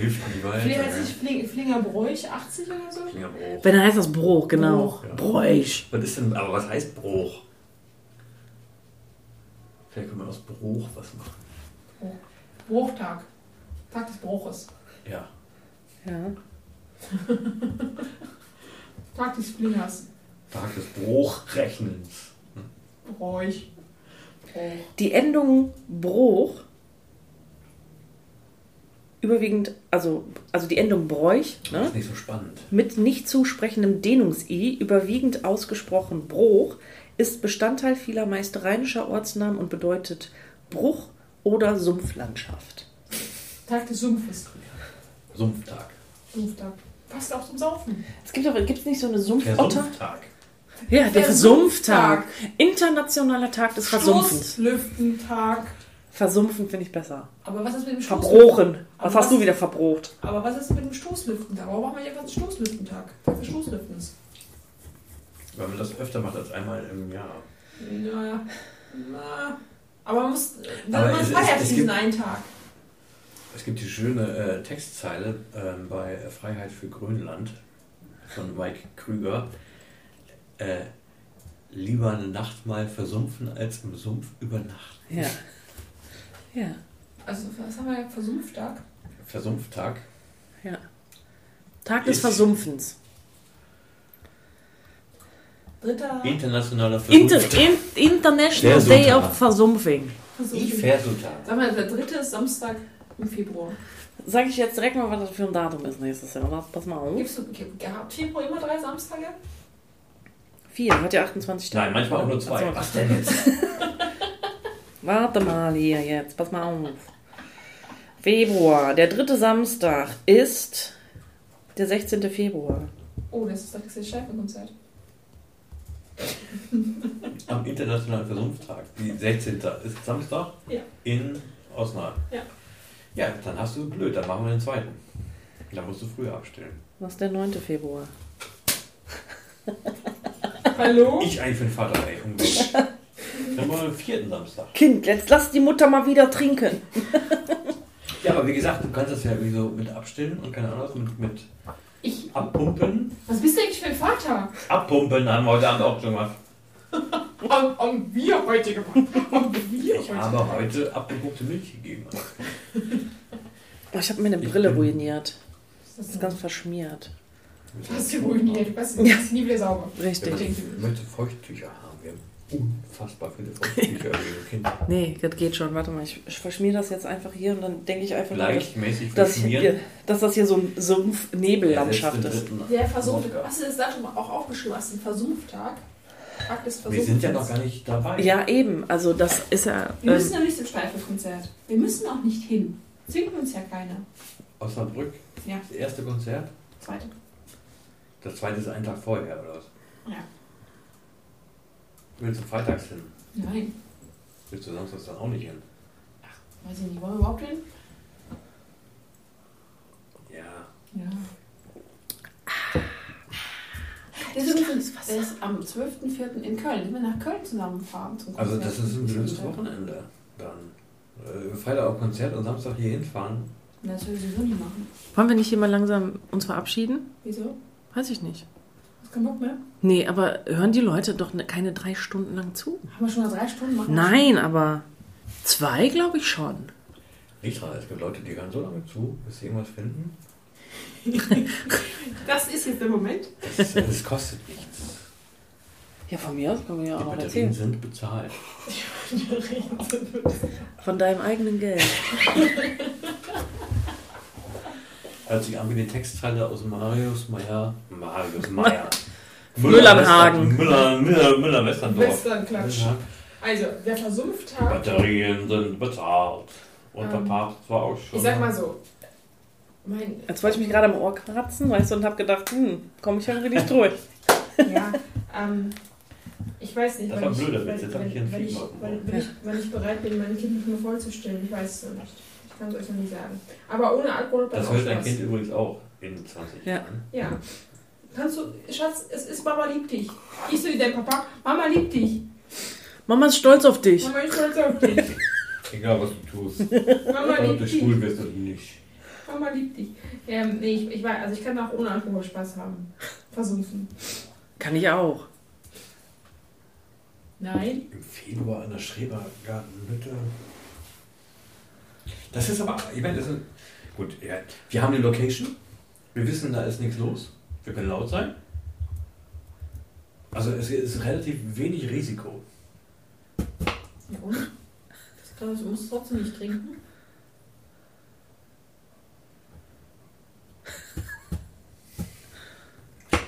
Hilft die Wald. Vielleicht heißt es Fling, Flingerbräuch 80 oder so? Fingerbruch. Wenn dann heißt das Bruch, genau. Bruch, ja. Bräuch. Was ist denn, aber was heißt Bruch? Vielleicht kann man aus Bruch was machen. Bruchtag. Tag des Bruches. Ja. Ja. Tag des Flingers. Tag des Bruchrechnens. Bräuch. Bruch. Die Endung Bruch, überwiegend, also, also die Endung Bräuch, Das ne, ist nicht so spannend. mit nicht zusprechendem Dehnungs-I, überwiegend ausgesprochen Bruch, ist Bestandteil vieler meist rheinischer Ortsnamen und bedeutet Bruch oder Sumpflandschaft. Tag des Sumpfes. Sumpftag. Sumpftag. Passt auch zum Saufen. Es gibt aber, gibt es nicht so eine Der Sumpfotter? Sumpftag. Ja, der Versumpftag. Versumpftag. Internationaler Tag des Versumpfens. Stoßlüftentag. Versumpfen finde ich besser. Aber was ist mit dem Stoßlüften- Verbrochen. Was Aber hast du was- wieder verbrocht? Aber was ist mit dem Stoßlüftentag? Warum machen wir jetzt einen Stoßlüftentag? Tag des Stoßlüftens. Weil man das öfter macht als einmal im Jahr. Naja. Na. Aber man muss. Aber man feiert es diesen einen Tag. Es gibt die schöne äh, Textzeile ähm, bei Freiheit für Grönland von Mike Krüger. Äh, lieber eine Nacht mal versumpfen als im Sumpf übernachten. Ja. Ja. Also, was haben wir? Versumpftag? Versumpftag. Ja. Tag des Versumpfens. Dritter Internationaler Inter Versumpftag. in International Day of Versumpfing. Versumpftag. Versumpftag. Sag mal, der dritte ist Samstag im Februar. Sag ich jetzt direkt mal, was das für ein Datum ist nächstes Jahr. Pass- Pass mal auf. Gibst du, gehabt Februar immer drei Samstage? Vier, hat ja 28 Tage. Nein, manchmal auch nur zwei. Warte mal, Was denn jetzt? Warte mal hier jetzt, pass mal auf. Februar, der dritte Samstag ist der 16. Februar. Oh, das ist doch das Schäferkonzert. Am Internationalen Versumpftag. Die 16. ist Samstag Ja. in Osnabrück. Ja. Ja, dann hast du blöd, dann machen wir den zweiten. Dann musst du früher abstellen. Was ist der 9. Februar? Hallo? Ich eigentlich für den Vater, ey. Unglaublich. Dann wollen wir den vierten Samstag. Kind, jetzt lass die Mutter mal wieder trinken. Ja, aber wie gesagt, du kannst das ja irgendwie so mit abstellen und keine Ahnung, was, mit, mit Ich. abpumpen. Was bist du eigentlich für ein Vater? Abpumpen haben wir heute Abend auch schon gemacht. Haben, haben wir heute gemacht. Haben wir Ich heute habe heute abgepumpte Milch gegeben. Oh, ich habe mir eine Ich Brille ruiniert. Das ist ganz verschmiert. Hast du ruiniert. Du kannst Ja. nie wieder sauber. Richtig. Ich möchte Feuchttücher haben. Wir haben unfassbar viele Feuchttücher Kinder. Nee, das geht schon. Warte mal, ich, verschmier das jetzt einfach hier und dann denke ich einfach nur, dass, Gleichmäßig dass, hier, verschmieren. dass das hier so ein Sumpf-Nebellandschaft ist. Der Versumpftag. Hast du das Datum auch aufgeschrieben? Hast du einen Wir sind ja noch gar nicht dabei. Ja, eben. Also das ist ja. Wir müssen Ähm, ja nicht zum Steifelkonzert. Wir müssen auch nicht hin. Zwingt uns ja keiner. Osnabrück, Ja, das erste Konzert. zweite. Das zweite ist einen Tag vorher, oder was? Ja. Willst du freitags hin? Nein. Willst du samstags dann auch nicht hin? Weiß ich nicht. Wollen wir überhaupt hin? Ja. Ja. Der ist, übrigens, der ist am 12.04. in Köln. Wenn wir nach Köln zusammenfahren zum Also Konzert. das ist ein blödes Wochenende dann. Äh, Freitag auf Konzert und Samstag hier hinfahren. Das will ich sowieso nicht machen. wollen wir nicht hier mal langsam uns verabschieden? Wieso? Weiß ich nicht. Hast keinen Bock mehr? Nee, aber hören die Leute doch ne- keine drei Stunden lang zu? Haben wir schon mal drei Stunden machen? Nein, aber zwei glaube ich schon. Ritra, es gibt Leute, die hören so lange zu, bis sie irgendwas finden. Das ist jetzt der Moment. Das, das kostet nichts. Ja, von mir aus können wir ja auch Die noch Batterien erzählen. sind bezahlt. Von deinem eigenen Geld. Hört sich an wie die Textzeile aus Marius Meyer. Marius Meyer. Müllernhagen. Müller, Müller, Müller Westerndorf. Westernklatsch. Also, wer versumpft Die hat. Batterien sind bezahlt. Und der Ähm, Papst war auch schon. Ich sag mal so. Mein, Jetzt wollte ich mich gerade am Ohr kratzen, weißt du, und habe gedacht, hm, komme ich irgendwie nicht durch. ja, ähm, ich weiß nicht, Das weil ich, blöder weil, weil, weil, ich, weil, ich, bereit bin, mein Kind nicht mehr vollzustellen. Ich weiß es noch nicht. Ich kann es euch noch nicht sagen. Aber ohne Alkohol Das hört dein. Kind übrigens auch in 20 Ja. Jahren. Ja. Kannst du, Schatz, es ist Mama liebt dich. Ich so wie dein Papa, Mama liebt dich. Mama ist stolz auf dich. Mama ist stolz auf dich. Egal was du tust. Mama Ob liebt du dich. schwul bist oder nicht. Mama liebt dich. Ähm, nee, ich, ich weiß, also ich kann auch ohne Alkohol Spaß haben. Versuchen. Kann ich auch. Nein. Im Februar in der Schrebergartenhütte. Das ist aber, ich meine, das ist, gut, ja, wir haben eine Location. Wir wissen, da ist nichts los. Wir können laut sein. Also es ist relativ wenig Risiko. Ja, und? Das kann, du musst trotzdem nicht trinken.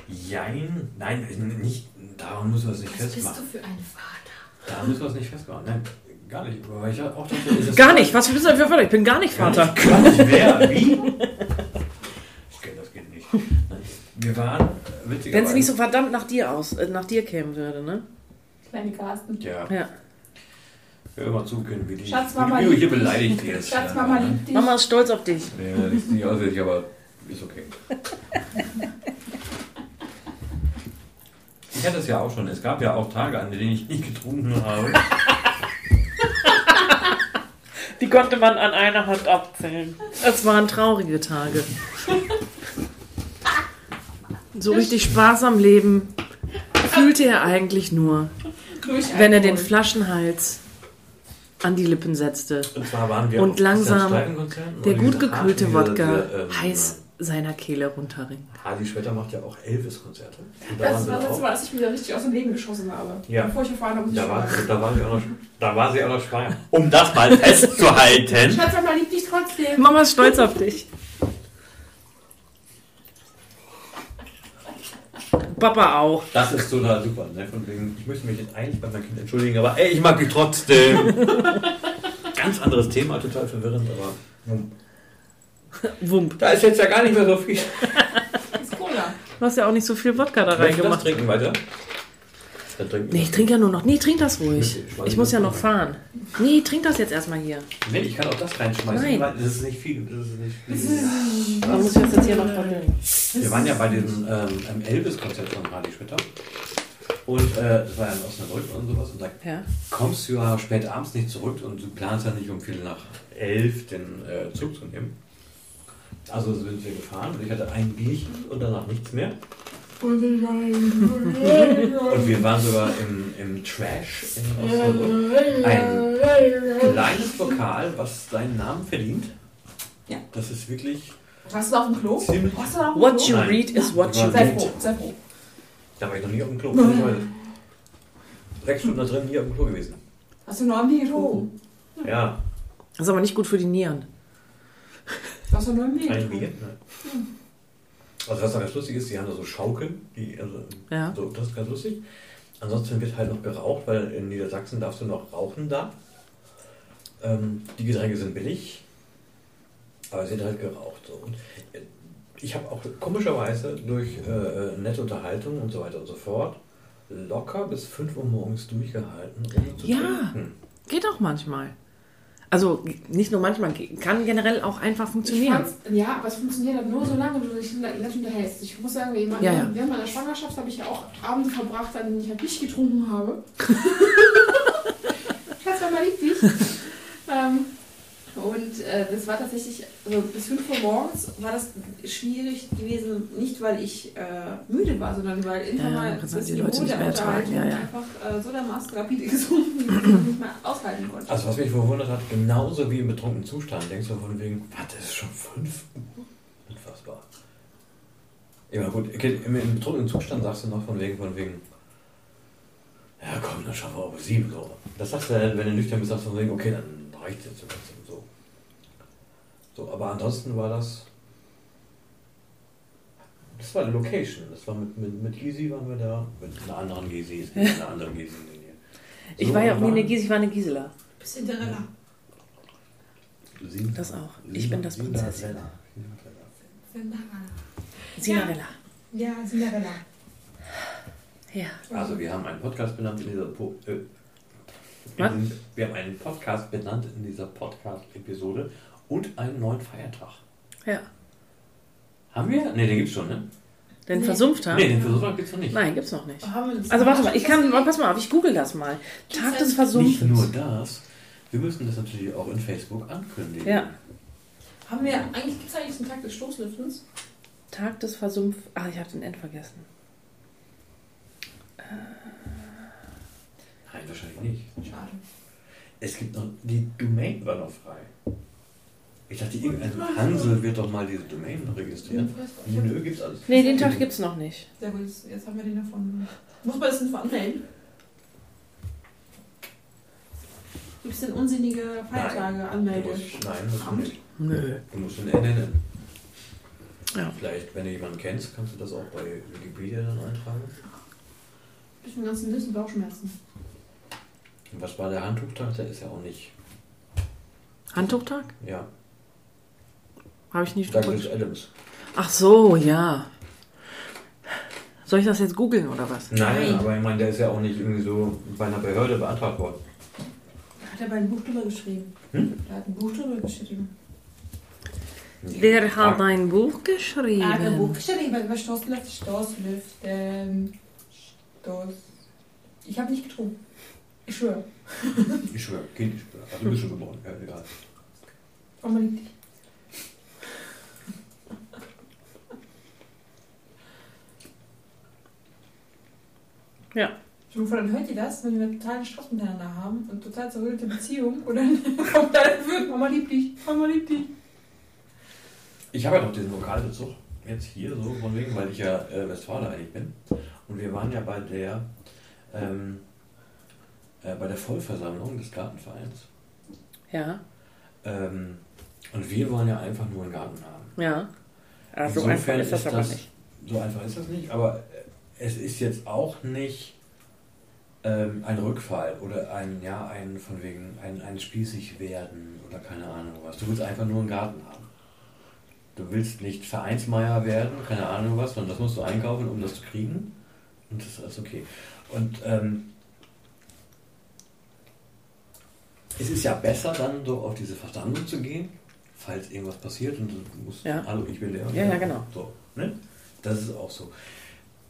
Jein, nein, nicht, daran müssen wir es nicht Was bist festmachen. du für ein Vater? Daran müssen wir es nicht festmachen. Nein, gar nicht. Weil ich auch dachte, ist Gar nicht. Was bist du für Vater? Ich bin gar nicht Gar Vater. nicht, gar nicht wer? Wie? Ich kenne das Kind nicht. Wir waren, äh, witzigerweise... Wenn sie nicht so verdammt nach dir aus, äh, nach dir kämen würde, ne? Kleine Carsten. Ja, Ja. hör mal zu, können wie die... Schatz, Mama du hier liebt dich. beleidigt wirst. Schatz, Mama liebt dich. Mama ist stolz auf dich. Nee, nicht, nicht auswendig, aber ist okay. Ich hatte es ja auch schon. Es gab ja auch Tage, an denen ich nicht getrunken habe. Die konnte man an einer Hand abzählen. Es waren traurige Tage. So richtig Spaß am Leben fühlte er eigentlich nur, wenn er den. Flaschenhals an die Lippen setzte. Und zwar waren wir Und langsam? Der gut gekühlte Wodka ähm, heiß seiner Kehle runterringt. Hadi Schwetter macht ja auch Elvis-Konzerte. Das war das auch. Mal, als ich wieder richtig aus dem Leben geschossen habe. Ja. Bevor ich erfahren habe, Da war, da, war sie auch noch, da war sie auch noch schwanger. Um das mal festzuhalten. Schatz, Mama liebt dich trotzdem. Mama ist stolz auf dich. Papa auch. Das ist total super. Ne? Von wegen, ich möchte mich jetzt eigentlich bei meinem Kind entschuldigen, aber ey, ich mag dich trotzdem. Ganz anderes Thema, total verwirrend, aber hm. Wump. da ist jetzt ja gar nicht mehr so viel. Das ist Cola. Du hast ja auch nicht so viel Wodka da reingemacht. trinken weiter? Dann trinken Nee, ich trinke ja nur noch. Nee, trink das ruhig. Ich Ich muss ja noch fahren. Nee, trink das jetzt erstmal hier. Nee, ich kann auch das reinschmeißen, Nein. das ist nicht viel. Das ist nicht viel. Da muss ich das jetzt hier noch verdünnen. Wir waren ja bei diesem ähm, Elvis-Konzert von Hardy Schwitter. Und äh, das war ja in Osnabrück und sowas. Und da Ja. kommst du ja spät abends nicht zurück und du planst ja nicht um viel nach elf den äh, Zug zu nehmen. Also sind wir gefahren und ich hatte ein Bierchen und danach nichts mehr. Und wir waren sogar im, im Trash in Osnabrück. Ein kleines Lokal, was seinen Namen verdient. Ja. Das ist wirklich Warst du auf dem Klo? ziemlich. Warst du auf dem What Klo? you Nein. read is what you Nein. Sei read. froh, sei froh. Da war ich noch nie auf dem Klo. Ich war sechs Stunden da drin, nie auf dem Klo gewesen. Hast du noch ein Mikro? Ja, Das ist aber nicht gut für die Nieren. Noch ein ein Mikro? Bier. Also was da ganz lustig ist, die haben da so Schaukeln, die, also, Ja. so, das ist ganz lustig. ansonsten wird halt noch geraucht, weil in Niedersachsen darfst du noch rauchen da. Ähm, die Getränke sind billig, aber es wird halt geraucht. So. Und äh, ich habe auch komischerweise durch äh, nette Unterhaltung und so weiter und so fort locker bis 5 Uhr morgens durchgehalten, zu Ja. trinken. Geht auch manchmal. Also nicht nur manchmal, kann generell auch einfach funktionieren. ja, aber es funktioniert halt nur so lange, wie du dich nett unterhältst. Ich muss sagen, wie man, Ja, ja. während meiner Schwangerschaft habe ich ja auch Abende verbracht, an denen ich halt nicht getrunken habe. das war mal lieblich. ähm, und äh, das war tatsächlich, also bis 5 Uhr morgens war das schwierig gewesen, nicht weil ich äh, müde war, sondern weil irgendwann Ja, das halt die Leute nicht der mehr ertragen, Unterhaltung ja, ja. einfach äh, so dermaßen rapide gesunken, dass ich nicht mehr aushalten konnte. Also was mich verwundert hat, genauso wie im betrunkenen Zustand, denkst du von wegen, was, das ist schon 5 Uhr? Unfassbar. Ja gut, okay, im, im betrunkenen Zustand sagst du noch von wegen, von wegen, ja komm, dann schaffen wir aber 7 so. Das sagst du, wenn du nüchtern bist, sagst du von wegen, okay, dann reicht jetzt so. so. So, aber ansonsten war das, das war eine Location, das war mit, mit, mit Gysi waren wir da, mit einer anderen Gysi, ist nicht einer anderen Gysi. nee. Ich So, war ja auch nie eine Gisela, ich war eine Gisela. Bisschen Cinderella. Sin- Das auch. Ich bin das. Prinzessin. Cinderella. Ja, Cinderella. Ja. Also wir haben einen Podcast benannt in dieser po äh, Was? in, wir haben einen Podcast benannt in dieser Podcast-Episode und einen neuen Feiertag. Ja. Haben wir? Ne, den gibt's schon, ne? Den Nee. versumpft haben? Ne, den Versuch gibt's noch nicht. Nein, gibt's noch nicht. Haben Also warte mal, ich kann, pass mal auf, ich google das mal. Tag des Nicht Versumpfens. nur das, wir müssen das natürlich auch in Facebook ankündigen. Ja. Haben wir, eigentlich gibt es eigentlich einen Tag des Stoßlüftens? Tag des Versumpf. Ah, ich habe den End vergessen. Nein, wahrscheinlich nicht. Schade. Es gibt noch, die Domain war noch frei. Ich dachte, irgendein Hansel wird doch mal diese Domain registrieren. Ja. Nö, gibt's alles. Nee, den Tag gibt's noch nicht. Sehr gut, jetzt haben wir den davon. Muss man das denn anmelden? Gibt es denn unsinnige Feiertage Du anmelden? musst, nein, musst du nicht. Nö. Du musst ihn ernennen. Ja. Vielleicht, wenn du jemanden kennst, kannst du das auch bei Wikipedia dann eintragen. Ich bin ganzen Nüssen Bauchschmerzen. Und was war der Handtuchtag? Der ist ja auch nicht. Handtuchtag? Ja, Habe ich nicht Douglas. Adams. Ach so, ja. Soll ich das jetzt googeln oder was? Nein, Nein. aber ich meine, der ist ja auch nicht irgendwie so bei einer Behörde beantragt worden. Da hat er bei ein Buch drüber geschrieben. Hm? Da hat ein Buch drüber geschrieben. Der hat ein Buch Er hat ein Buch geschrieben. geschrieben über Stoßlüften. Stoßlüften. Stoß. Ich habe nicht getrunken. Ich schwöre. Ich schwöre, Kind, ich schwöre. Also du bist schon geboren. Ja, egal. Oh, man liebt dich. Ja. Vor, dann hört ihr das, wenn wir totalen Stress miteinander haben und total zerrüttete Beziehung und dann kommt da wird Mama liebt dich, Mama liebt dich. Ich habe ja noch diesen Lokalbezug jetzt hier so von wegen, weil ich ja äh, Westfaler eigentlich bin. Und wir waren ja bei der ähm, äh, bei der Vollversammlung des Gartenvereins. Ja. Ähm, und wir wollen ja einfach nur einen Garten haben. Ja. Also so Insofern einfach ist das aber nicht. So einfach ist das nicht, aber es ist jetzt auch nicht ähm, ein Rückfall oder ein, ja, ein von wegen, ein, ein spießig werden oder keine Ahnung was. Du willst einfach nur einen Garten haben. Du willst nicht Vereinsmeier werden, keine Ahnung was, sondern das musst du einkaufen, um das zu kriegen. Und das ist alles okay. Und ähm, es ist ja besser, dann so auf diese Versammlung zu gehen, falls irgendwas passiert und du musst, Ja. hallo, ich bin der. Ja, ja, genau. So, ne? Das ist auch so.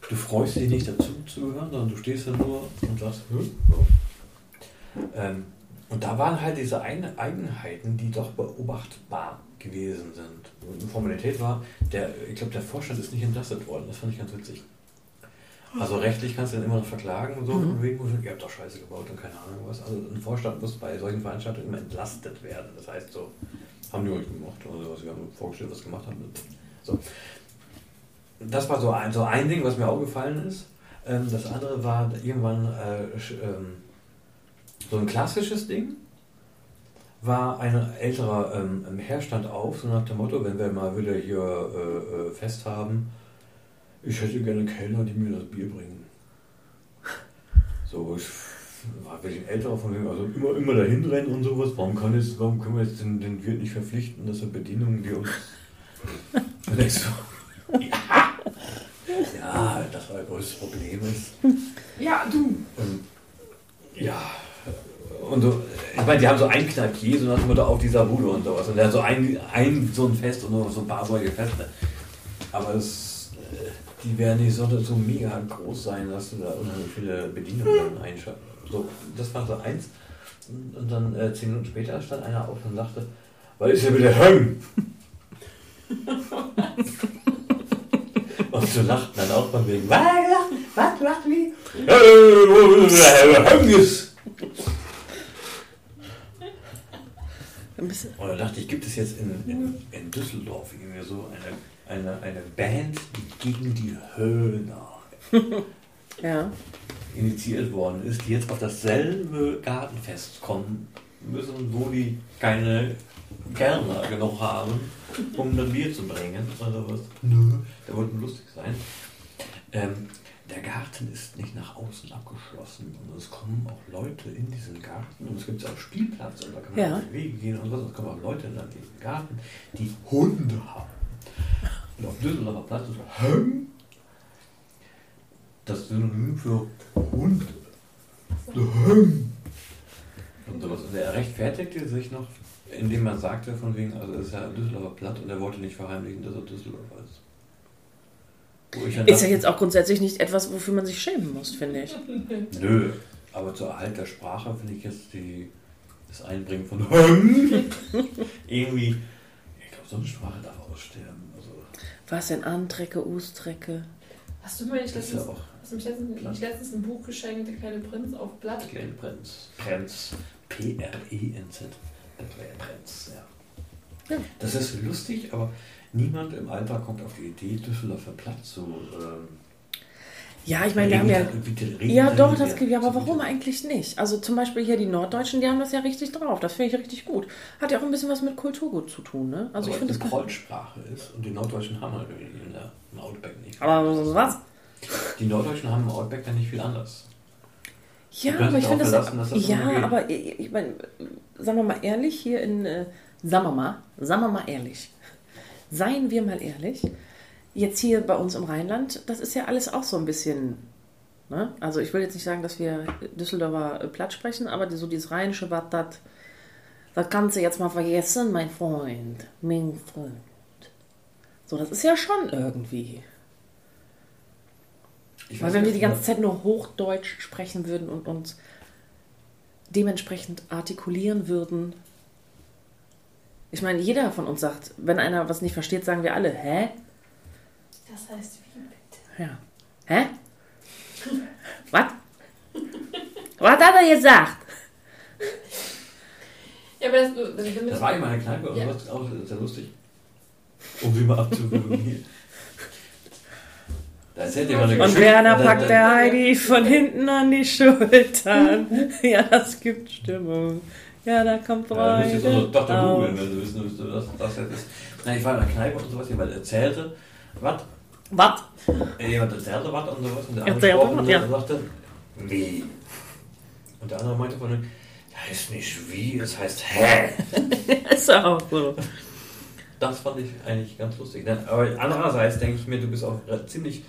Du freust dich nicht dazu zu gehören, sondern du stehst da nur und sagst, hm? so. Ähm, und da waren halt diese Eigenheiten, die doch beobachtbar gewesen sind. Und eine Formalität war, der, ich glaube, der Vorstand ist nicht entlastet worden. Das fand ich ganz witzig. Also rechtlich kannst du dann immer noch verklagen, so Mhm. wegen, und ihr habt doch Scheiße gebaut und keine Ahnung was. Also ein Vorstand muss bei solchen Veranstaltungen immer entlastet werden. Das heißt so, haben die euch gemacht oder was, wir haben vorgestellt, was gemacht haben. So. Das war so ein, so ein Ding, was mir aufgefallen ist. Ähm, das andere war irgendwann äh, ähm, so ein klassisches Ding. War ein älterer ähm, Herr stand auf, so nach dem Motto, wenn wir mal wieder hier äh, äh, Fest haben, ich hätte gerne Kellner, die mir das Bier bringen. So, ich war ein bisschen älter von wegen, also immer, immer dahin rennen und sowas. Warum, kann jetzt, warum können wir jetzt den, den Wirt nicht verpflichten, dass er Bedienungen, die uns. Ja, das größte Problem ist. Ja, du. Und, ja, und so, ich meine, die haben so ein Knackier, so nach dem Motto auf dieser Bude und sowas. Und der hat so ein, ein so ein Fest und nur so ein paar solche Feste. Aber es, äh, die werden nicht so, so mega groß sein, dass du da unheimlich viele Bedienungen einschalten. So, das war so eins. Und, und dann äh, zehn Minuten später stand einer auf und sagte, was ist denn mit der Höng? und so lachten dann auch von wegen, was, was, was, wie? Und da dachte ich, gibt es jetzt in, in, in Düsseldorf irgendwie so eine, eine, eine Band, die gegen die Höhner Ja. initiiert worden ist, die jetzt auf dasselbe Gartenfest kommen müssen, wo die keine Kellner genug haben, um ein Bier zu bringen oder was. Nö, der wollte lustig sein. Ähm, der Garten ist nicht nach außen abgeschlossen und es kommen auch Leute in diesen Garten und es gibt auch Spielplatz und da kann man Ja. auf die Wege gehen und was. Es kommen auch Leute in den Garten, die Hunde haben. Und auf Düsseldorfer Platz ist Höng das Synonym für Hund. Höng. Und sowas. Und er rechtfertigte sich noch, indem er sagte, von wegen, also es ist ja Düsseldorfer Platt und er wollte nicht verheimlichen, dass er Düsseldorfer ist. Wo ich dann Ist ja dachte, jetzt auch grundsätzlich nicht etwas, wofür man sich schämen muss, finde ich. Nö, aber zur Erhalt der Sprache finde ich jetzt die, das Einbringen von Höng irgendwie, ich glaube, so eine Sprache darf aussterben. Also, Was denn Antrecke, Ustrecke? Hast du mir nicht das ist ja letztens, auch hast du mich letztens, nicht letztens ein Buch geschenkt, der kleine Prinz auf Blatt? Kleine Prinz. Prinz. P-R-E-N-Z. Prinz, ja. Das ist lustig, aber niemand im Alter kommt auf die Idee, Düsseldorfer Platz zu. Ähm, Ja, ich meine, wir haben ja. Ja, doch, das gibt ja, aber warum eigentlich nicht? Also zum Beispiel hier die Norddeutschen, die haben das ja richtig drauf. Das finde ich richtig gut. Hat ja auch ein bisschen was mit Kulturgut zu tun, ne? Also ich aber finde die das. Kreuzsprache ist und die Norddeutschen haben halt in der, im Outback nicht. Aber was? Die Norddeutschen haben im Outback dann nicht viel anders. Ja, aber ich finde das. ja, aber ich, ich meine, sagen wir mal ehrlich, hier in. Äh, sagen wir mal, sagen wir mal ehrlich. Seien wir mal ehrlich. Jetzt hier bei uns im Rheinland, das ist ja alles auch so ein bisschen. Ne? Also ich will jetzt nicht sagen, dass wir Düsseldorfer äh, platt sprechen, aber so dieses Rheinische, was das. Das kannst du jetzt mal vergessen, mein Freund. Mein Freund. So, das ist ja schon irgendwie. Ich Weil wenn wir die ganze Zeit nur Hochdeutsch sprechen würden und uns dementsprechend artikulieren würden. Ich meine, jeder von uns sagt, wenn einer was nicht versteht, sagen wir alle, hä? Das heißt, wie bitte? Ja. Hä? Was? Was hat er gesagt? Ja, aber das, wenn Das war immer eine Kneipe oder Ja. was? Auch sehr lustig. Um sie mal abzuwürgen hier. Da erzählt jemand eine Und. Werner packt der Heidi von hinten an die Schultern. Ja, das gibt Stimmung. Ja, da kommt Ja, du musst jetzt unsere Tochter Freude googeln, wenn du wissen willst, was das jetzt ist. Nein, ich war in der Kneipe und sowas, jemand erzählte, was? Was? Äh, Jemand erzählte was und sowas und der Angesprochene was, ja. sagte, wie? Und der andere meinte von ihm, das heißt nicht wie, es heißt hä. Ist auch so. Das fand ich eigentlich ganz lustig. Ne? Aber andererseits denke ich mir, du bist auf äh, ziemlich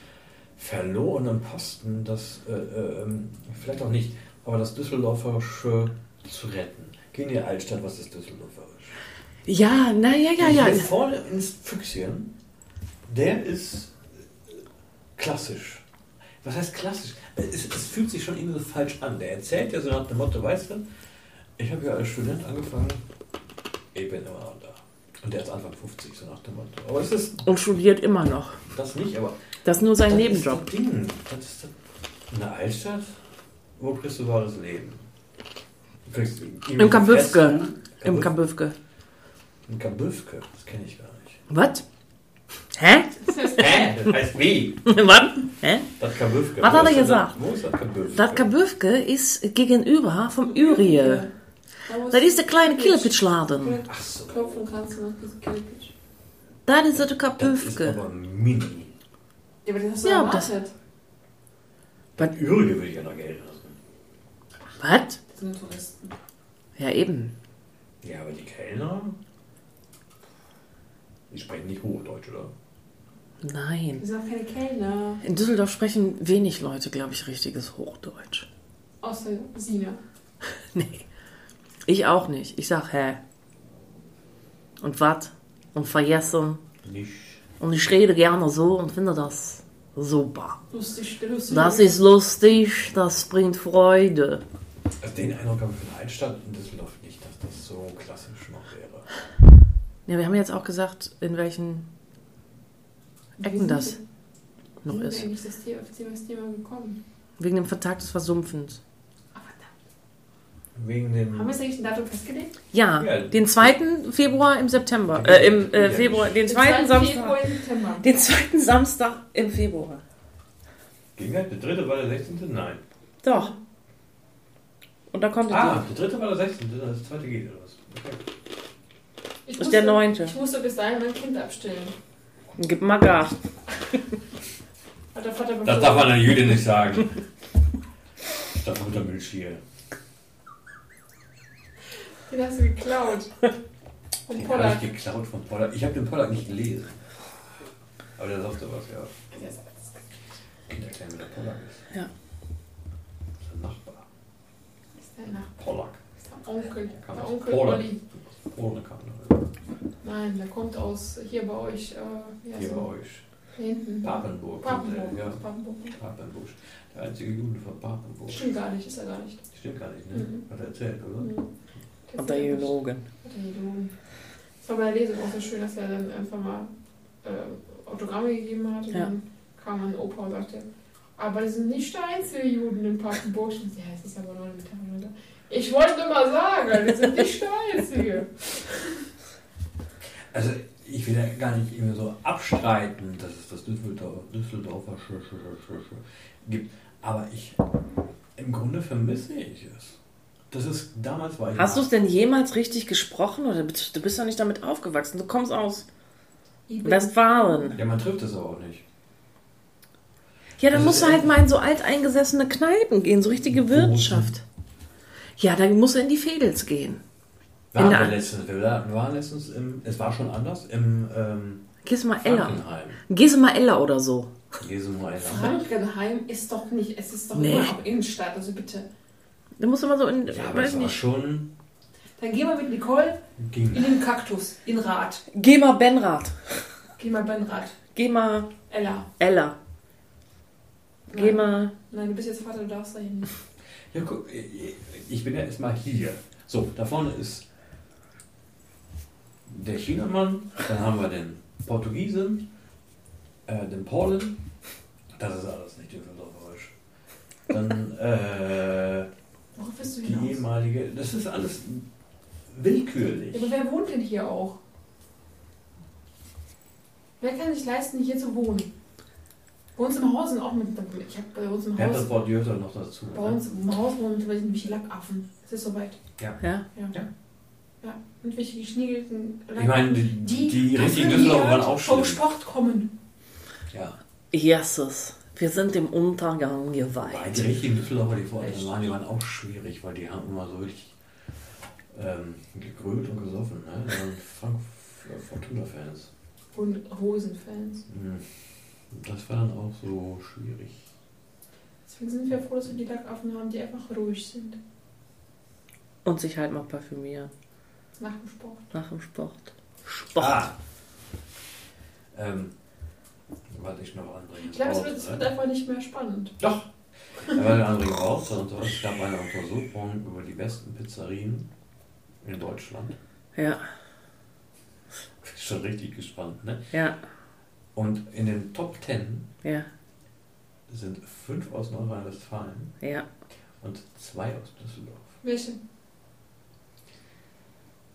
verlorenem Posten, das äh, äh, ähm, vielleicht auch nicht, aber das Düsseldorfersche zu retten. Geh in die Altstadt, was ist Düsseldorferisch? Ja, na ja, ja, Ich ja. vorne ins Füchschen, der ist klassisch. Was heißt klassisch? Es, es fühlt sich schon irgendwie so falsch an. Der erzählt ja so nach dem Motto, weißt du, ich habe ja als Student angefangen, ich bin immer noch da. Und der ist Anfang 50, so nach dem Motto. Aber das ist Und studiert immer noch. das nicht, aber Das ist nur sein das Nebenjob. ist das Ding. Das ist das, in der Altstadt, wo kriegst du wahres Leben? Du kriegst Im Kabüfke. Im Kabüf- Kabüfke. Im Kabüfke, das kenne ich gar nicht. Was? Hä? Hä? Das heißt wie? Was? Hä? Das Kabüfke. Was hat er gesagt? Das, wo ist das Kabüfke? Das Kabüfke ist gegenüber vom Ürie. Das ist der kleine Killepitschladen. Ach so. Klopfen kannst du nach diesem Killpitch. Das ist der Das ist Kabüfke. aber mini. Ja, aber das hast du Ja, das- erwartet. Das Ürige will ich ja noch Geld lassen. Was? Das sind Touristen. Ja, eben. Ja, aber die Kellner, die sprechen nicht Hochdeutsch, oder? Nein. Wir sind auch keine Kellner. In Düsseldorf sprechen wenig Leute, glaube ich, richtiges Hochdeutsch. Außer Sina. Nee. Ich auch nicht. Ich sag hä. Und wat? Und vergessen. Nicht. Und ich rede gerne so und finde das super. Lustig. Das ist lustig, das bringt Freude. Also den Eindruck habe ich von Altstadt in Düsseldorf nicht, dass das so klassisch noch wäre. Ja, wir haben jetzt auch gesagt, in welchen Ecken das Wie noch sind wir ist. eigentlich das Thema, auf das Thema gekommen? Wegen dem Vertag des Versumpfens. Wegen dem. Haben wir es eigentlich ein Datum festgelegt? Ja, Ja. den 2. Februar im September. Äh, im äh. Februar, den Den 2. 2. Samstag. Februar im September. Den 2. Samstag im Februar. Ging das? Der dritte war der 16. Nein. Doch. Und da kommt Ah, der dritte war der 16. Das zweite geht oder was? Okay. Ich ist der musste- 9. Ich musste bis dahin mein Kind abstellen. die. Gib mal Gas. Hat der Vater Das darf man der Jüde nicht sagen. Da kommt der Milch hier. Den hast du geklaut. Vom Den habe Pollack. ich geklaut von Pollack. Ich habe den Pollack nicht gelesen. Aber der sagte was, ja. Kinder erklären, wer der Pollack ist. Ja. Das ist ein Nachbar. Ist der Nach- Pollack. ist der Onkel. Kam Der Onkel. Olli. Ohne Kamera. Nein, der kommt aus hier bei euch. Äh, wie Hier er? bei euch. Hier hinten. Papenburg. Papenburg. Ja, Papenburg. Papenburg. Der einzige Jude von Papenburg. Stimmt gar nicht, ist er gar nicht. Stimmt gar nicht, ne? Mhm. Hat er erzählt, oder? Mhm. Und der Geologen. Er. Es war bei der Lesung auch so schön, dass er dann einfach mal äh, Autogramme gegeben hat. Und Ja. dann kam ein Opa und sagte, aber das sind nicht die einzigen Juden in Papenburg. Ja, es ist aber nur eine Metapher. Ich wollte nur mal sagen, das sind nicht einzigen. Also, ich will ja gar nicht immer so abstreiten, dass es das Düsseldorf, Düsseldorfer Sch gibt. Aber ich, im Grunde vermisse ich es. Das ist, damals war ich. Hast du es denn jemals richtig gesprochen? Oder bist- du bist doch nicht damit aufgewachsen? Du kommst aus Westfalen. Ja, man trifft es aber auch nicht. Ja, dann Das musst ist du halt mal in so alteingesessene Kneipen gehen, so richtige Wirtschaft. Ja, dann musst du in die Fedels gehen. Waren wir letztens, wir waren letztens im, es war schon anders, im ähm, Gehst du mal Ella. Frankenheim. Gehst du mal Ella oder so. Maria. Frankenheim ist doch nicht, es ist doch Nee. immer noch Innenstadt, also bitte. Dann musst du mal so in, Ja, aber weiß es war nicht. schon. Dann geh mal mit Nicole Ging. in den Kaktus, in Rad. Geh mal Benrad. Geh mal beim Rad. Geh mal Ella. Ella. Geh Nein. mal. Nein, du bist jetzt Vater, du darfst da hin. Ja, guck, ich bin ja erstmal hier. So, da vorne ist der Chinamann, dann haben wir den Portugiesen, äh, den Polen. Das ist alles nicht Düsseldorferisch. Dann äh, Worauf bist du die hinaus? ehemalige, das ist alles willkürlich. Ja, aber wer wohnt denn hier auch? Wer kann sich leisten, hier zu wohnen? Bei uns im Haus sind auch mit. Ich habe bei uns im Haus. Pampersport gehört auch noch dazu. Bei uns im Haus wohnen nämlich Lackaffen. Es ist soweit. Ja. Ja. Ja. Ja. Und welche geschniegelten Ich meine, die, die, die richtigen Düsseldorfer waren gehört, auch vom schlimm. Sport kommen. Ja. Jesus. Wir sind dem Untergang geweiht. die richtigen Düsseldorfer, die vorher waren, die waren auch schwierig, weil die haben immer so wirklich ähm, gegrölt und gesoffen. Ne? Die waren Frank Fortuna-Fans. Und Hosenfans. Mhm. Das war dann auch so schwierig. Deswegen sind wir froh, dass wir die Lackaffen haben, die einfach ruhig sind. Und sich halt mal parfümieren. Nach dem Sport. Nach dem Sport. Sport. Ah! Ähm, warte ich noch anbringen. Ich glaube, es wird, einfach nicht mehr spannend. Doch! Da war der andere raus und so. Es gab eine Untersuchung über die besten Pizzerien in Deutschland. Ja, Schon richtig gespannt, ne? ja, Und in den Top 10 ja, sind fünf aus Nordrhein-Westfalen ja. und zwei aus Düsseldorf. Welche?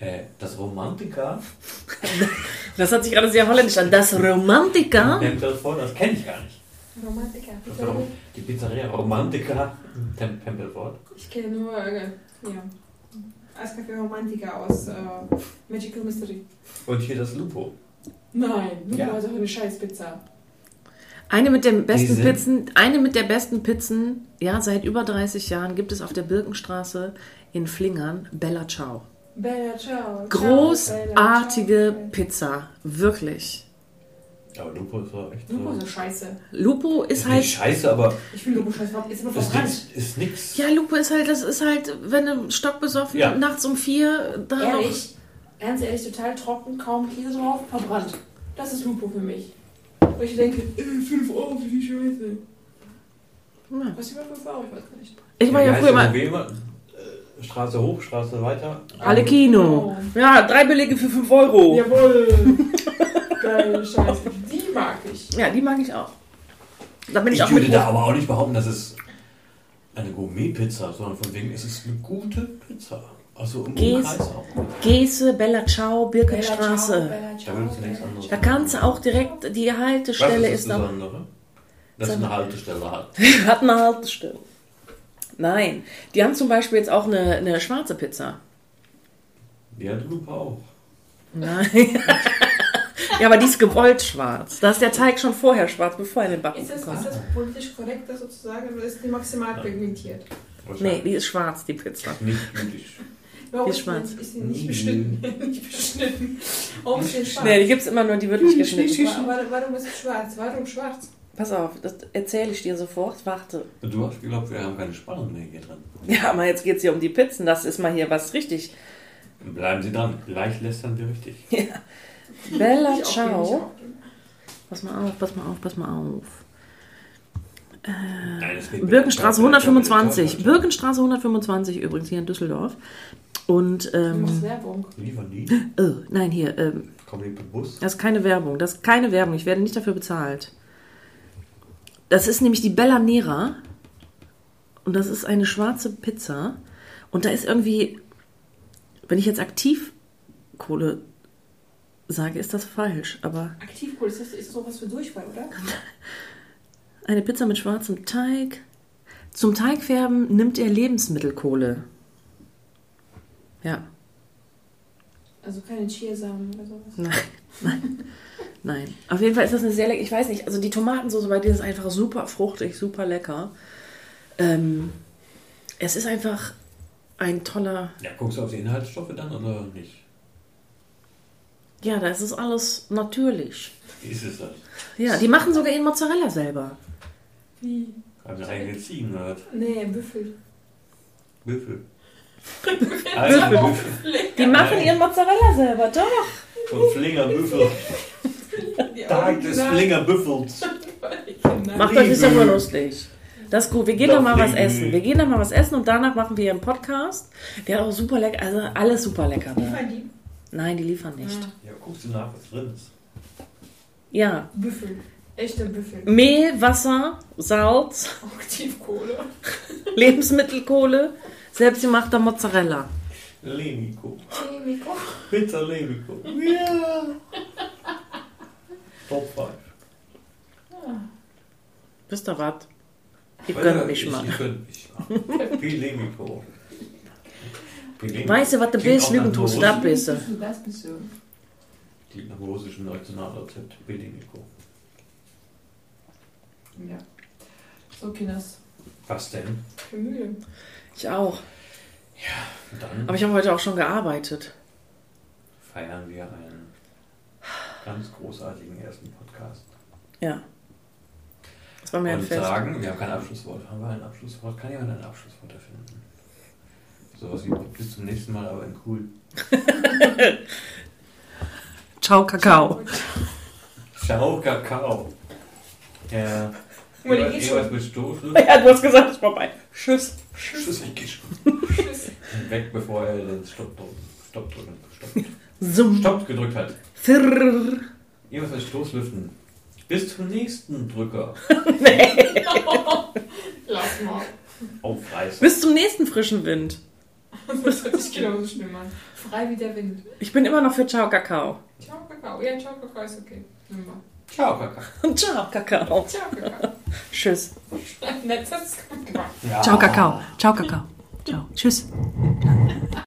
Äh, das Romantika Das hat sich gerade sehr holländisch an. Das Romantika. Tempelfort, das kenne ich gar nicht. Romantiker. Das Rom die Pizzeria Romantica Tem Tempelfort. Ich kenne nur, äh, ja. Eiskaffee Romantiker aus äh, Magical Mystery. Und hier das Lupo. Nein, nur Ja. ja. so eine Scheißpizza. Eine mit den besten Pizzen, eine mit der besten Pizzen, ja, seit über 30 Jahren gibt es auf der Birkenstraße in Flingern Bella Ciao. Bella, ciao. Großartige Pizza, wirklich. Aber Lupo ist doch echt Lupo so. so scheiße. Lupo ist Ist halt, nicht scheiße, aber Ich finde Lupo scheiße. Ist immer ist verbrannt. nix. Ist nix. ja, Lupo ist halt, das ist halt, wenn du stockbesoffen Ja. nachts um vier da noch Ehrlich, ganz ehrlich, total trocken, kaum Käse drauf, verbrannt. Das ist Lupo für mich. Wo ich denke, äh, 5 Euro für die Scheiße. Ja. Was über 5 Euro? Ich weiß gar nicht. Ich war ja heißt früher mal. Straße hoch, Straße weiter. Alle Kino. Ja, drei Belege für 5 Euro. Ja. Jawohl. Geile Scheiße. Die mag ich. die mag ich auch. Da bin ich, Ich auch würde da aber auch nicht behaupten, dass es eine Gourmet-Pizza, sondern von wegen, es ist eine gute Pizza. Also im Gehst- Umkreis auch. Gese, Bella Ciao, Bella, Birkenstraße. ciao, Bella, ciao, Da willst du nichts Bella, anderes. Da kannst du auch direkt, die Haltestelle ist ist das da. Dass es eine Haltestelle hat. Hat eine Haltestelle. Nein, die haben zum Beispiel jetzt auch eine, eine schwarze Pizza. Die hat auch. Nein. ja, aber die ist gewollt schwarz. Da ist der Teig schon vorher schwarz, bevor er in den Backen Ist das, kommt. ist das politisch korrekt, das sozusagen, oder ist die maximal pigmentiert? Nee, die ist schwarz, die Pizza. Nicht. Warum Die ist, schwarz. Ist sie nicht beschnitten? nicht beschnitten. Warum ist sie schwarz? Nee, die gibt es immer nur, die wird nicht geschnitten. Wa- wa- Warum ist sie schwarz? Warum schwarz? Pass auf, das erzähle ich dir sofort. Warte. Du hast geglaubt, wir haben keine Spannung mehr hier drin. Ja, aber jetzt geht es hier um die Pizzen. Das ist mal hier was richtig. Bleiben Sie dran. Gleich lästern wir richtig. Bella Ich Ciao. auch. Pass mal auf, pass mal auf, pass mal auf. Nein, es geht Birkenstraße mit- 125. Birkenstraße 125 übrigens hier in Düsseldorf. Und, Du machst ähm, Werbung. Liefern die? oh, nein, hier, ähm, die per Bus? das ist keine Werbung. Das ist keine Werbung. Ich werde nicht dafür bezahlt. Das ist nämlich die Bella Nera. Und das ist eine schwarze Pizza. Und da ist irgendwie, wenn ich jetzt Aktivkohle sage, ist das falsch. Aber Aktivkohl, ist das ist sowas für Durchfall, oder? eine Pizza mit schwarzem Teig. Zum Teigfärben nimmt er Lebensmittelkohle. Ja, Also keine Chiasamen oder sowas. nein, nein, nein. Auf jeden Fall ist das eine sehr lecker. Ich weiß nicht, also die Tomatensoße bei dir ist einfach super fruchtig, super lecker. Ähm, es ist einfach ein toller. Ja, guckst du auf die Inhaltsstoffe dann oder nicht? Ja, das ist alles natürlich. Wie ist es das? Ja, die machen sogar ihren Mozzarella selber. Wie? Haben wir eigentlich Ziegen gehört? Nee, Büffel. Büffel. Also. Die machen ihren Mozzarella selber, doch. Von Flinger Büffel. Die Tag des Original- Flinger Büffels. Original- Macht euch das nur lustig. Das ist gut. Wir gehen Doch, mal was essen. Wir gehen da mal was essen und danach machen wir einen Podcast. Der hat auch super lecker, also alles super lecker. Liefern die? Nein, die liefern nicht. Ja, guckst du nach, was drin ist. Ja. Büffel. Echte Büffel. Mehl, Wasser, Salz, Aktivkohle. Lebensmittelkohle, selbstgemachter Mozzarella. Lemico. Chemico. Pizza Lemico. Ja. Top 5. Wisst ihr was? Ihr könnt mich mal. Ich könnt mich mal. Pilemico. Pilemico. Weißt du, was du bist? tust du, das bist du. Das bist du. Klingt nach russischen Nationalrezept. Pilemico. Ja. So, Kinders. Was denn? Ich bin müde. Ich auch. Und dann Aber ich habe heute auch schon gearbeitet. feiern wir einen ganz großartigen ersten Podcast. Ja. Das war mir ein Und Fest. sagen, wir haben kein Abschlusswort. Haben wir ein Abschlusswort? Kann jemand ein Abschlusswort erfinden? Sowas wie bis zum nächsten Mal, aber in cool. Ciao, Kakao. Ciao, Kakao. Ja. Ewald schon. mit Stoßschluss. Ja, du hast gesagt, es ist vorbei. Tschüss. Tschüss, ich geh schon. Tschüss. Weg, bevor er den Stopp drücken. Stopp drücken. Stopp. Stopp gedrückt hat. Firr. Ewald mit Stoßlüften. Bis zum nächsten Drücker. Lass mal. Aufreißen. Bis zum nächsten frischen Wind. Das hört sich genauso schlimm an. Frei wie der Wind. Ich bin immer noch für Ciao, Kakao. Ciao, Kakao. Ja, ciao, Kakao ist okay. Nimm mal. Ciao, Kakao. Ciao, Kakao. Ciao, Kakao. Tschüss. Nett, das ist gut gemacht. Ja. Ciao, Kakao. Ciao, Kakao. Ciao. Tschüss.